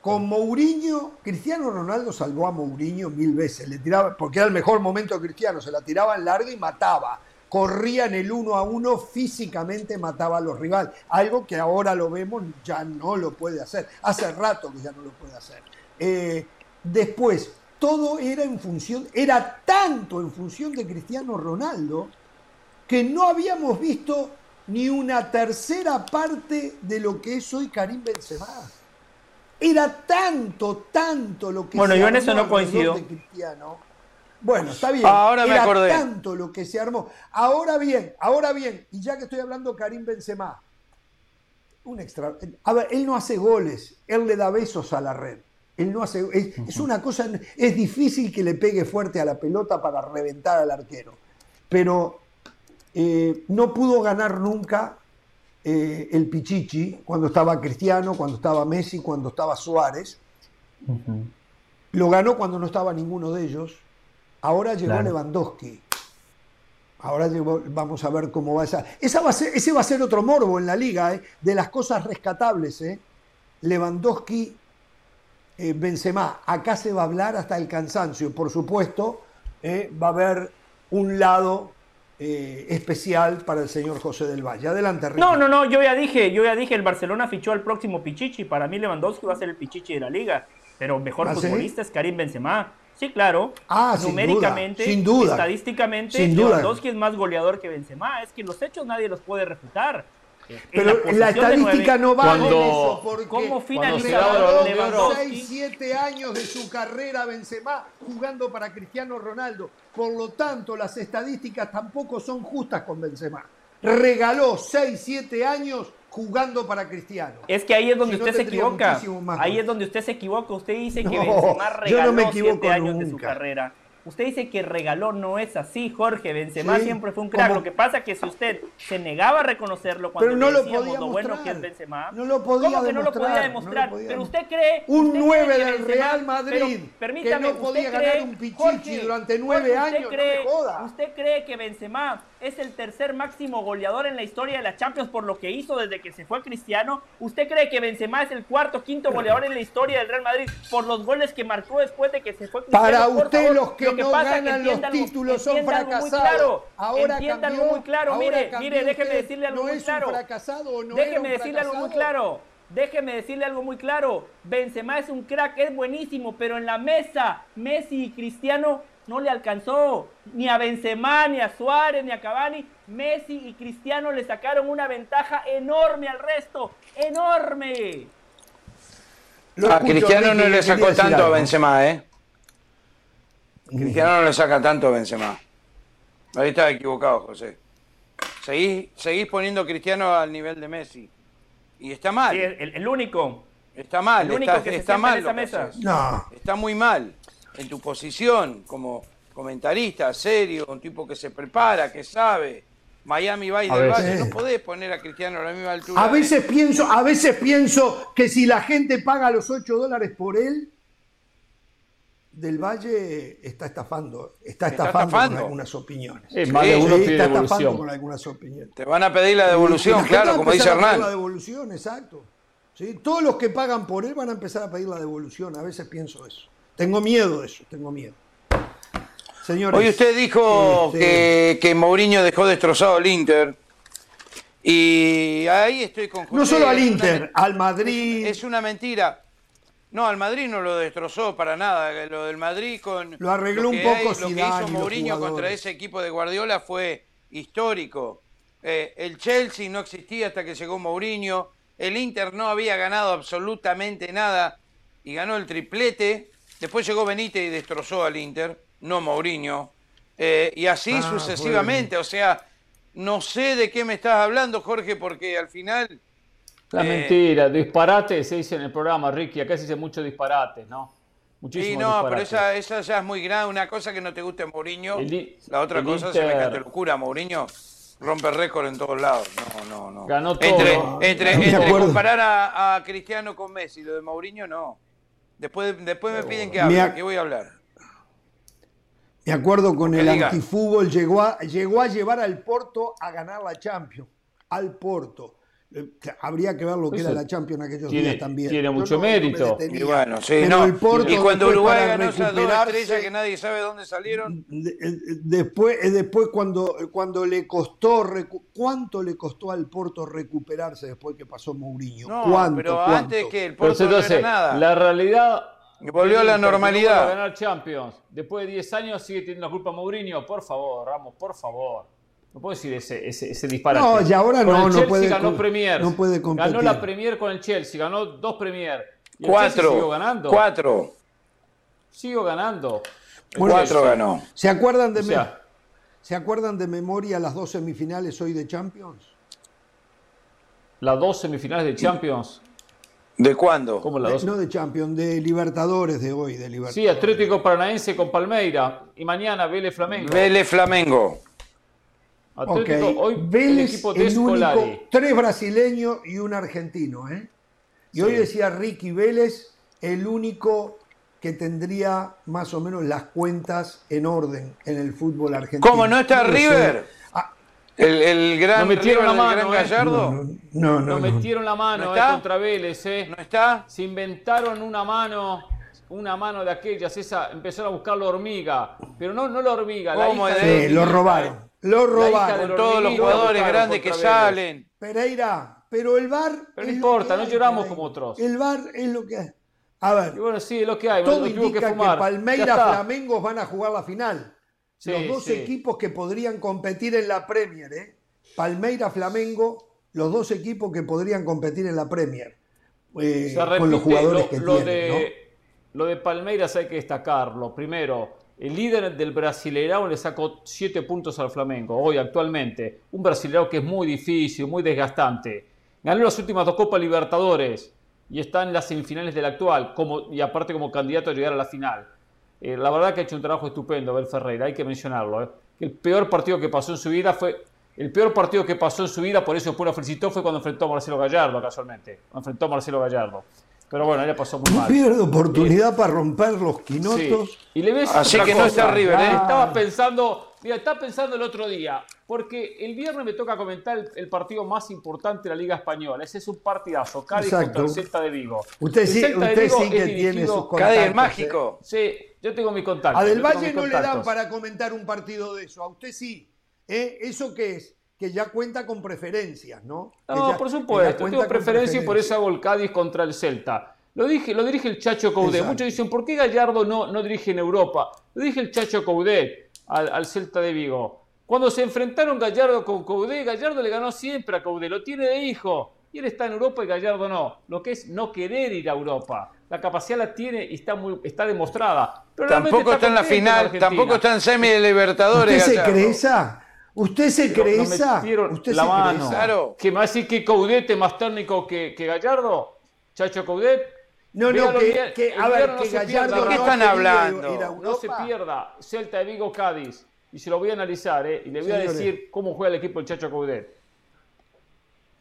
con Mourinho, Cristiano Ronaldo salvó a Mourinho mil veces. Le tiraba, porque era el mejor momento de Cristiano, se la tiraba en larga y mataba. Corría en el uno a uno, físicamente mataba a los rivales. Algo que ahora lo vemos, ya no lo puede hacer. Hace rato que ya no lo puede hacer. Eh, después, todo era en función, era tanto en función de Cristiano Ronaldo que no habíamos visto ni una tercera parte de lo que es hoy Karim Benzema. Era tanto, tanto lo que Bueno, se yo en eso no coincido. de Cristiano. Bueno, está bien. Ahora me Era acordé. tanto lo que se armó. Ahora bien, ahora bien, y ya que estoy hablando Karim Benzema, un extra. A ver, él no hace goles, él le da besos a la red. Él no hace. Es, es una cosa. Es difícil que le pegue fuerte a la pelota para reventar al arquero. Pero eh, no pudo ganar nunca eh, el Pichichi cuando estaba Cristiano, cuando estaba Messi, cuando estaba Suárez. Lo ganó cuando no estaba ninguno de ellos. Ahora llegó Claro. Lewandowski. Ahora llegó- vamos a ver cómo va esa. esa va a ser- ese va a ser otro morbo en la liga, ¿eh? de las cosas rescatables. ¿eh? Lewandowski, eh, Benzema. Acá se va a hablar hasta el cansancio. Por supuesto, ¿eh? va a haber un lado eh, especial para el señor José del Valle. Adelante, Ricky. No, no, no, yo ya dije, yo ya dije, el Barcelona fichó al próximo Pichichi. Para mí Lewandowski va a ser el Pichichi de la liga. Pero mejor ¿Ah, futbolista es Karim Benzema. Sí, claro. Ah, sin Numéricamente, duda, sin duda. estadísticamente, Sin duda. Lewandowski es más goleador que Benzema. Es que los hechos nadie los puede refutar. En Pero la estadística no vale Cuando- eso porque ¿Cómo finalizador Lewandowski? 6, 7 años de su carrera Benzema jugando para Cristiano Ronaldo. Por lo tanto, las estadísticas tampoco son justas con Benzema. Regaló 6, 7 años jugando para Cristiano. Es que ahí es donde Si no, usted se tendría equivoca. Ahí es donde usted se equivoca. Usted dice que No, Benzema yo regaló no me equivoco siete años de su carrera. Usted dice que regaló, no es así, Jorge. Benzema Sí, siempre fue un crack. como- Lo que pasa es que si usted se negaba a reconocerlo cuando Pero no le lo decíamos podía lo bueno que es Benzema, No lo podía ¿cómo que no lo podía demostrar? demostrar? No lo podía pero usted cree... Un usted 9 cree que del Benzema- Real Madrid que no ¿usted podía cree- ganar un Pichichi Jorge, durante nueve Jorge, ¿usted años, no cree- me joda. ¿Usted cree que Benzema es el tercer máximo goleador en la historia de la Champions por lo que hizo desde que se fue Cristiano? ¿Usted cree que Benzema es el cuarto, quinto goleador en la historia del Real Madrid por los goles que marcó después de que se fue Cristiano? Para usted favor, los que lo no pasa es que ganan los títulos son algo muy fracasados. claro, Ahora entienda cambió, algo muy claro. ahora Mire, mire, déjeme decirle algo ¿No muy es un claro. fracasado no Déjeme un decirle algo muy claro. Déjeme decirle algo muy claro. Benzema es un crack, es buenísimo, pero en la mesa Messi y Cristiano no le alcanzó. Ni a Benzema, ni a Suárez, ni a Cavani. Messi y Cristiano le sacaron una ventaja enorme al resto. ¡Enorme! Lo A Cristiano no le sacó tanto a. Benzema, ¿eh? Cristiano no le saca tanto a Benzema. Ahí estaba equivocado, José. Seguís, seguís poniendo a Cristiano al nivel de Messi. Y está mal. Sí, el, el único. Está mal, el único está, que se está sienta mal en esa mesa. No. Está muy mal. En tu posición, como comentarista, serio, un tipo que se prepara, que sabe. Miami va y del veces- Valle. No podés poner a Cristiano a la misma altura. A veces pienso, a veces pienso que si la gente paga los 8 dólares por él, Del Valle está estafando, está Está estafando, estafando. con algunas opiniones. Más de Sí, uno Sí, pide está estafando devolución. con algunas opiniones. Te van a pedir la devolución, la claro, como dice pedir La Hernán. devolución, exacto. ¿Sí? Todos los que pagan por él van a empezar a pedir la devolución. A veces pienso eso. Tengo miedo de eso, tengo miedo. Señores, Hoy usted dijo este, que, que Mourinho dejó destrozado al Inter. Y ahí estoy con José. no solo al una Inter, al Madrid. Es una mentira. No, al Madrid no lo destrozó para nada. Lo del Madrid con. Lo arregló un que poco hay- Lo que Zidane hizo Mourinho contra ese equipo de Guardiola fue histórico. Eh, el Chelsea no existía hasta que llegó Mourinho. El Inter no había ganado absolutamente nada y ganó el triplete. Después llegó Benítez y destrozó al Inter, no Mourinho. Eh, y así Ah, sucesivamente. O sea, no sé de qué me estás hablando, Jorge, porque al final. La Eh, mentira, disparate se dice en el programa, Ricky. Acá se dice mucho disparate, ¿no? Muchísimo Sí, no, pero esa, esa ya es muy grande. Una cosa que no te guste Mourinho, El la otra cosa Inter- semejante locura. Mourinho rompe récord en todos lados. No, no, no. Ganó todo. Entre, No, entre, no, de entre acuerdo. comparar a, a Cristiano con Messi, lo de Mourinho no. Después, después me piden que hable, Me ac- que voy a hablar. De acuerdo con el diga. antifútbol, llegó a, llegó a llevar al Porto a ganar la Champions. Al Porto. Eh, Habría que ver lo que Eso era la Champions aquellos tiene- días también. tiene mucho no- no me mérito. Y bueno, sí, Pero no. el Porto y cuando Uruguay ganó esas dos estrellas que nadie sabe dónde salieron, eh, Después, eh, después cuando, cuando le costó, ¿cuánto le costó al Porto recuperarse después que pasó Mourinho? no, ¿Cuánto? pero cuánto? antes que el Porto no entonces, era nada. la realidad. Volvió a la normalidad. vuelve a ganar Champions. Después de 10 años sigue teniendo la culpa Mourinho. Por favor, Ramos, por favor. No puedo decir ese, ese, ese disparate. No, y ahora Con no, el no Chelsea puede ganó Premier. no puede competir. Ganó la Premier con el Chelsea. Ganó dos Premier. Y el Chelsea cuatro. siguió ganando. Cuatro. Siguió ganando. Bueno, Cuatro ganó. ¿Se acuerdan de, O me- ¿Se acuerdan de memoria las dos semifinales hoy de Champions? las dos semifinales de Champions. ¿De cuándo? ¿Cómo las dos? No de Champions, de Libertadores de hoy, de Libertadores. Sí, Atlético Paranaense con Palmeira. Y mañana Vélez Flamengo. Vélez Flamengo. Atlético, Ok, hoy el Vélez equipo de el único, tres brasileños y un argentino, ¿eh? Y hoy decía Ricky Vélez, el único que tendría más o menos las cuentas en orden en el fútbol argentino. ¿Cómo no está ser- River? Ah, El, el gran No metieron River la mano, gran eh. Gallardo. no, no, no, No no. metieron la mano ¿No eh, contra Vélez, eh. ¿No está? Se inventaron una mano, una mano de aquellas, esa, empezaron a buscar la hormiga, pero no, no la hormiga, la ¿Cómo hija de Sí, lo robaron. Eh. Lo robaron. todos los jugadores grandes que salen. Pereira, pero el VAR. Pero no importa, que no lloramos como otros. El VAR es lo que hay. A ver, Y bueno, sí, es lo que hay, todo indica que, fumar. Ya Palmeiras. Flamengo van a jugar la final. Sí, los dos sí. equipos que podrían competir en la Premier, ¿eh? Palmeiras Flamengo, los dos equipos que podrían competir en la Premier. eh, Se con repite los jugadores lo, que lo tienen, de, lo de Palmeiras hay que destacarlo. Primero, el líder del Brasileirao le sacó 7 puntos al Flamengo, hoy actualmente. Un Brasileirao que es muy difícil, muy desgastante. Ganó las últimas dos Copas Libertadores y está en las semifinales del actual, como, y aparte como candidato a llegar a la final. Eh, la verdad que ha hecho un trabajo estupendo Abel Ferreira, hay que mencionarlo. ¿eh? El peor partido que pasó en su vida fue el peor partido que pasó en su vida, por eso después lo felicitó, fue cuando enfrentó a Marcelo Gallardo, casualmente. Enfrentó a Marcelo Gallardo. Pero bueno, le pasó muy No mal. pierde oportunidad para romper los quinotos. Sí. Y le ves Así que no está River, ¿eh? Estaba pensando, mira, estaba pensando el otro día, porque el viernes me toca comentar el, el partido más importante de la Liga Española. Ese es un partidazo, Cádiz Exacto. contra el Celta de Vigo. Usted sí, usted sí es que tiene sus Cádiz el contactos, mágico. Sí, yo tengo mi contacto. A Del Valle no le dan contactos. para comentar un partido de eso, a usted sí. ¿Eh? ¿Eso qué es? Que ya cuenta con preferencias, ¿no? No, ya- por supuesto. Tengo preferencia y por eso hago el Cádiz contra el Celta. Lo, dije, lo dirige el Chacho Coudet. Exacto. Muchos dicen, ¿por qué Gallardo no, no dirige en Europa? Lo dirige el Chacho Coudet al, al Celta de Vigo. Cuando se enfrentaron Gallardo con Coudet, Gallardo le ganó siempre a Coudet. Lo tiene de hijo. Y él está en Europa y Gallardo no. Lo que es no querer ir a Europa. La capacidad la tiene y está, muy, está demostrada. Pero Tampoco está en la final, tampoco está en semi de Libertadores. ¿Usted se cree esa? ¿Usted se cree No esa? ¿Usted la se cree mano. esa? Claro. ¿Que me va a decir que Coudet es más técnico que, que Gallardo? ¿Chacho Coudet? No, no, que, el a ver, no que Gallardo pierda, no ¿De qué están hablando? No se pierda Celta de Vigo Cádiz. Y se lo voy a analizar, ¿eh? Y le voy a decir cómo juega el equipo del Chacho Coudet.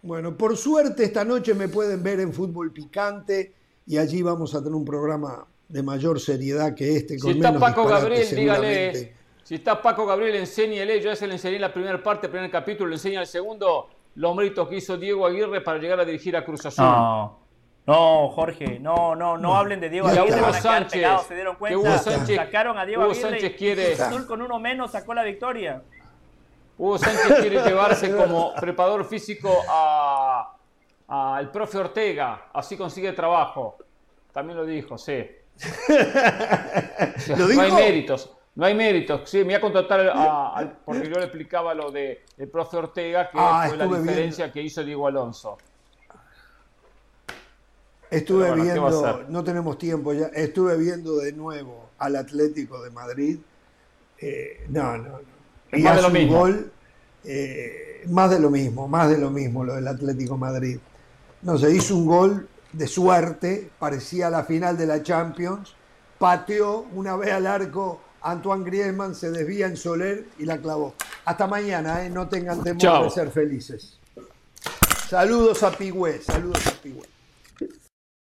Bueno, por suerte esta noche me pueden ver en Fútbol Picante y allí vamos a tener un programa de mayor seriedad que este. Si con está menos Paco Gabriel, dígale. Si está Paco Gabriel, enséñele. Yo ya se le enseñé en la primera parte, el primer capítulo, le enseña el segundo los méritos que hizo Diego Aguirre para llegar a dirigir a Cruz Azul. No, no, Jorge, no, no, no hablen de Diego Aguirre, a quedar Sánchez, pegados, se dieron que cuenta. Hugo Sánchez- Sacaron a Diego Hugo Aguirre Sánchez y quiere- Cruz Azul con uno menos sacó la victoria. Hugo Sánchez quiere llevarse como preparador físico a- al profe Ortega, así consigue trabajo. También lo dijo, sí. [laughs] ¿Lo No hay méritos, no hay méritos. Sí, me iba a contratar a- porque yo le explicaba lo de el profe Ortega, que Ah, fue la diferencia que hizo Diego Alonso. Estuve Pero bueno, ¿qué va a viendo, no tenemos tiempo ya, estuve viendo de nuevo al Atlético de Madrid. Eh, no, no, no. Y más de lo un mismo. gol, eh, más de lo mismo, más de lo mismo lo del Atlético de Madrid. No se hizo un gol de suerte, parecía la final de la Champions, pateó una vez al arco Antoine Griezmann, se desvía en Soler y la clavó. Hasta mañana, ¿eh? no tengan temor Chao. de ser felices. Saludos a Pigüé, saludos a Pigüé.